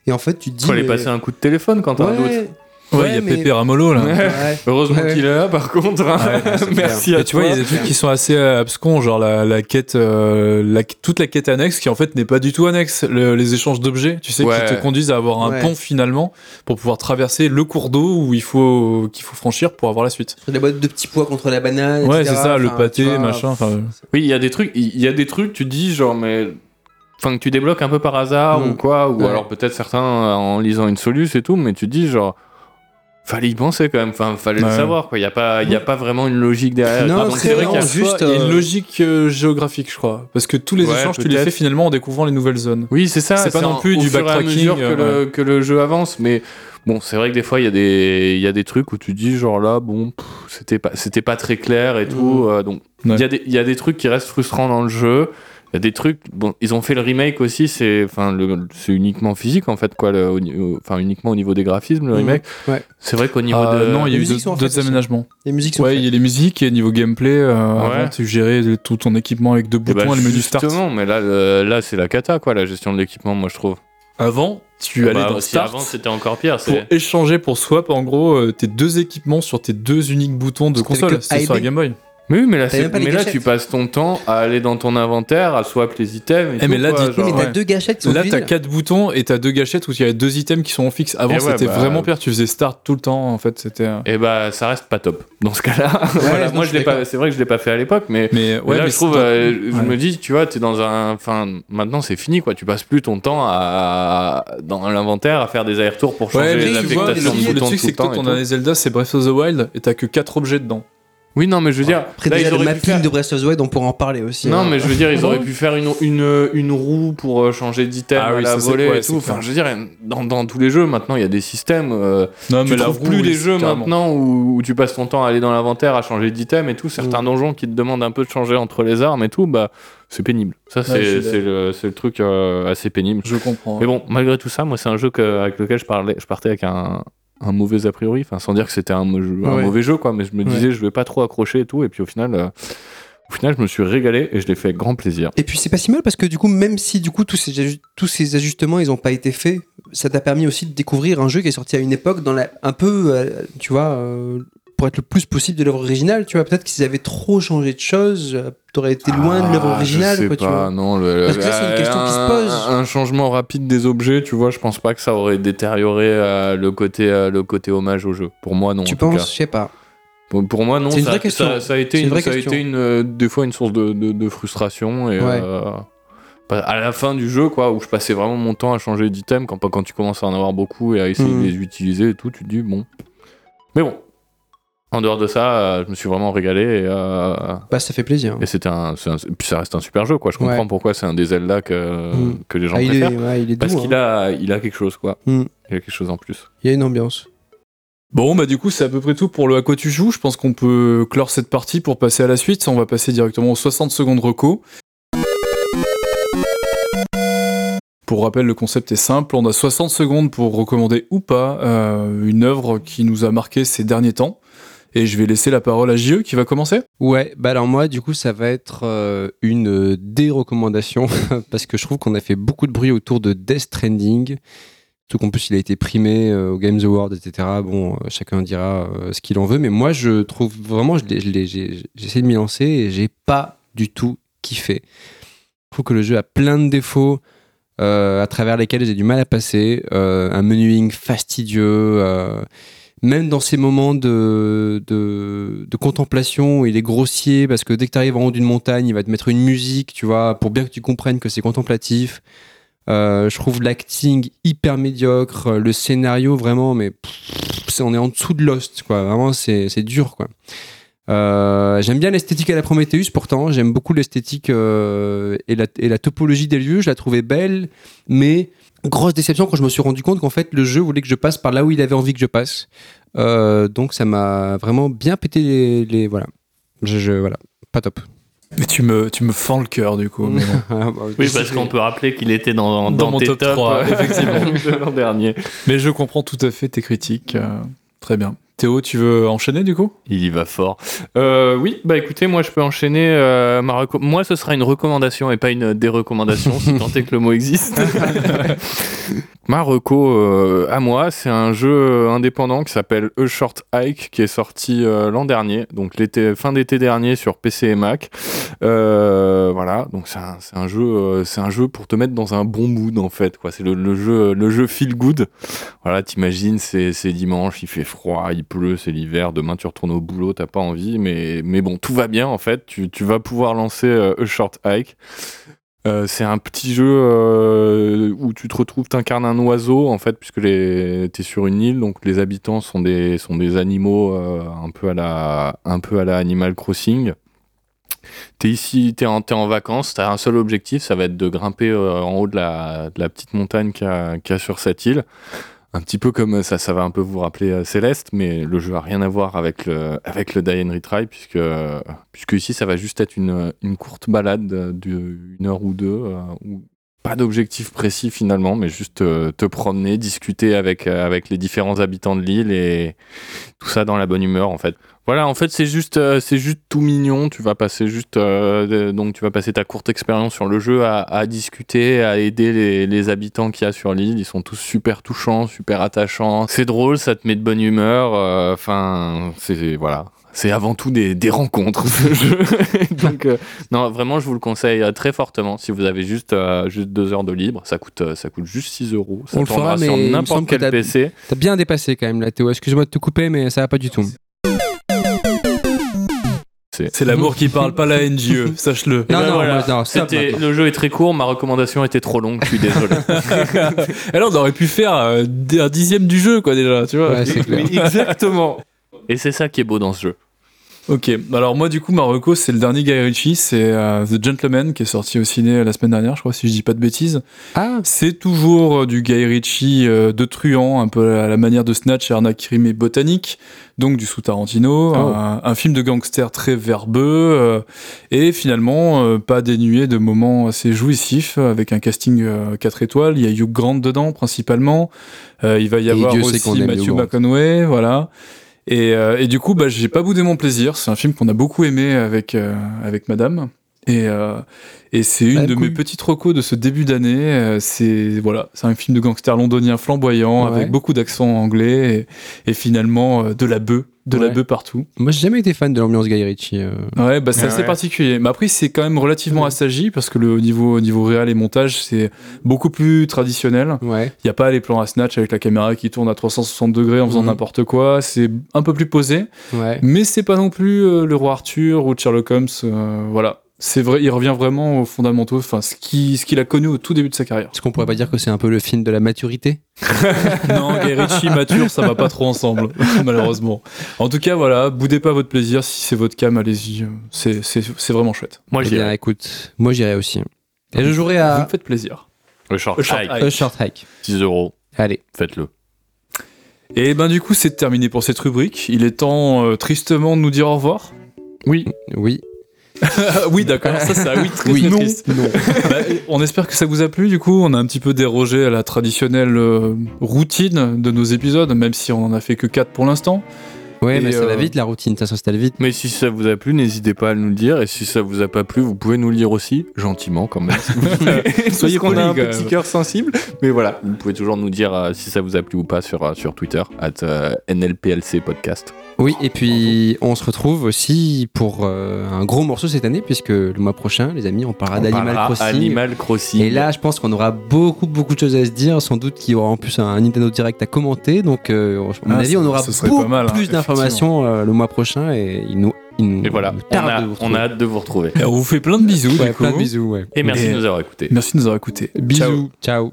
et en fait, tu te dis. Faut aller mais- passer un coup de téléphone quand t'as un doute. Ouais, Ouais, il y a mais- Pépé Ramolo là. Ouais. Heureusement Ouais. qu'il est là par contre. hein. Ouais, Merci à Et tu vois, il y a des trucs qui sont assez euh, abscons, genre la, la quête, euh, la, toute la quête annexe qui en fait n'est pas du tout annexe. Le- les échanges d'objets, tu sais, Ouais. qui te conduisent à avoir un Ouais. pont finalement pour pouvoir traverser le cours d'eau où il faut qu'il faut franchir pour avoir la suite. La boîte de petits pois contre la banane. Ouais, c'est ça, le pâté, machin. Enfin, Oui, il y a des trucs, il y a des trucs, tu te dis genre mais enfin que tu débloques un peu par hasard Mm. ou quoi ou Ouais. alors peut-être certains euh, en lisant une soluce et tout, mais tu te dis genre fallait y penser quand même, enfin fallait le savoir quoi, il y a pas il y a pas vraiment une logique derrière. Non, c'est vrai qu'il y a juste, a euh, une logique euh, géographique, je crois, parce que tous les Ouais, échanges tu les fais finalement en découvrant les nouvelles zones. Oui, c'est ça. C'est pas non plus du backtracking, que, euh, le, que le jeu avance, mais bon, c'est vrai que des fois il y a des il y a des trucs où tu dis genre là bon c'était pas c'était pas très clair et tout, euh, donc il Ouais. y a des il y a des trucs qui restent frustrants dans le jeu. Il y a des trucs, bon, ils ont fait le remake aussi, c'est, enfin, c'est uniquement physique en fait, quoi, le- au enfin, uniquement au niveau des graphismes, le Mhm. remake. Ouais. C'est vrai qu'au niveau Ah, de. non, il y a les eu d'autres aménagements. Les musiques sont Ouais, il y a les musiques et niveau gameplay, euh, Ouais. avant tu gérais tout ton équipement avec deux Eh ben, boutons et le menu start. justement, mais là, le- là, c'est la cata, quoi, la gestion de l'équipement, moi, je trouve. Avant, tu Bah, allais dans aussi start. avant, c'était encore pire. pour C'est... échanger, pour swap, en gros, euh, tes deux équipements sur tes deux uniques boutons de console. C'était sur la. Game Boy. Mais oui, mais là, c'est- mais tu passes ton temps à aller dans ton inventaire, à swap les items. Et Eh, tout, mais là, quoi, Oui, genre, mais t'as ouais. deux gâchettes qui sont Là, vides. t'as quatre boutons et t'as deux gâchettes où il y a deux items qui sont en fixe. Avant, Et ouais, c'était bah, vraiment pire. Tu faisais start tout le temps. En fait, c'était. euh, Et bah, ça reste pas top. Dans ce cas-là, voilà, non, moi, je je l'ai pas. C'est vrai que je l'ai pas fait à l'époque, mais. Mais mais ouais, là, mais je trouve, c'est- euh, je ouais. me dis, tu vois, t'es dans un. Enfin, maintenant, c'est fini, quoi. Tu passes plus ton temps à, dans l'inventaire à faire des allers-retours pour changer Ouais, mais tu vois, le, affectations de le boutons truc, tout c'est le que toi, temps. et ton tout. dernier Zelda, c'est Breath of the Wild et t'as que quatre objets dedans. Oui, non, mais je veux dire, Après, là, déjà, ils le mapping faire- de Breath of the Wild, on pourra en parler aussi. Non, hein. mais je veux dire, ils Ah auraient pu faire une, une, une roue pour euh, changer d'item Ah à oui, la volée ouais, et tout. Enfin, je veux dire, dans, dans tous les jeux, maintenant, il y a des systèmes. euh, Non, tu trouves plus les jeux maintenant maintenant où, où tu passes ton temps à aller dans l'inventaire, à changer d'item et tout. Certains donjons qui te demandent un peu de changer entre les armes et tout, bah, c'est pénible. Ça, c'est c'est le, c'est le truc euh, assez pénible. Je comprends. Mais bon, malgré tout ça, moi, c'est un jeu que- avec lequel je, parlais, je partais avec un, un mauvais a priori. Enfin, sans dire que c'était un, mo- jeu- un Ouais. mauvais jeu, quoi. Mais je me Ouais. disais, je vais pas trop accrocher et tout. Et puis au final, euh, au final, je me suis régalé et je l'ai fait avec grand plaisir. Et puis c'est pas si mal parce que du coup, même si du coup tous ces, aju- tous ces ajustements ils ont pas été faits, ça t'a permis aussi de découvrir un jeu qui est sorti à une époque dans la, un peu, euh, tu vois, euh, pour être le plus possible de l'œuvre originale. Tu vois, peut-être qu'ils avaient trop changé de choses, euh, t'aurais été loin de l'œuvre Ah, originale. Je sais quoi, tu pas, vois. non. le- Parce que là, c'est une question qui se un- pose. Un, changement rapide des objets, tu vois, je pense pas que ça aurait détérioré euh, le, côté, euh, le côté hommage au jeu. Pour moi, non. Tu en penses, je sais pas. Pour, pour moi, non. C'est une ça, vraie question. Ça, ça a été, une une, vraie ça a question. été une, euh, des fois une source de, de- de frustration. Et Ouais. pas- à la fin du jeu, quoi, où je passais vraiment mon temps à changer d'item, quand, quand tu commences à en avoir beaucoup et à essayer Mhm. de les utiliser et tout, tu te dis, bon. Mais bon. En dehors de ça, euh, je me suis vraiment régalé et, euh, Bah, ça fait plaisir. et c'était un, puis ça reste un super jeu, quoi. Je comprends Ouais. pourquoi c'est un des Zelda que, Mhm. que les gens Ah, il, est, préfèrent. ouais, il est doux. Parce qu'il hein. a, il a quelque chose, quoi. Mhm. Il a quelque chose en plus. Il y a une ambiance. Bon, bah du coup, c'est à peu près tout pour le à quoi tu joues. Je pense qu'on peut clore cette partie pour passer à la suite. On va passer directement aux 60 secondes reco. Pour rappel, le concept est simple. On a 60 secondes pour recommander ou pas euh, une œuvre qui nous a marqué ces derniers temps. Et je vais laisser la parole à JE qui va commencer. Ouais, bah alors moi, du coup, ça va être euh, une euh, dérecommandation parce que je trouve qu'on a fait beaucoup de bruit autour de Death Stranding. Surtout qu'en plus, il a été primé euh, au Games Award, etc. Bon, euh, chacun dira euh, ce qu'il en veut, mais moi, je trouve vraiment, j'ai essayé de m'y lancer et j'ai pas du tout kiffé. Je trouve que le jeu a plein de défauts à travers lesquels j'ai du mal à passer. Un menuing fastidieux. Même dans ces moments de, contemplation, il est grossier parce que dès que tu arrives en haut d'une montagne, il va te mettre une musique, tu vois, pour bien que tu comprennes que c'est contemplatif. Euh, je trouve l'acting hyper médiocre, le scénario vraiment, mais on est en dessous de Lost, quoi. Vraiment, c'est c'est dur, quoi. Euh, j'aime bien l'esthétique à la Prometheus, pourtant. J'aime beaucoup l'esthétique euh, et, la, et la topologie des lieux. Je la trouvais belle, mais grosse déception quand je me suis rendu compte qu'en fait, le jeu voulait que je passe par là où il avait envie que je passe. Euh, donc, ça m'a vraiment bien pété les. les- voilà. Je, je- voilà. Pas top. Mais tu me, tu me fends le cœur du coup. mais bon. Oui, parce qu'on peut rappeler qu'il était dans, Dans dans mon tes top tops, 3, euh, effectivement. de l'an dernier. Mais je comprends tout à fait tes critiques. euh. Très bien. Théo, tu veux enchaîner du coup? Il y va fort. Euh, oui, bah écoutez, moi je peux enchaîner. euh, ma reco- moi, ce sera une recommandation et pas une dérecommandation, si tant est que le mot existe. ma reco euh, à moi, c'est un jeu indépendant qui s'appelle A Short Hike, qui est sorti euh, l'an dernier, donc l'été, fin d'été dernier sur PC et Mac. Euh, voilà, donc c'est un, c'est un jeu, euh, c'est un jeu pour te mettre dans un bon mood en fait. Quoi, c'est le, le jeu, le jeu feel good. Voilà, t'imagines, c'est, c'est dimanche, il fait froid, il pleut, c'est l'hiver, demain tu retournes au boulot, t'as pas envie, mais, mais bon, tout va bien en fait, tu, tu vas pouvoir lancer euh, A Short Hike. Euh, c'est un petit jeu euh, où tu te retrouves, t'incarnes un oiseau en fait, puisque t'es sur une île, donc les habitants sont des, sont des animaux euh, un, peu à la, un peu à la Animal Crossing. T'es ici, t'es en, en vacances, t'as un seul objectif, ça va être de grimper en haut de la, de la petite montagne qu'il y a sur cette île. Un petit peu comme ça, ça va un peu vous rappeler euh, Céleste, mais le jeu a rien à voir avec le, avec le Die and Retry, puisque, puisque ici ça va juste être une, une courte balade euh, d'une heure ou deux, euh, où pas d'objectif précis finalement, mais juste euh, te promener, discuter avec, euh, avec les différents habitants de l'île et tout ça dans la bonne humeur en fait. Voilà, en fait c'est juste, euh, c'est juste tout mignon. Tu vas passer juste, euh, donc tu vas passer ta courte expérience sur le jeu à, à discuter, à aider les, les habitants qu'il y a sur l'île. Ils sont tous super touchants, super attachants. C'est drôle, ça te met de bonne humeur. euh, Enfin, c'est voilà. C'est avant tout des, des rencontres ce jeu. Donc euh, non, vraiment, je vous le conseille très fortement. Si vous avez juste, euh, juste deux heures de libre, ça coûte, ça coûte juste 6 euros. Ça On le fera, sur mais me n'importe semble que quel t'as- PC. T'as bien dépassé quand même là, Théo. Excuse-moi de te couper, mais ça va pas du tout. C'est l'amour qui parle, pas la NGE, sache-le. Non, ben non, voilà. non, C'était- le jeu est très court, ma recommandation était trop longue, je suis désolé. Alors on aurait pu faire euh, un dixième du jeu quoi déjà, tu vois. Ouais, c'est clair. Exactement. Et c'est ça qui est beau dans ce jeu. Ok, alors moi du coup Marocco c'est le dernier Guy Ritchie, c'est euh, The Gentleman qui est sorti au ciné la semaine dernière je crois si je dis pas de bêtises. Ah, C'est toujours euh, du Guy Ritchie euh, de truand, un peu à la manière de Snatch, Arnaque, Crime et Botanique, donc du sous Tarantino, Oh. un, un film de gangster très verbeux euh, et finalement euh, pas dénué de moments assez jouissifs avec un casting 4 étoiles. Il y a Hugh Grant dedans principalement, Euh, il va y Et avoir aussi Matthew. McConaughey, voilà. Et, euh, et du coup, bah, j'ai pas boudé mon plaisir. C'est un film qu'on a beaucoup aimé avec, euh, avec madame. Et, euh, et c'est une Ah, de cool. mes petites recos de ce début d'année. Euh, C'est voilà, c'est un film de gangster londonien flamboyant Ouais. avec beaucoup d'accent anglais et, et finalement euh, de la bœuf, de la bœuf partout. moi j'ai jamais été fan de l'ambiance Guy Ritchie. euh. Ouais, bah c'est Ah assez ouais. particulier. Mais après, c'est quand même relativement assagi parce que le au niveau, au niveau réel et montage, c'est beaucoup plus traditionnel. Ouais. Il n'y a pas les plans à snatch avec la caméra qui tourne à 360 degrés en faisant Mhm. n'importe quoi. C'est un peu plus posé. Ouais. Mais c'est pas non plus euh, le roi Arthur ou Sherlock Holmes. euh, voilà. C'est vrai, il revient vraiment aux fondamentaux, enfin, ce qui- ce qu'il a connu au tout début de sa carrière. Est-ce qu'on pourrait pas dire que c'est un peu le film de la maturité? Non, Guy Ritchie mature, ça va pas trop ensemble, malheureusement. En tout cas, voilà, boudez pas votre plaisir. Si c'est votre cam, allez-y. C'est, c'est, c'est vraiment chouette. Moi, Eh j'y bien, écoute, moi j'irai aussi. Et je jouerai Vous à me faites plaisir. Le short Le short hike, hike. A Short Hike. 6 euros, Allez. faites-le. Et ben, du coup, c'est terminé pour cette rubrique. Il est temps, euh, tristement, de nous dire au revoir. Oui. Oui. oui, d'accord, ça, c'est un oui très Oui. triste. Bah, on espère que ça vous a plu. Du coup, on a un petit peu dérogé à la traditionnelle euh, routine de nos épisodes, même si on en a fait que 4 pour l'instant. Ouais, Et, mais ça va euh, vite la routine, ça s'installe vite. Mais si ça vous a plu, n'hésitez pas à nous le dire. Et si ça vous a pas plu, vous pouvez nous le dire aussi, gentiment quand même. Soyez qu'on a un petit même. cœur sensible. Mais voilà, vous pouvez toujours nous dire euh, si ça vous a plu ou pas sur, euh, sur Twitter, at euh, NLPLC Podcast. Oui, et puis on se retrouve aussi pour euh, un gros morceau cette année, puisque le mois prochain, les amis, on parlera On d'Animal parlera Crossing. Animal Crossing. Et là, je pense qu'on aura beaucoup, beaucoup de choses à se dire. Sans doute qu'il y aura en plus un Nintendo Direct à commenter. Donc, euh, à mon Ah, avis, on aura beaucoup mal, hein, plus d'informations euh, le mois prochain. Et il nous, il nous Et voilà, on a, on a hâte de vous retrouver. Et on vous fait plein de bisous, Ouais, du coup. plein de bisous, ouais. Et merci Et- de nous avoir écoutés. Merci de nous avoir écoutés. Bisous. Ciao.